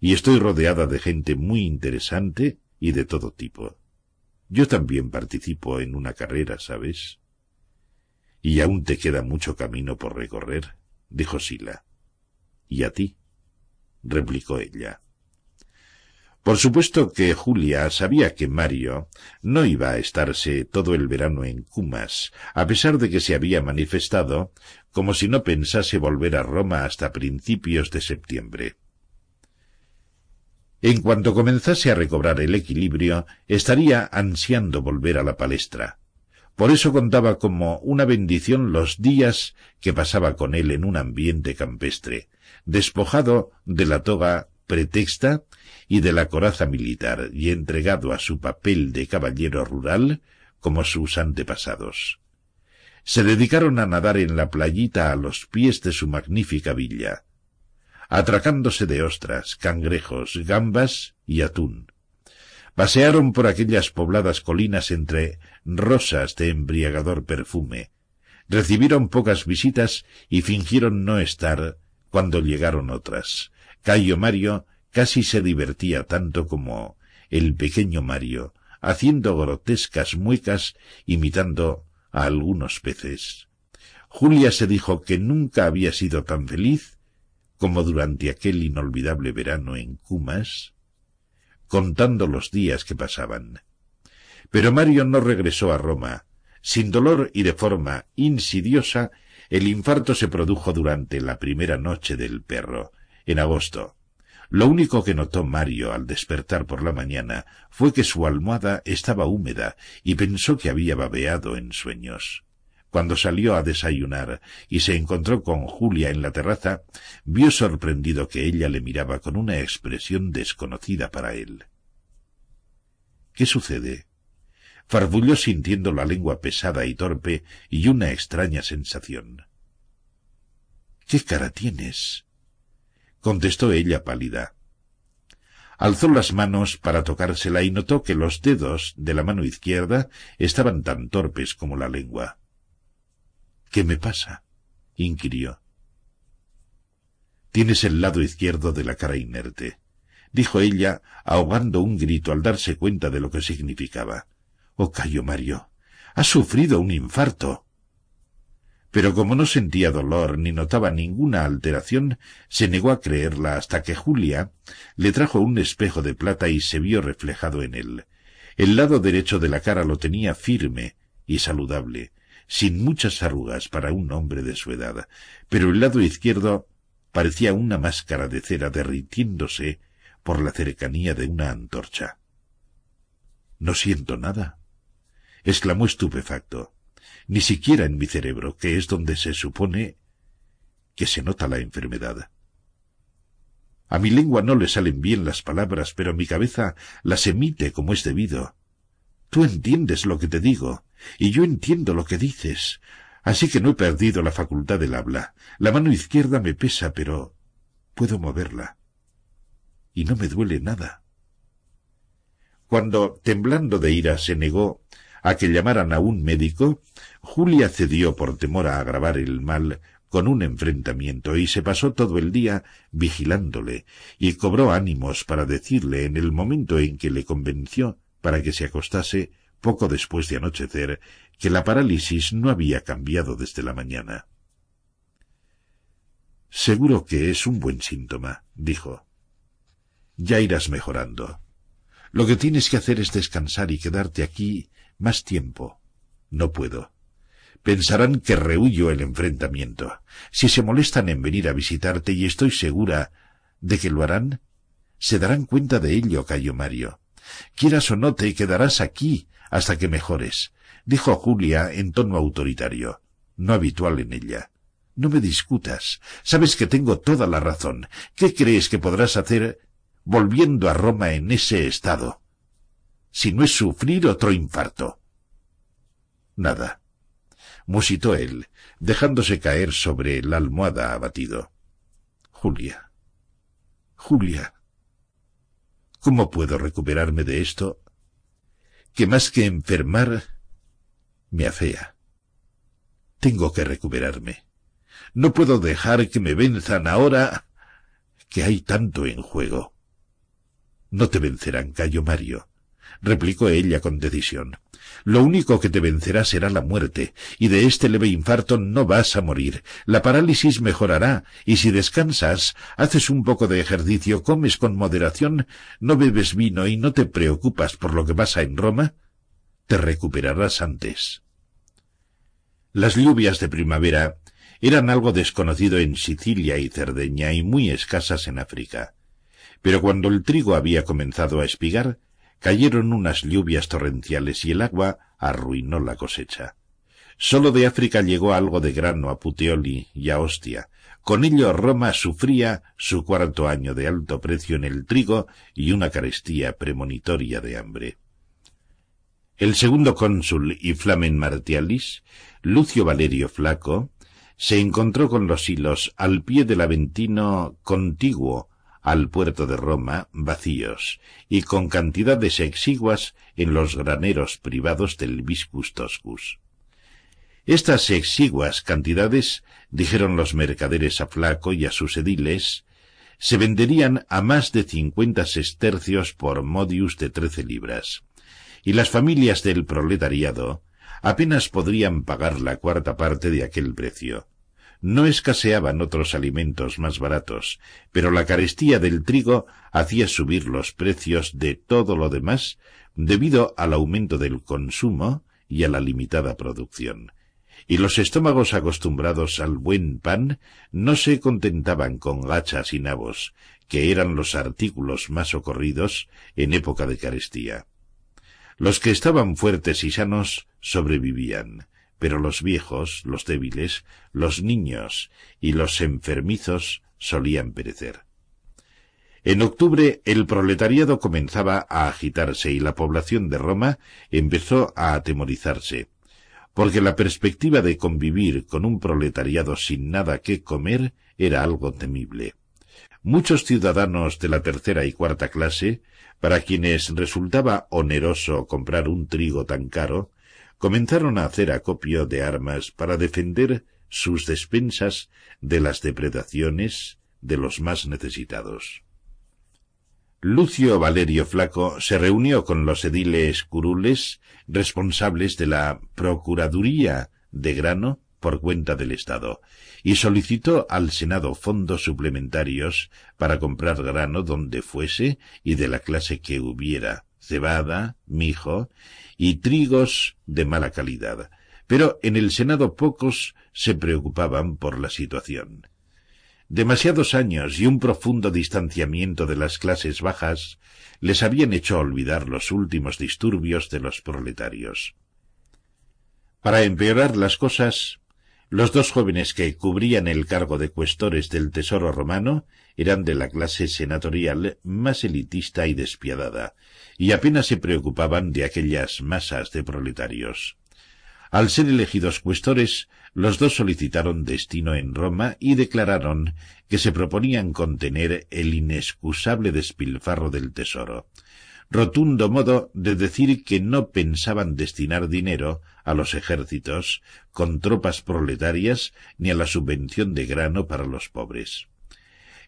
Y estoy rodeada de gente muy interesante y de todo tipo. Yo también participo en una carrera, ¿sabes? Y aún te queda mucho camino por recorrer, dijo Sila. ¿Y a ti? replicó ella. Por supuesto que Julia sabía que Mario no iba a estarse todo el verano en Cumas, a pesar de que se había manifestado como si no pensase volver a Roma hasta principios de septiembre. En cuanto comenzase a recobrar el equilibrio, estaría ansiando volver a la palestra. Por eso contaba como una bendición los días que pasaba con él en un ambiente campestre, despojado de la toga pretexta y de la coraza militar y entregado a su papel de caballero rural como sus antepasados. Se dedicaron a nadar en la playita a los pies de su magnífica villa, atracándose de ostras, cangrejos, gambas y atún. Pasearon por aquellas pobladas colinas entre rosas de embriagador perfume. Recibieron pocas visitas y fingieron no estar cuando llegaron otras. Cayo Mario casi se divertía tanto como el pequeño Mario, haciendo grotescas muecas imitando a algunos peces. Julia se dijo que nunca había sido tan feliz como durante aquel inolvidable verano en Cumas, contando los días que pasaban. Pero Mario no regresó a Roma. Sin dolor y de forma insidiosa, el infarto se produjo durante la primera noche del perro, en agosto. Lo único que notó Mario al despertar por la mañana fue que su almohada estaba húmeda y pensó que había babeado en sueños. Cuando salió a desayunar y se encontró con Julia en la terraza, vio sorprendido que ella le miraba con una expresión desconocida para él. ¿Qué sucede? farfulló sintiendo la lengua pesada y torpe y una extraña sensación. ¿Qué cara tienes? Contestó ella pálida. Alzó las manos para tocársela y notó que los dedos de la mano izquierda estaban tan torpes como la lengua. ¿Qué me pasa? inquirió. Tienes el lado izquierdo de la cara inerte, dijo ella, ahogando un grito al darse cuenta de lo que significaba. Oh, Cayo Mario, has sufrido un infarto pero como no sentía dolor ni notaba ninguna alteración, se negó a creerla hasta que Julia le trajo un espejo de plata y se vio reflejado en él. El lado derecho de la cara lo tenía firme y saludable, sin muchas arrugas para un hombre de su edad, pero el lado izquierdo parecía una máscara de cera derritiéndose por la cercanía de una antorcha. No siento nada, exclamó estupefacto ni siquiera en mi cerebro, que es donde se supone que se nota la enfermedad. A mi lengua no le salen bien las palabras, pero mi cabeza las emite como es debido. Tú entiendes lo que te digo, y yo entiendo lo que dices, así que no he perdido la facultad del habla. La mano izquierda me pesa, pero puedo moverla. Y no me duele nada. Cuando, temblando de ira, se negó a que llamaran a un médico, Julia cedió por temor a agravar el mal con un enfrentamiento y se pasó todo el día vigilándole y cobró ánimos para decirle en el momento en que le convenció para que se acostase poco después de anochecer que la parálisis no había cambiado desde la mañana. Seguro que es un buen síntoma, dijo. Ya irás mejorando. Lo que tienes que hacer es descansar y quedarte aquí más tiempo. No puedo. Pensarán que rehuyo el enfrentamiento. Si se molestan en venir a visitarte y estoy segura de que lo harán, se darán cuenta de ello, Cayo Mario. Quieras o no te quedarás aquí hasta que mejores, dijo Julia en tono autoritario, no habitual en ella. No me discutas. Sabes que tengo toda la razón. ¿Qué crees que podrás hacer volviendo a Roma en ese estado? si no es sufrir otro infarto. Nada, musitó él, dejándose caer sobre la almohada abatido. Julia. Julia. ¿Cómo puedo recuperarme de esto? Que más que enfermar, me afea. Tengo que recuperarme. No puedo dejar que me venzan ahora que hay tanto en juego. No te vencerán, Cayo Mario replicó ella con decisión. Lo único que te vencerá será la muerte, y de este leve infarto no vas a morir. La parálisis mejorará, y si descansas, haces un poco de ejercicio, comes con moderación, no bebes vino y no te preocupas por lo que pasa en Roma, te recuperarás antes. Las lluvias de primavera eran algo desconocido en Sicilia y Cerdeña y muy escasas en África. Pero cuando el trigo había comenzado a espigar, Cayeron unas lluvias torrenciales y el agua arruinó la cosecha. Solo de África llegó algo de grano a Puteoli y a Ostia. Con ello Roma sufría su cuarto año de alto precio en el trigo y una carestía premonitoria de hambre. El segundo cónsul y flamen martialis, Lucio Valerio Flaco, se encontró con los hilos al pie del Aventino contiguo al puerto de Roma vacíos y con cantidades exiguas en los graneros privados del Viscus Toscus. Estas exiguas cantidades, dijeron los mercaderes a Flaco y a sus ediles, se venderían a más de cincuenta sestercios por modius de trece libras, y las familias del proletariado apenas podrían pagar la cuarta parte de aquel precio, no escaseaban otros alimentos más baratos, pero la carestía del trigo hacía subir los precios de todo lo demás debido al aumento del consumo y a la limitada producción. Y los estómagos acostumbrados al buen pan no se contentaban con gachas y nabos, que eran los artículos más socorridos en época de carestía. Los que estaban fuertes y sanos sobrevivían, pero los viejos, los débiles, los niños y los enfermizos solían perecer. En octubre el proletariado comenzaba a agitarse y la población de Roma empezó a atemorizarse, porque la perspectiva de convivir con un proletariado sin nada que comer era algo temible. Muchos ciudadanos de la tercera y cuarta clase, para quienes resultaba oneroso comprar un trigo tan caro, comenzaron a hacer acopio de armas para defender sus despensas de las depredaciones de los más necesitados. Lucio Valerio Flaco se reunió con los ediles curules responsables de la Procuraduría de Grano por cuenta del Estado y solicitó al Senado fondos suplementarios para comprar grano donde fuese y de la clase que hubiera, cebada, mijo y trigos de mala calidad. Pero en el Senado pocos se preocupaban por la situación. Demasiados años y un profundo distanciamiento de las clases bajas les habían hecho olvidar los últimos disturbios de los proletarios. Para empeorar las cosas, los dos jóvenes que cubrían el cargo de cuestores del Tesoro romano eran de la clase senatorial más elitista y despiadada, y apenas se preocupaban de aquellas masas de proletarios. Al ser elegidos cuestores, los dos solicitaron destino en Roma y declararon que se proponían contener el inexcusable despilfarro del tesoro, rotundo modo de decir que no pensaban destinar dinero a los ejércitos con tropas proletarias ni a la subvención de grano para los pobres.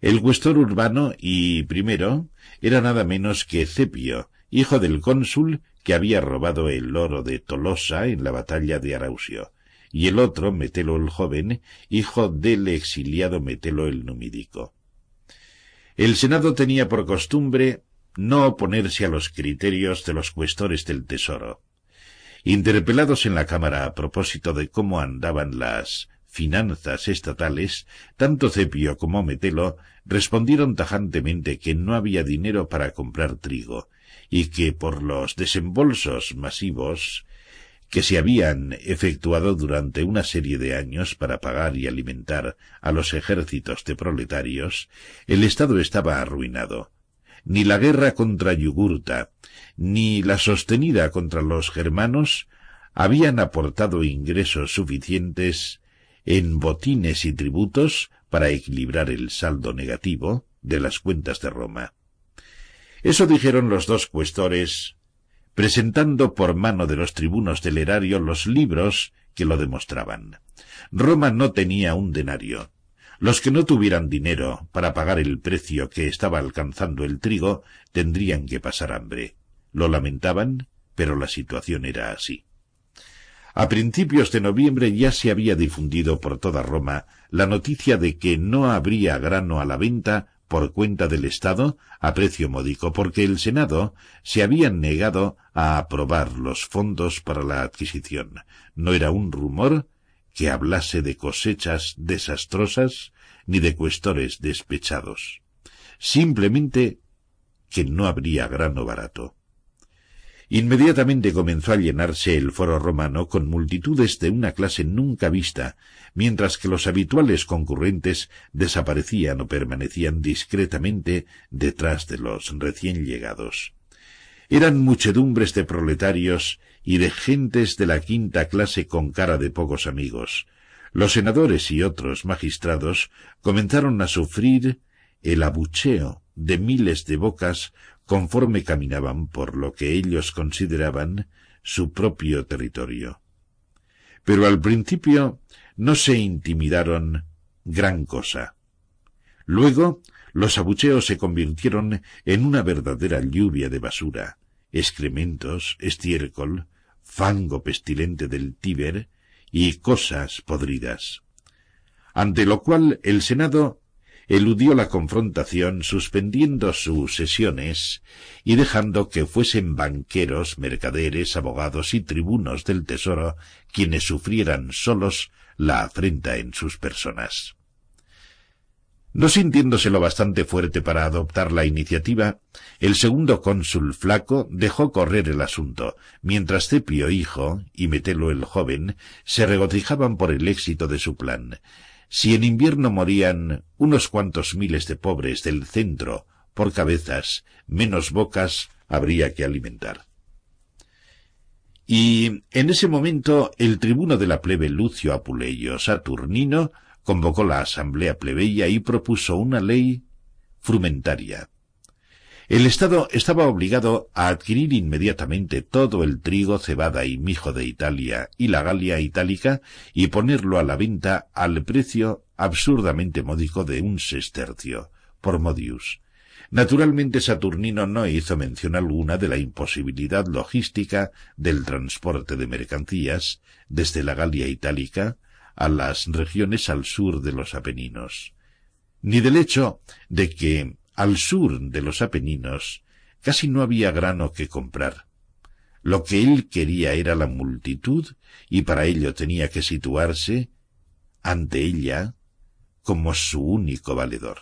El cuestor urbano y primero era nada menos que Cepio, hijo del cónsul que había robado el oro de Tolosa en la batalla de Arausio, y el otro, Metelo el joven, hijo del exiliado Metelo el numídico. El Senado tenía por costumbre no oponerse a los criterios de los cuestores del Tesoro. Interpelados en la Cámara a propósito de cómo andaban las finanzas estatales, tanto Cepio como Metelo respondieron tajantemente que no había dinero para comprar trigo, y que por los desembolsos masivos que se habían efectuado durante una serie de años para pagar y alimentar a los ejércitos de proletarios, el Estado estaba arruinado. Ni la guerra contra Yugurta, ni la sostenida contra los germanos habían aportado ingresos suficientes en botines y tributos para equilibrar el saldo negativo de las cuentas de Roma. Eso dijeron los dos cuestores, presentando por mano de los tribunos del erario los libros que lo demostraban. Roma no tenía un denario. Los que no tuvieran dinero para pagar el precio que estaba alcanzando el trigo tendrían que pasar hambre. Lo lamentaban, pero la situación era así. A principios de noviembre ya se había difundido por toda Roma la noticia de que no habría grano a la venta por cuenta del Estado a precio módico porque el Senado se había negado a aprobar los fondos para la adquisición. No era un rumor que hablase de cosechas desastrosas ni de cuestores despechados. Simplemente que no habría grano barato. Inmediatamente comenzó a llenarse el foro romano con multitudes de una clase nunca vista, mientras que los habituales concurrentes desaparecían o permanecían discretamente detrás de los recién llegados. Eran muchedumbres de proletarios y de gentes de la quinta clase con cara de pocos amigos. Los senadores y otros magistrados comenzaron a sufrir el abucheo de miles de bocas conforme caminaban por lo que ellos consideraban su propio territorio. Pero al principio no se intimidaron gran cosa. Luego los abucheos se convirtieron en una verdadera lluvia de basura, excrementos, estiércol, fango pestilente del Tíber y cosas podridas. Ante lo cual el Senado eludió la confrontación suspendiendo sus sesiones y dejando que fuesen banqueros, mercaderes, abogados y tribunos del tesoro quienes sufrieran solos la afrenta en sus personas. No sintiéndose lo bastante fuerte para adoptar la iniciativa, el segundo cónsul flaco dejó correr el asunto, mientras Cepio hijo y Metelo el joven se regocijaban por el éxito de su plan. Si en invierno morían unos cuantos miles de pobres del centro por cabezas, menos bocas habría que alimentar. Y en ese momento el tribuno de la plebe Lucio Apuleyo Saturnino convocó la asamblea plebeya y propuso una ley frumentaria. El Estado estaba obligado a adquirir inmediatamente todo el trigo, cebada y mijo de Italia y la Galia itálica y ponerlo a la venta al precio absurdamente módico de un sestercio por modius. Naturalmente Saturnino no hizo mención alguna de la imposibilidad logística del transporte de mercancías desde la Galia itálica a las regiones al sur de los Apeninos, ni del hecho de que al sur de los Apeninos casi no había grano que comprar. Lo que él quería era la multitud y para ello tenía que situarse ante ella como su único valedor.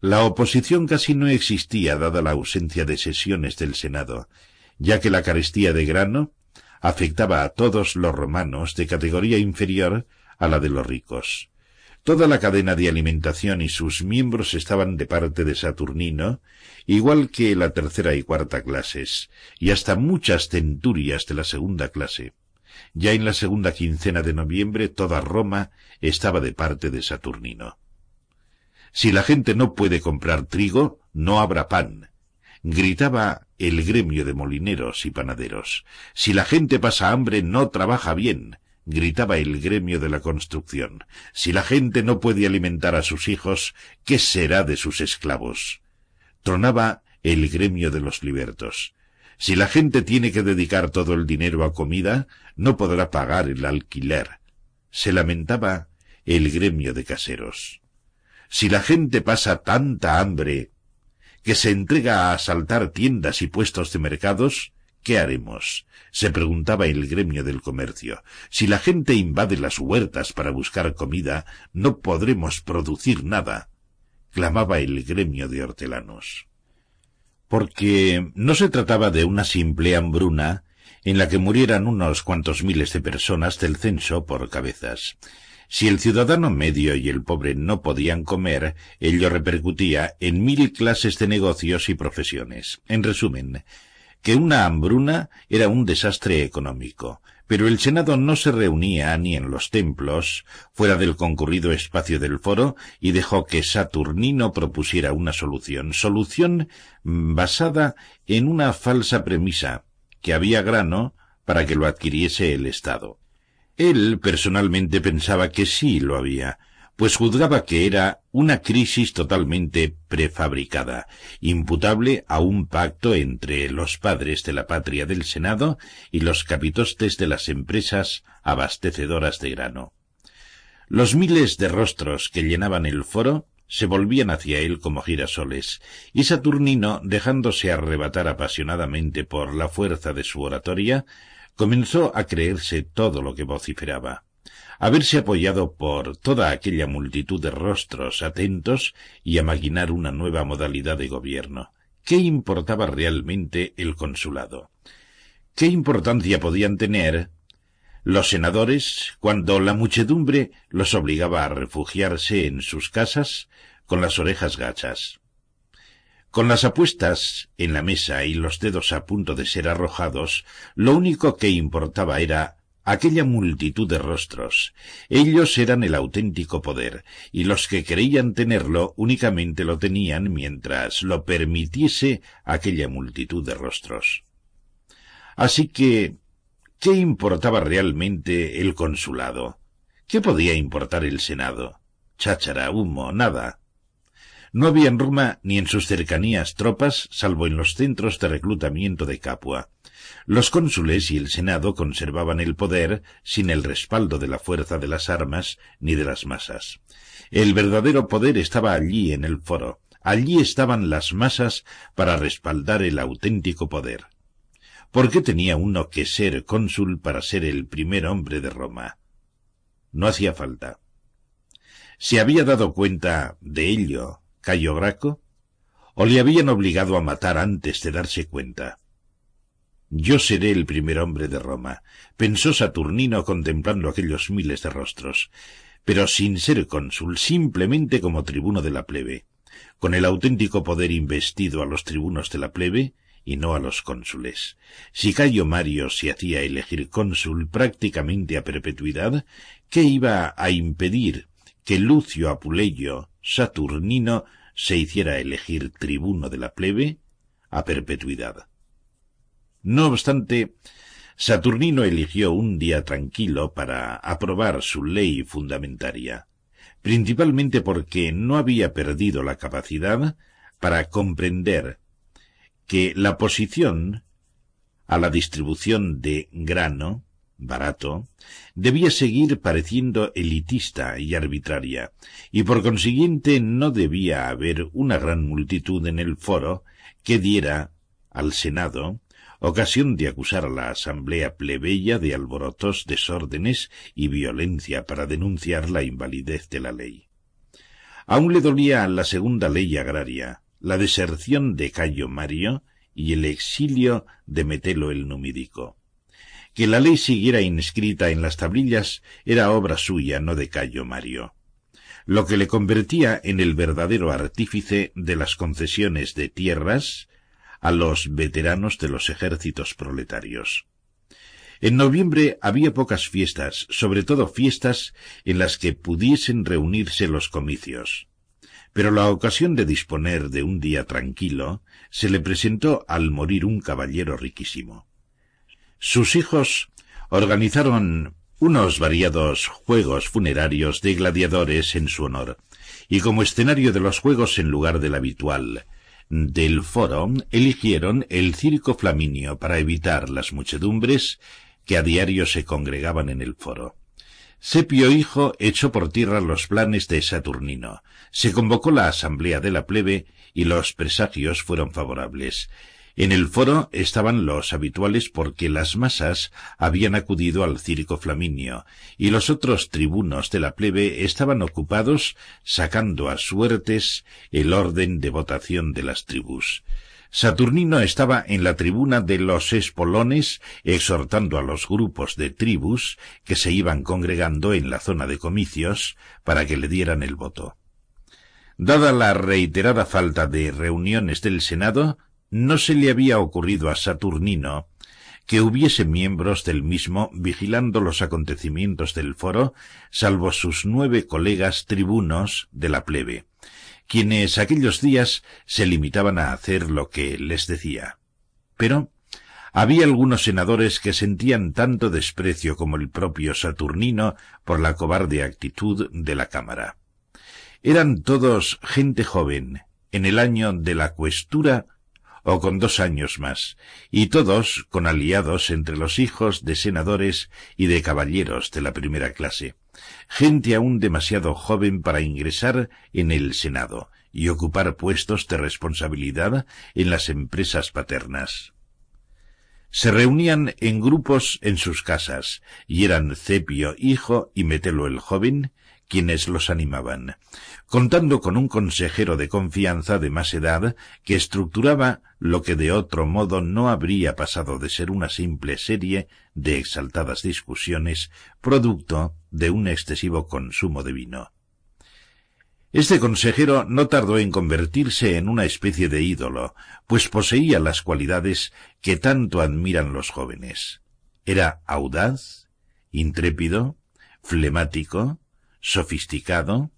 La oposición casi no existía dada la ausencia de sesiones del Senado, ya que la carestía de grano afectaba a todos los romanos de categoría inferior a la de los ricos. Toda la cadena de alimentación y sus miembros estaban de parte de Saturnino, igual que la tercera y cuarta clases, y hasta muchas centurias de la segunda clase. Ya en la segunda quincena de noviembre toda Roma estaba de parte de Saturnino. Si la gente no puede comprar trigo, no habrá pan, gritaba el gremio de molineros y panaderos. Si la gente pasa hambre, no trabaja bien, gritaba el gremio de la construcción. Si la gente no puede alimentar a sus hijos, ¿qué será de sus esclavos? Tronaba el gremio de los libertos. Si la gente tiene que dedicar todo el dinero a comida, no podrá pagar el alquiler. Se lamentaba el gremio de caseros. Si la gente pasa tanta hambre que se entrega a asaltar tiendas y puestos de mercados, ¿qué haremos? se preguntaba el gremio del comercio. Si la gente invade las huertas para buscar comida, no podremos producir nada, clamaba el gremio de hortelanos. Porque no se trataba de una simple hambruna en la que murieran unos cuantos miles de personas del censo por cabezas. Si el ciudadano medio y el pobre no podían comer, ello repercutía en mil clases de negocios y profesiones. En resumen, que una hambruna era un desastre económico, pero el Senado no se reunía ni en los templos, fuera del concurrido espacio del foro, y dejó que Saturnino propusiera una solución, solución basada en una falsa premisa, que había grano para que lo adquiriese el Estado. Él personalmente pensaba que sí lo había, pues juzgaba que era una crisis totalmente prefabricada, imputable a un pacto entre los padres de la patria del Senado y los capitostes de las empresas abastecedoras de grano. Los miles de rostros que llenaban el foro se volvían hacia él como girasoles, y Saturnino, dejándose arrebatar apasionadamente por la fuerza de su oratoria, comenzó a creerse todo lo que vociferaba. A verse apoyado por toda aquella multitud de rostros atentos y a maquinar una nueva modalidad de gobierno. ¿Qué importaba realmente el consulado? ¿Qué importancia podían tener los senadores cuando la muchedumbre los obligaba a refugiarse en sus casas con las orejas gachas? Con las apuestas en la mesa y los dedos a punto de ser arrojados, lo único que importaba era aquella multitud de rostros. Ellos eran el auténtico poder, y los que creían tenerlo únicamente lo tenían mientras lo permitiese aquella multitud de rostros. Así que, ¿qué importaba realmente el consulado? ¿Qué podía importar el Senado? Cháchara, humo, nada. No había en Roma ni en sus cercanías tropas, salvo en los centros de reclutamiento de Capua. Los cónsules y el Senado conservaban el poder sin el respaldo de la fuerza de las armas ni de las masas. El verdadero poder estaba allí en el foro. Allí estaban las masas para respaldar el auténtico poder. ¿Por qué tenía uno que ser cónsul para ser el primer hombre de Roma? No hacía falta. ¿Se había dado cuenta de ello Cayo Graco? ¿O le habían obligado a matar antes de darse cuenta? Yo seré el primer hombre de Roma, pensó Saturnino contemplando aquellos miles de rostros, pero sin ser cónsul, simplemente como tribuno de la plebe, con el auténtico poder investido a los tribunos de la plebe y no a los cónsules. Si Cayo Mario se hacía elegir cónsul prácticamente a perpetuidad, ¿qué iba a impedir que Lucio Apuleyo Saturnino se hiciera elegir tribuno de la plebe a perpetuidad? No obstante, Saturnino eligió un día tranquilo para aprobar su ley fundamentaria, principalmente porque no había perdido la capacidad para comprender que la posición a la distribución de grano barato debía seguir pareciendo elitista y arbitraria, y por consiguiente no debía haber una gran multitud en el foro que diera al Senado ocasión de acusar a la asamblea plebeya de alborotos, desórdenes y violencia para denunciar la invalidez de la ley. Aún le dolía la segunda ley agraria, la deserción de Cayo Mario y el exilio de Metelo el Numídico. Que la ley siguiera inscrita en las tablillas era obra suya, no de Cayo Mario, lo que le convertía en el verdadero artífice de las concesiones de tierras a los veteranos de los ejércitos proletarios. En noviembre había pocas fiestas, sobre todo fiestas en las que pudiesen reunirse los comicios pero la ocasión de disponer de un día tranquilo se le presentó al morir un caballero riquísimo. Sus hijos organizaron unos variados juegos funerarios de gladiadores en su honor, y como escenario de los juegos en lugar del habitual del foro, eligieron el circo flaminio para evitar las muchedumbres que a diario se congregaban en el foro. Sepio hijo echó por tierra los planes de Saturnino. Se convocó la asamblea de la plebe y los presagios fueron favorables. En el foro estaban los habituales porque las masas habían acudido al circo flaminio y los otros tribunos de la plebe estaban ocupados sacando a suertes el orden de votación de las tribus. Saturnino estaba en la tribuna de los espolones exhortando a los grupos de tribus que se iban congregando en la zona de comicios para que le dieran el voto. Dada la reiterada falta de reuniones del Senado, no se le había ocurrido a Saturnino que hubiese miembros del mismo vigilando los acontecimientos del foro, salvo sus nueve colegas tribunos de la plebe quienes aquellos días se limitaban a hacer lo que les decía. Pero había algunos senadores que sentían tanto desprecio como el propio Saturnino por la cobarde actitud de la Cámara. Eran todos gente joven, en el año de la cuestura o con dos años más, y todos con aliados entre los hijos de senadores y de caballeros de la primera clase gente aún demasiado joven para ingresar en el Senado y ocupar puestos de responsabilidad en las empresas paternas. Se reunían en grupos en sus casas, y eran Cepio hijo y Metelo el joven quienes los animaban, contando con un consejero de confianza de más edad que estructuraba lo que de otro modo no habría pasado de ser una simple serie de exaltadas discusiones producto de un excesivo consumo de vino. Este consejero no tardó en convertirse en una especie de ídolo, pues poseía las cualidades que tanto admiran los jóvenes. Era audaz, intrépido, flemático, sofisticado,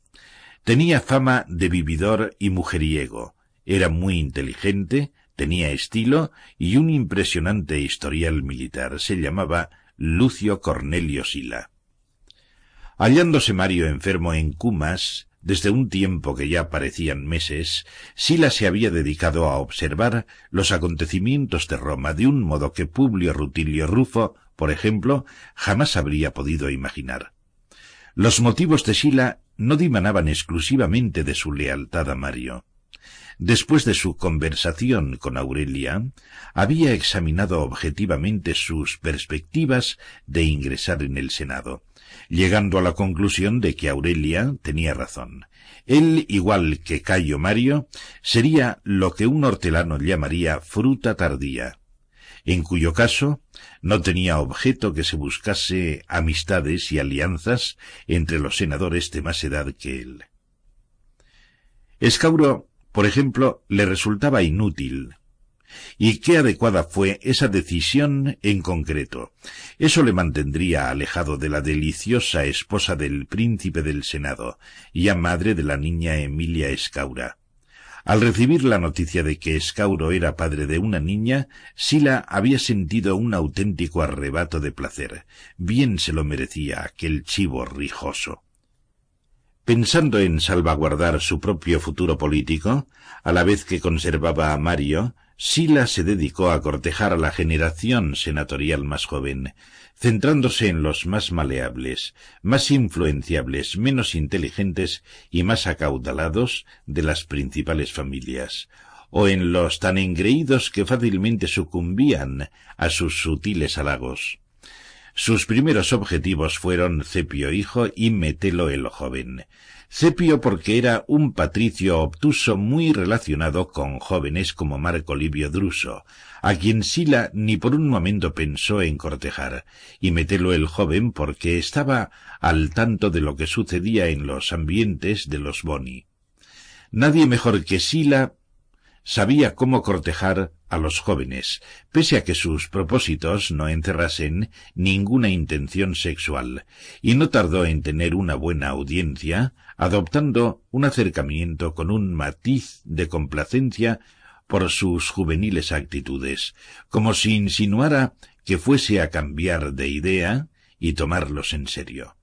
tenía fama de vividor y mujeriego, era muy inteligente, tenía estilo y un impresionante historial militar. Se llamaba Lucio Cornelio Sila. Hallándose Mario enfermo en Cumas, desde un tiempo que ya parecían meses, Sila se había dedicado a observar los acontecimientos de Roma de un modo que Publio Rutilio Rufo, por ejemplo, jamás habría podido imaginar. Los motivos de Sila no dimanaban exclusivamente de su lealtad a Mario. después de su conversación con Aurelia, había examinado objetivamente sus perspectivas de ingresar en el Senado, llegando a la conclusión de que Aurelia tenía razón. Él, igual que Cayo Mario, sería lo que un hortelano llamaría fruta tardía, en cuyo caso no tenía objeto que se buscase amistades y alianzas entre los senadores de más edad que él. Escauro, por ejemplo, le resultaba inútil. ¿Y qué adecuada fue esa decisión en concreto? Eso le mantendría alejado de la deliciosa esposa del príncipe del Senado, ya madre de la niña Emilia Escaura. Al recibir la noticia de que Escauro era padre de una niña, Sila había sentido un auténtico arrebato de placer. Bien se lo merecía aquel chivo rijoso. Pensando en salvaguardar su propio futuro político, a la vez que conservaba a Mario, Sila se dedicó a cortejar a la generación senatorial más joven, centrándose en los más maleables, más influenciables, menos inteligentes y más acaudalados de las principales familias, o en los tan engreídos que fácilmente sucumbían a sus sutiles halagos. Sus primeros objetivos fueron Cepio hijo y Metelo el joven. Cepio porque era un patricio obtuso muy relacionado con jóvenes como Marco Livio Druso, a quien Sila ni por un momento pensó en cortejar, y Metelo el joven porque estaba al tanto de lo que sucedía en los ambientes de los Boni. Nadie mejor que Sila sabía cómo cortejar a los jóvenes, pese a que sus propósitos no encerrasen ninguna intención sexual, y no tardó en tener una buena audiencia, adoptando un acercamiento con un matiz de complacencia por sus juveniles actitudes, como si insinuara que fuese a cambiar de idea y tomarlos en serio.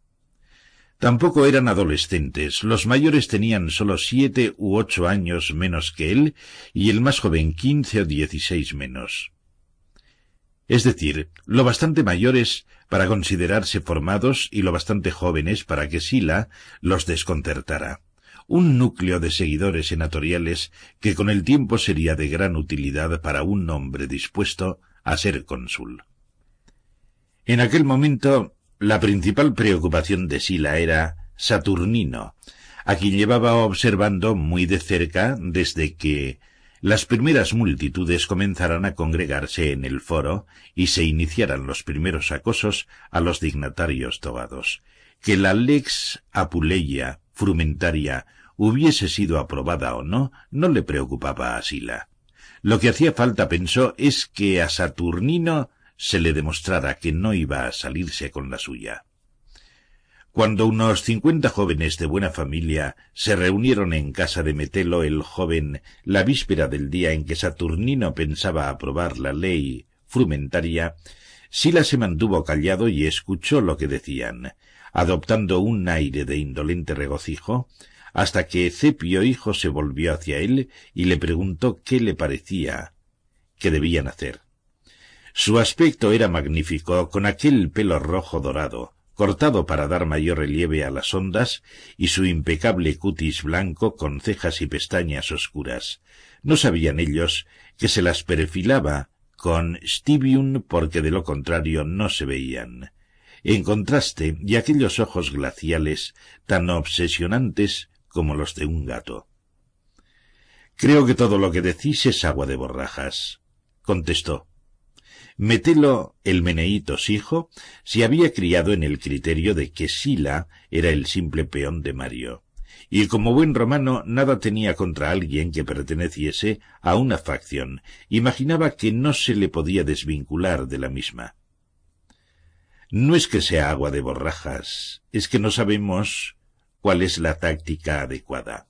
Tampoco eran adolescentes, los mayores tenían solo siete u ocho años menos que él y el más joven quince o dieciséis menos. Es decir, lo bastante mayores para considerarse formados y lo bastante jóvenes para que Sila los desconcertara. Un núcleo de seguidores senatoriales que con el tiempo sería de gran utilidad para un hombre dispuesto a ser cónsul. En aquel momento la principal preocupación de Sila era Saturnino, a quien llevaba observando muy de cerca desde que las primeras multitudes comenzaran a congregarse en el foro y se iniciaran los primeros acosos a los dignatarios togados. Que la lex apuleia frumentaria hubiese sido aprobada o no, no le preocupaba a Sila. Lo que hacía falta, pensó, es que a Saturnino se le demostrara que no iba a salirse con la suya. Cuando unos cincuenta jóvenes de buena familia se reunieron en casa de Metelo el joven la víspera del día en que Saturnino pensaba aprobar la ley frumentaria, Sila se mantuvo callado y escuchó lo que decían, adoptando un aire de indolente regocijo, hasta que Cepio hijo se volvió hacia él y le preguntó qué le parecía que debían hacer. Su aspecto era magnífico, con aquel pelo rojo dorado, cortado para dar mayor relieve a las ondas, y su impecable cutis blanco con cejas y pestañas oscuras. No sabían ellos que se las perfilaba con stibium porque de lo contrario no se veían. En contraste, y aquellos ojos glaciales tan obsesionantes como los de un gato. Creo que todo lo que decís es agua de borrajas, contestó. Metelo, el Meneitos hijo, se había criado en el criterio de que Sila era el simple peón de Mario, y como buen romano nada tenía contra alguien que perteneciese a una facción, imaginaba que no se le podía desvincular de la misma. No es que sea agua de borrajas, es que no sabemos cuál es la táctica adecuada.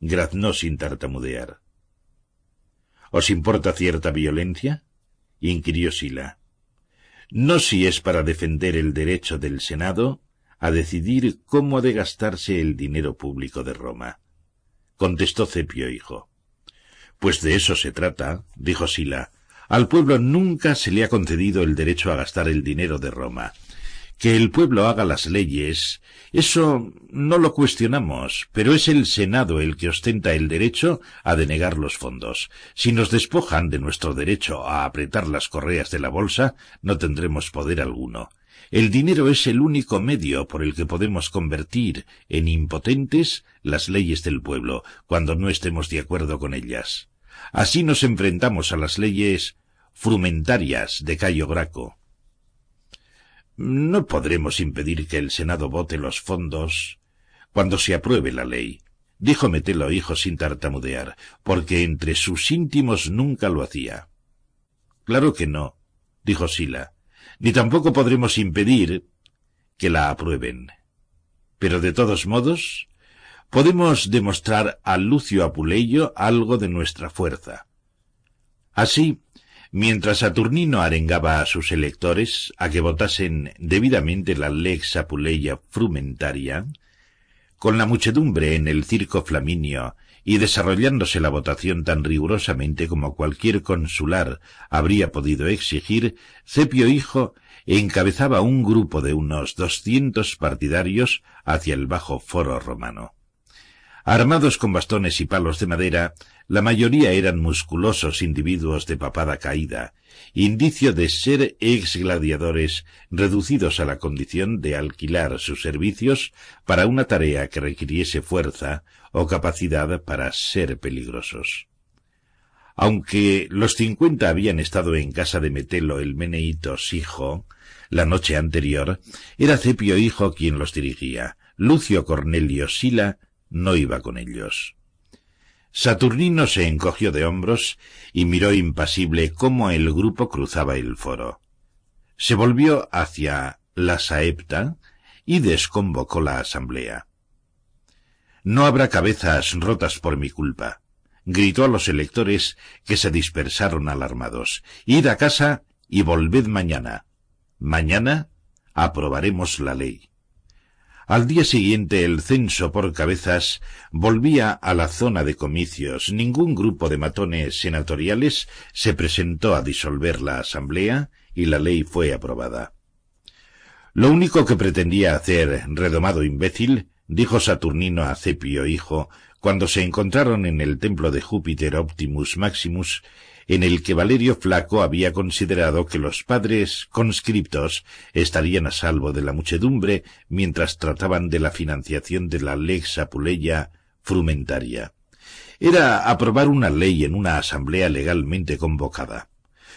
Graznó sin tartamudear. ¿Os importa cierta violencia? Inquirió Sila. No si es para defender el derecho del Senado a decidir cómo ha de gastarse el dinero público de Roma. Contestó Cepio hijo. Pues de eso se trata, dijo Sila. Al pueblo nunca se le ha concedido el derecho a gastar el dinero de Roma. Que el pueblo haga las leyes, eso no lo cuestionamos, pero es el Senado el que ostenta el derecho a denegar los fondos. Si nos despojan de nuestro derecho a apretar las correas de la bolsa, no tendremos poder alguno. El dinero es el único medio por el que podemos convertir en impotentes las leyes del pueblo, cuando no estemos de acuerdo con ellas. Así nos enfrentamos a las leyes frumentarias de Cayo Graco. No podremos impedir que el Senado vote los fondos cuando se apruebe la ley, dijo Metelo hijo sin tartamudear, porque entre sus íntimos nunca lo hacía. Claro que no, dijo Sila, ni tampoco podremos impedir que la aprueben. Pero de todos modos, podemos demostrar a Lucio Apuleyo algo de nuestra fuerza. Así, mientras Saturnino arengaba a sus electores a que votasen debidamente la lex Apuleia frumentaria, con la muchedumbre en el circo flaminio y desarrollándose la votación tan rigurosamente como cualquier consular habría podido exigir, Cepio Hijo encabezaba un grupo de unos doscientos partidarios hacia el bajo foro romano. Armados con bastones y palos de madera, la mayoría eran musculosos individuos de papada caída, indicio de ser ex gladiadores reducidos a la condición de alquilar sus servicios para una tarea que requiriese fuerza o capacidad para ser peligrosos. Aunque los cincuenta habían estado en casa de Metelo el Meneíto hijo, la noche anterior, era Cepio hijo quien los dirigía. Lucio Cornelio Sila no iba con ellos. Saturnino se encogió de hombros y miró impasible cómo el grupo cruzaba el foro. Se volvió hacia la saepta y desconvocó la asamblea. No habrá cabezas rotas por mi culpa. Gritó a los electores que se dispersaron alarmados. Id a casa y volved mañana. Mañana aprobaremos la ley. Al día siguiente el censo por cabezas volvía a la zona de comicios. Ningún grupo de matones senatoriales se presentó a disolver la asamblea y la ley fue aprobada. Lo único que pretendía hacer, redomado imbécil, dijo Saturnino a Cepio hijo, cuando se encontraron en el templo de Júpiter Optimus Maximus, en el que Valerio Flaco había considerado que los padres conscriptos estarían a salvo de la muchedumbre mientras trataban de la financiación de la lex apuleya frumentaria. Era aprobar una ley en una asamblea legalmente convocada.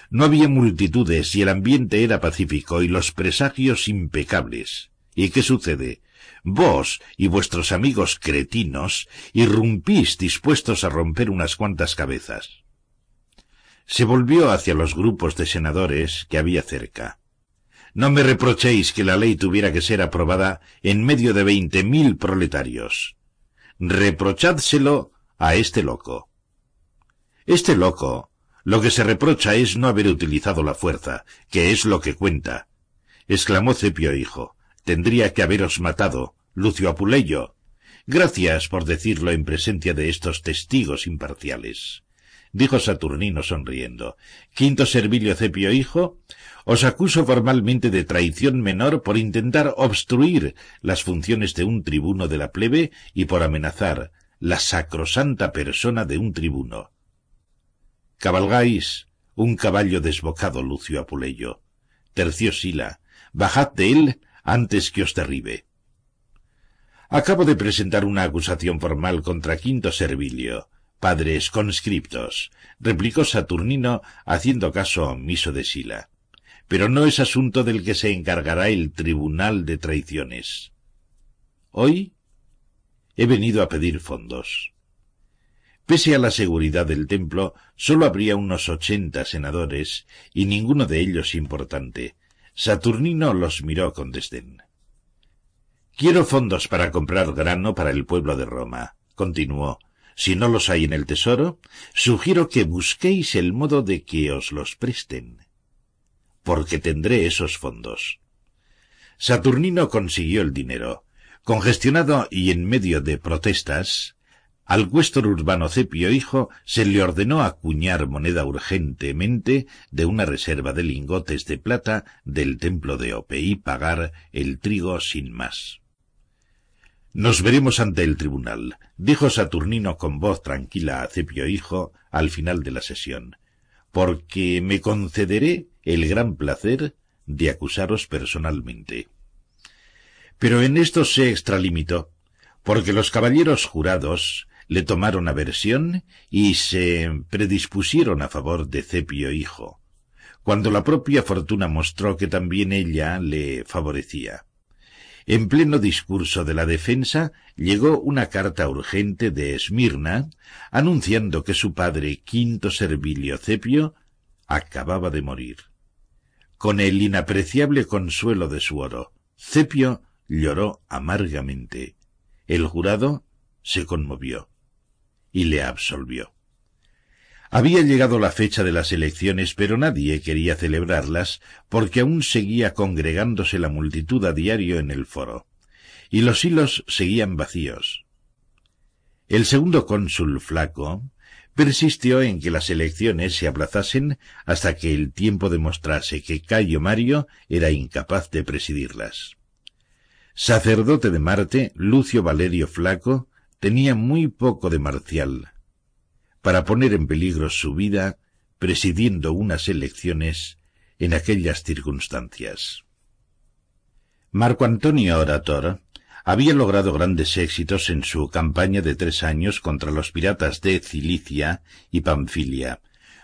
No había multitudes y el ambiente era pacífico y los presagios impecables. ¿Y qué sucede? Vos y vuestros amigos cretinos irrumpís dispuestos a romper unas cuantas cabezas se volvió hacia los grupos de senadores que había cerca. No me reprochéis que la ley tuviera que ser aprobada en medio de veinte mil proletarios. Reprochádselo a este loco. Este loco, lo que se reprocha es no haber utilizado la fuerza, que es lo que cuenta. exclamó Cepio hijo. Tendría que haberos matado, Lucio Apuleyo. Gracias por decirlo en presencia de estos testigos imparciales dijo Saturnino sonriendo. Quinto Servilio Cepio hijo, os acuso formalmente de traición menor por intentar obstruir las funciones de un tribuno de la plebe y por amenazar la sacrosanta persona de un tribuno. Cabalgáis un caballo desbocado, Lucio Apuleyo. Tercio Sila, bajad de él antes que os derribe. Acabo de presentar una acusación formal contra Quinto Servilio, padres conscriptos, replicó Saturnino haciendo caso omiso de Sila. Pero no es asunto del que se encargará el Tribunal de Traiciones. Hoy he venido a pedir fondos. Pese a la seguridad del templo, sólo habría unos ochenta senadores, y ninguno de ellos importante. Saturnino los miró con desdén. Quiero fondos para comprar grano para el pueblo de Roma, continuó, si no los hay en el tesoro, sugiero que busquéis el modo de que os los presten, porque tendré esos fondos. Saturnino consiguió el dinero. Congestionado y en medio de protestas, al cuestor urbano Cepio Hijo se le ordenó acuñar moneda urgentemente de una reserva de lingotes de plata del templo de Ope y pagar el trigo sin más. Nos veremos ante el tribunal, dijo Saturnino con voz tranquila a Cepio Hijo al final de la sesión, porque me concederé el gran placer de acusaros personalmente. Pero en esto se extralimitó, porque los caballeros jurados le tomaron aversión y se predispusieron a favor de Cepio hijo, cuando la propia fortuna mostró que también ella le favorecía. En pleno discurso de la defensa llegó una carta urgente de Esmirna anunciando que su padre Quinto Servilio Cepio acababa de morir. Con el inapreciable consuelo de su oro, Cepio lloró amargamente. El jurado se conmovió y le absolvió. Había llegado la fecha de las elecciones, pero nadie quería celebrarlas porque aún seguía congregándose la multitud a diario en el foro, y los hilos seguían vacíos. El segundo cónsul flaco persistió en que las elecciones se aplazasen hasta que el tiempo demostrase que Cayo Mario era incapaz de presidirlas. Sacerdote de Marte, Lucio Valerio Flaco tenía muy poco de marcial. Para poner en peligro su vida presidiendo unas elecciones en aquellas circunstancias. Marco Antonio Orator había logrado grandes éxitos en su campaña de tres años contra los piratas de Cilicia y Pamfilia,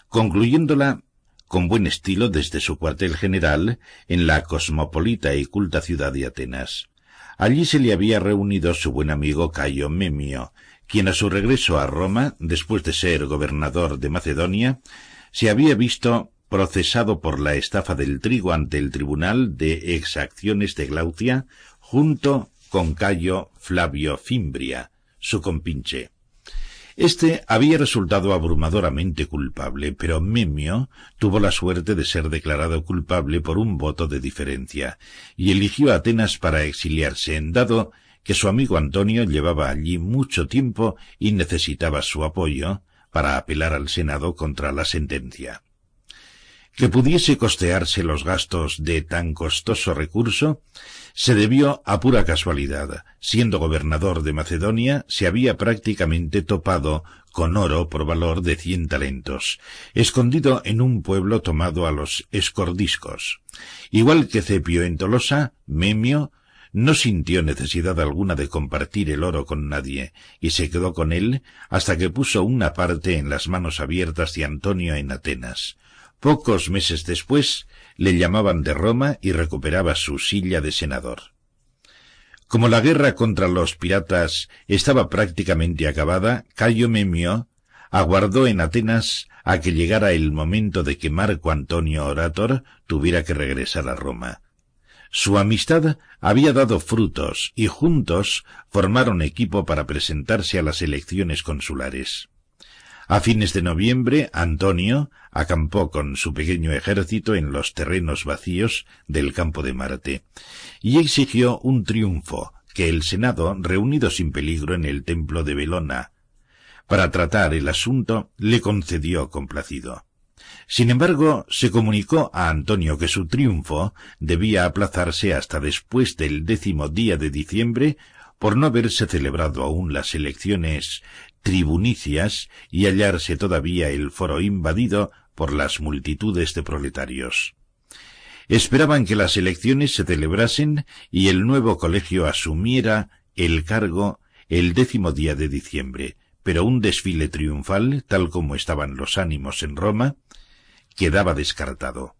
concluyéndola con buen estilo desde su cuartel general en la cosmopolita y culta ciudad de Atenas. Allí se le había reunido su buen amigo Cayo Memio, quien a su regreso a Roma, después de ser gobernador de Macedonia, se había visto procesado por la estafa del trigo ante el tribunal de exacciones de Glaucia, junto con Cayo Flavio Fimbria, su compinche. Este había resultado abrumadoramente culpable, pero Memio tuvo la suerte de ser declarado culpable por un voto de diferencia, y eligió Atenas para exiliarse, en dado que su amigo Antonio llevaba allí mucho tiempo y necesitaba su apoyo para apelar al Senado contra la sentencia. Que pudiese costearse los gastos de tan costoso recurso se debió a pura casualidad. Siendo gobernador de Macedonia, se había prácticamente topado con oro por valor de cien talentos, escondido en un pueblo tomado a los escordiscos. Igual que Cepio en Tolosa, Memio no sintió necesidad alguna de compartir el oro con nadie, y se quedó con él hasta que puso una parte en las manos abiertas de Antonio en Atenas. Pocos meses después le llamaban de Roma y recuperaba su silla de senador. Como la guerra contra los piratas estaba prácticamente acabada, Cayo Memio aguardó en Atenas a que llegara el momento de que Marco Antonio Orator tuviera que regresar a Roma. Su amistad había dado frutos y juntos formaron equipo para presentarse a las elecciones consulares. A fines de noviembre, Antonio acampó con su pequeño ejército en los terrenos vacíos del campo de Marte y exigió un triunfo que el Senado, reunido sin peligro en el templo de Belona, para tratar el asunto, le concedió complacido. Sin embargo, se comunicó a Antonio que su triunfo debía aplazarse hasta después del décimo día de diciembre por no haberse celebrado aún las elecciones tribunicias y hallarse todavía el foro invadido por las multitudes de proletarios. Esperaban que las elecciones se celebrasen y el nuevo colegio asumiera el cargo el décimo día de diciembre, pero un desfile triunfal, tal como estaban los ánimos en Roma, quedaba descartado.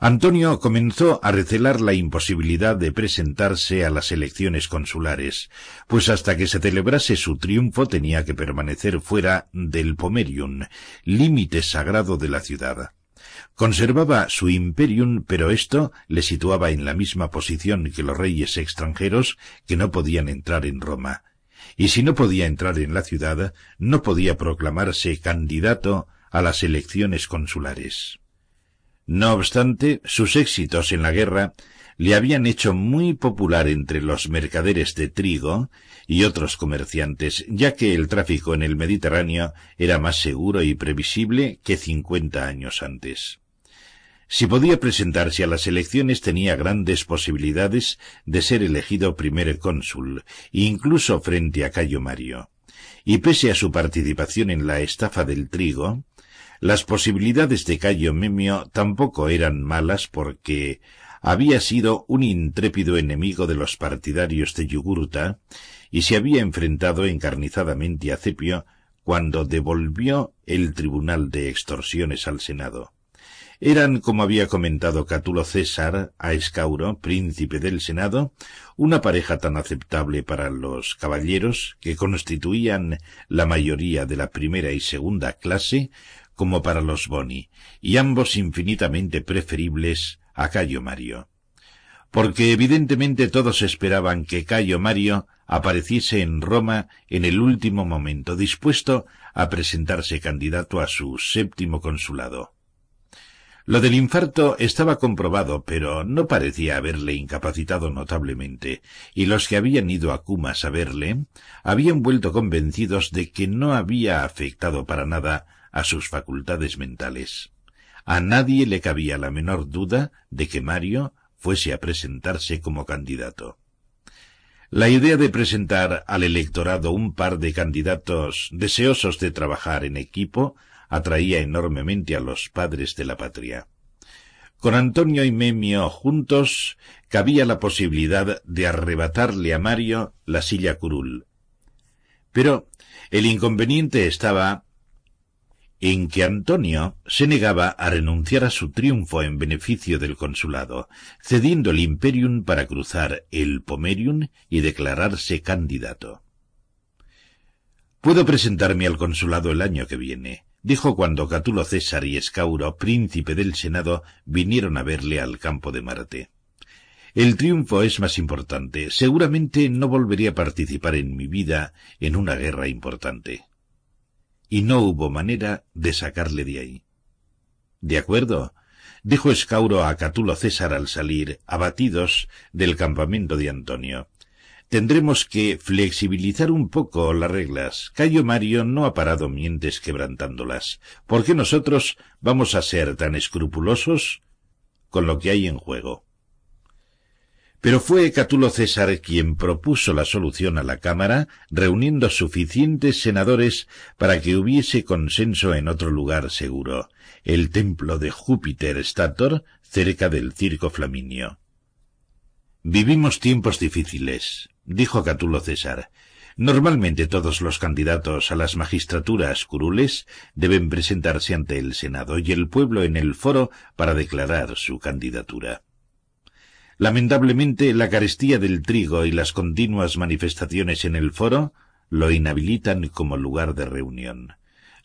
Antonio comenzó a recelar la imposibilidad de presentarse a las elecciones consulares, pues hasta que se celebrase su triunfo tenía que permanecer fuera del Pomerium, límite sagrado de la ciudad. Conservaba su imperium, pero esto le situaba en la misma posición que los reyes extranjeros que no podían entrar en Roma. Y si no podía entrar en la ciudad, no podía proclamarse candidato a las elecciones consulares. No obstante, sus éxitos en la guerra le habían hecho muy popular entre los mercaderes de trigo y otros comerciantes, ya que el tráfico en el Mediterráneo era más seguro y previsible que cincuenta años antes. Si podía presentarse a las elecciones tenía grandes posibilidades de ser elegido primer cónsul, incluso frente a Cayo Mario. Y pese a su participación en la estafa del trigo, las posibilidades de Cayo Memio tampoco eran malas porque había sido un intrépido enemigo de los partidarios de Yugurta y se había enfrentado encarnizadamente a Cepio cuando devolvió el tribunal de extorsiones al Senado. Eran, como había comentado Catulo César a Escauro, príncipe del Senado, una pareja tan aceptable para los caballeros, que constituían la mayoría de la primera y segunda clase, como para los Boni, y ambos infinitamente preferibles a Cayo Mario. Porque evidentemente todos esperaban que Cayo Mario apareciese en Roma en el último momento, dispuesto a presentarse candidato a su séptimo consulado. Lo del infarto estaba comprobado, pero no parecía haberle incapacitado notablemente, y los que habían ido a Cumas a verle habían vuelto convencidos de que no había afectado para nada a sus facultades mentales. A nadie le cabía la menor duda de que Mario fuese a presentarse como candidato. La idea de presentar al electorado un par de candidatos deseosos de trabajar en equipo atraía enormemente a los padres de la patria. Con Antonio y Memio juntos cabía la posibilidad de arrebatarle a Mario la silla curul. Pero el inconveniente estaba en que Antonio se negaba a renunciar a su triunfo en beneficio del consulado, cediendo el imperium para cruzar el pomerium y declararse candidato. Puedo presentarme al consulado el año que viene, dijo cuando Catulo César y Escauro, príncipe del Senado, vinieron a verle al campo de Marte. El triunfo es más importante. Seguramente no volvería a participar en mi vida en una guerra importante. Y no hubo manera de sacarle de ahí. De acuerdo, dijo Escauro a Catulo César al salir, abatidos, del campamento de Antonio. Tendremos que flexibilizar un poco las reglas. Cayo Mario no ha parado mientes quebrantándolas. ¿Por qué nosotros vamos a ser tan escrupulosos con lo que hay en juego? Pero fue Catulo César quien propuso la solución a la Cámara, reuniendo suficientes senadores para que hubiese consenso en otro lugar seguro, el templo de Júpiter Stator, cerca del circo Flaminio. Vivimos tiempos difíciles, dijo Catulo César. Normalmente todos los candidatos a las magistraturas curules deben presentarse ante el Senado y el pueblo en el foro para declarar su candidatura. Lamentablemente, la carestía del trigo y las continuas manifestaciones en el foro lo inhabilitan como lugar de reunión.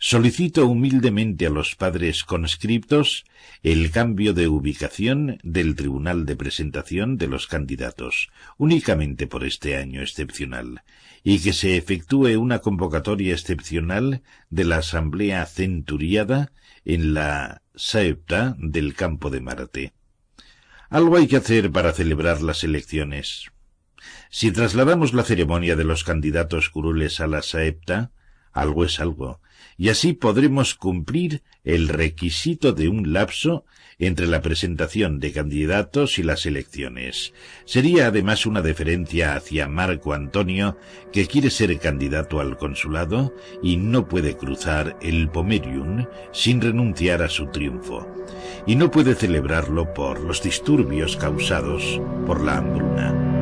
Solicito humildemente a los padres conscriptos el cambio de ubicación del tribunal de presentación de los candidatos, únicamente por este año excepcional, y que se efectúe una convocatoria excepcional de la Asamblea Centuriada en la Saepta del Campo de Marte. Algo hay que hacer para celebrar las elecciones. Si trasladamos la ceremonia de los candidatos curules a la Saepta, algo es algo, y así podremos cumplir el requisito de un lapso entre la presentación de candidatos y las elecciones. Sería además una deferencia hacia Marco Antonio, que quiere ser candidato al consulado y no puede cruzar el Pomerium sin renunciar a su triunfo, y no puede celebrarlo por los disturbios causados por la hambruna.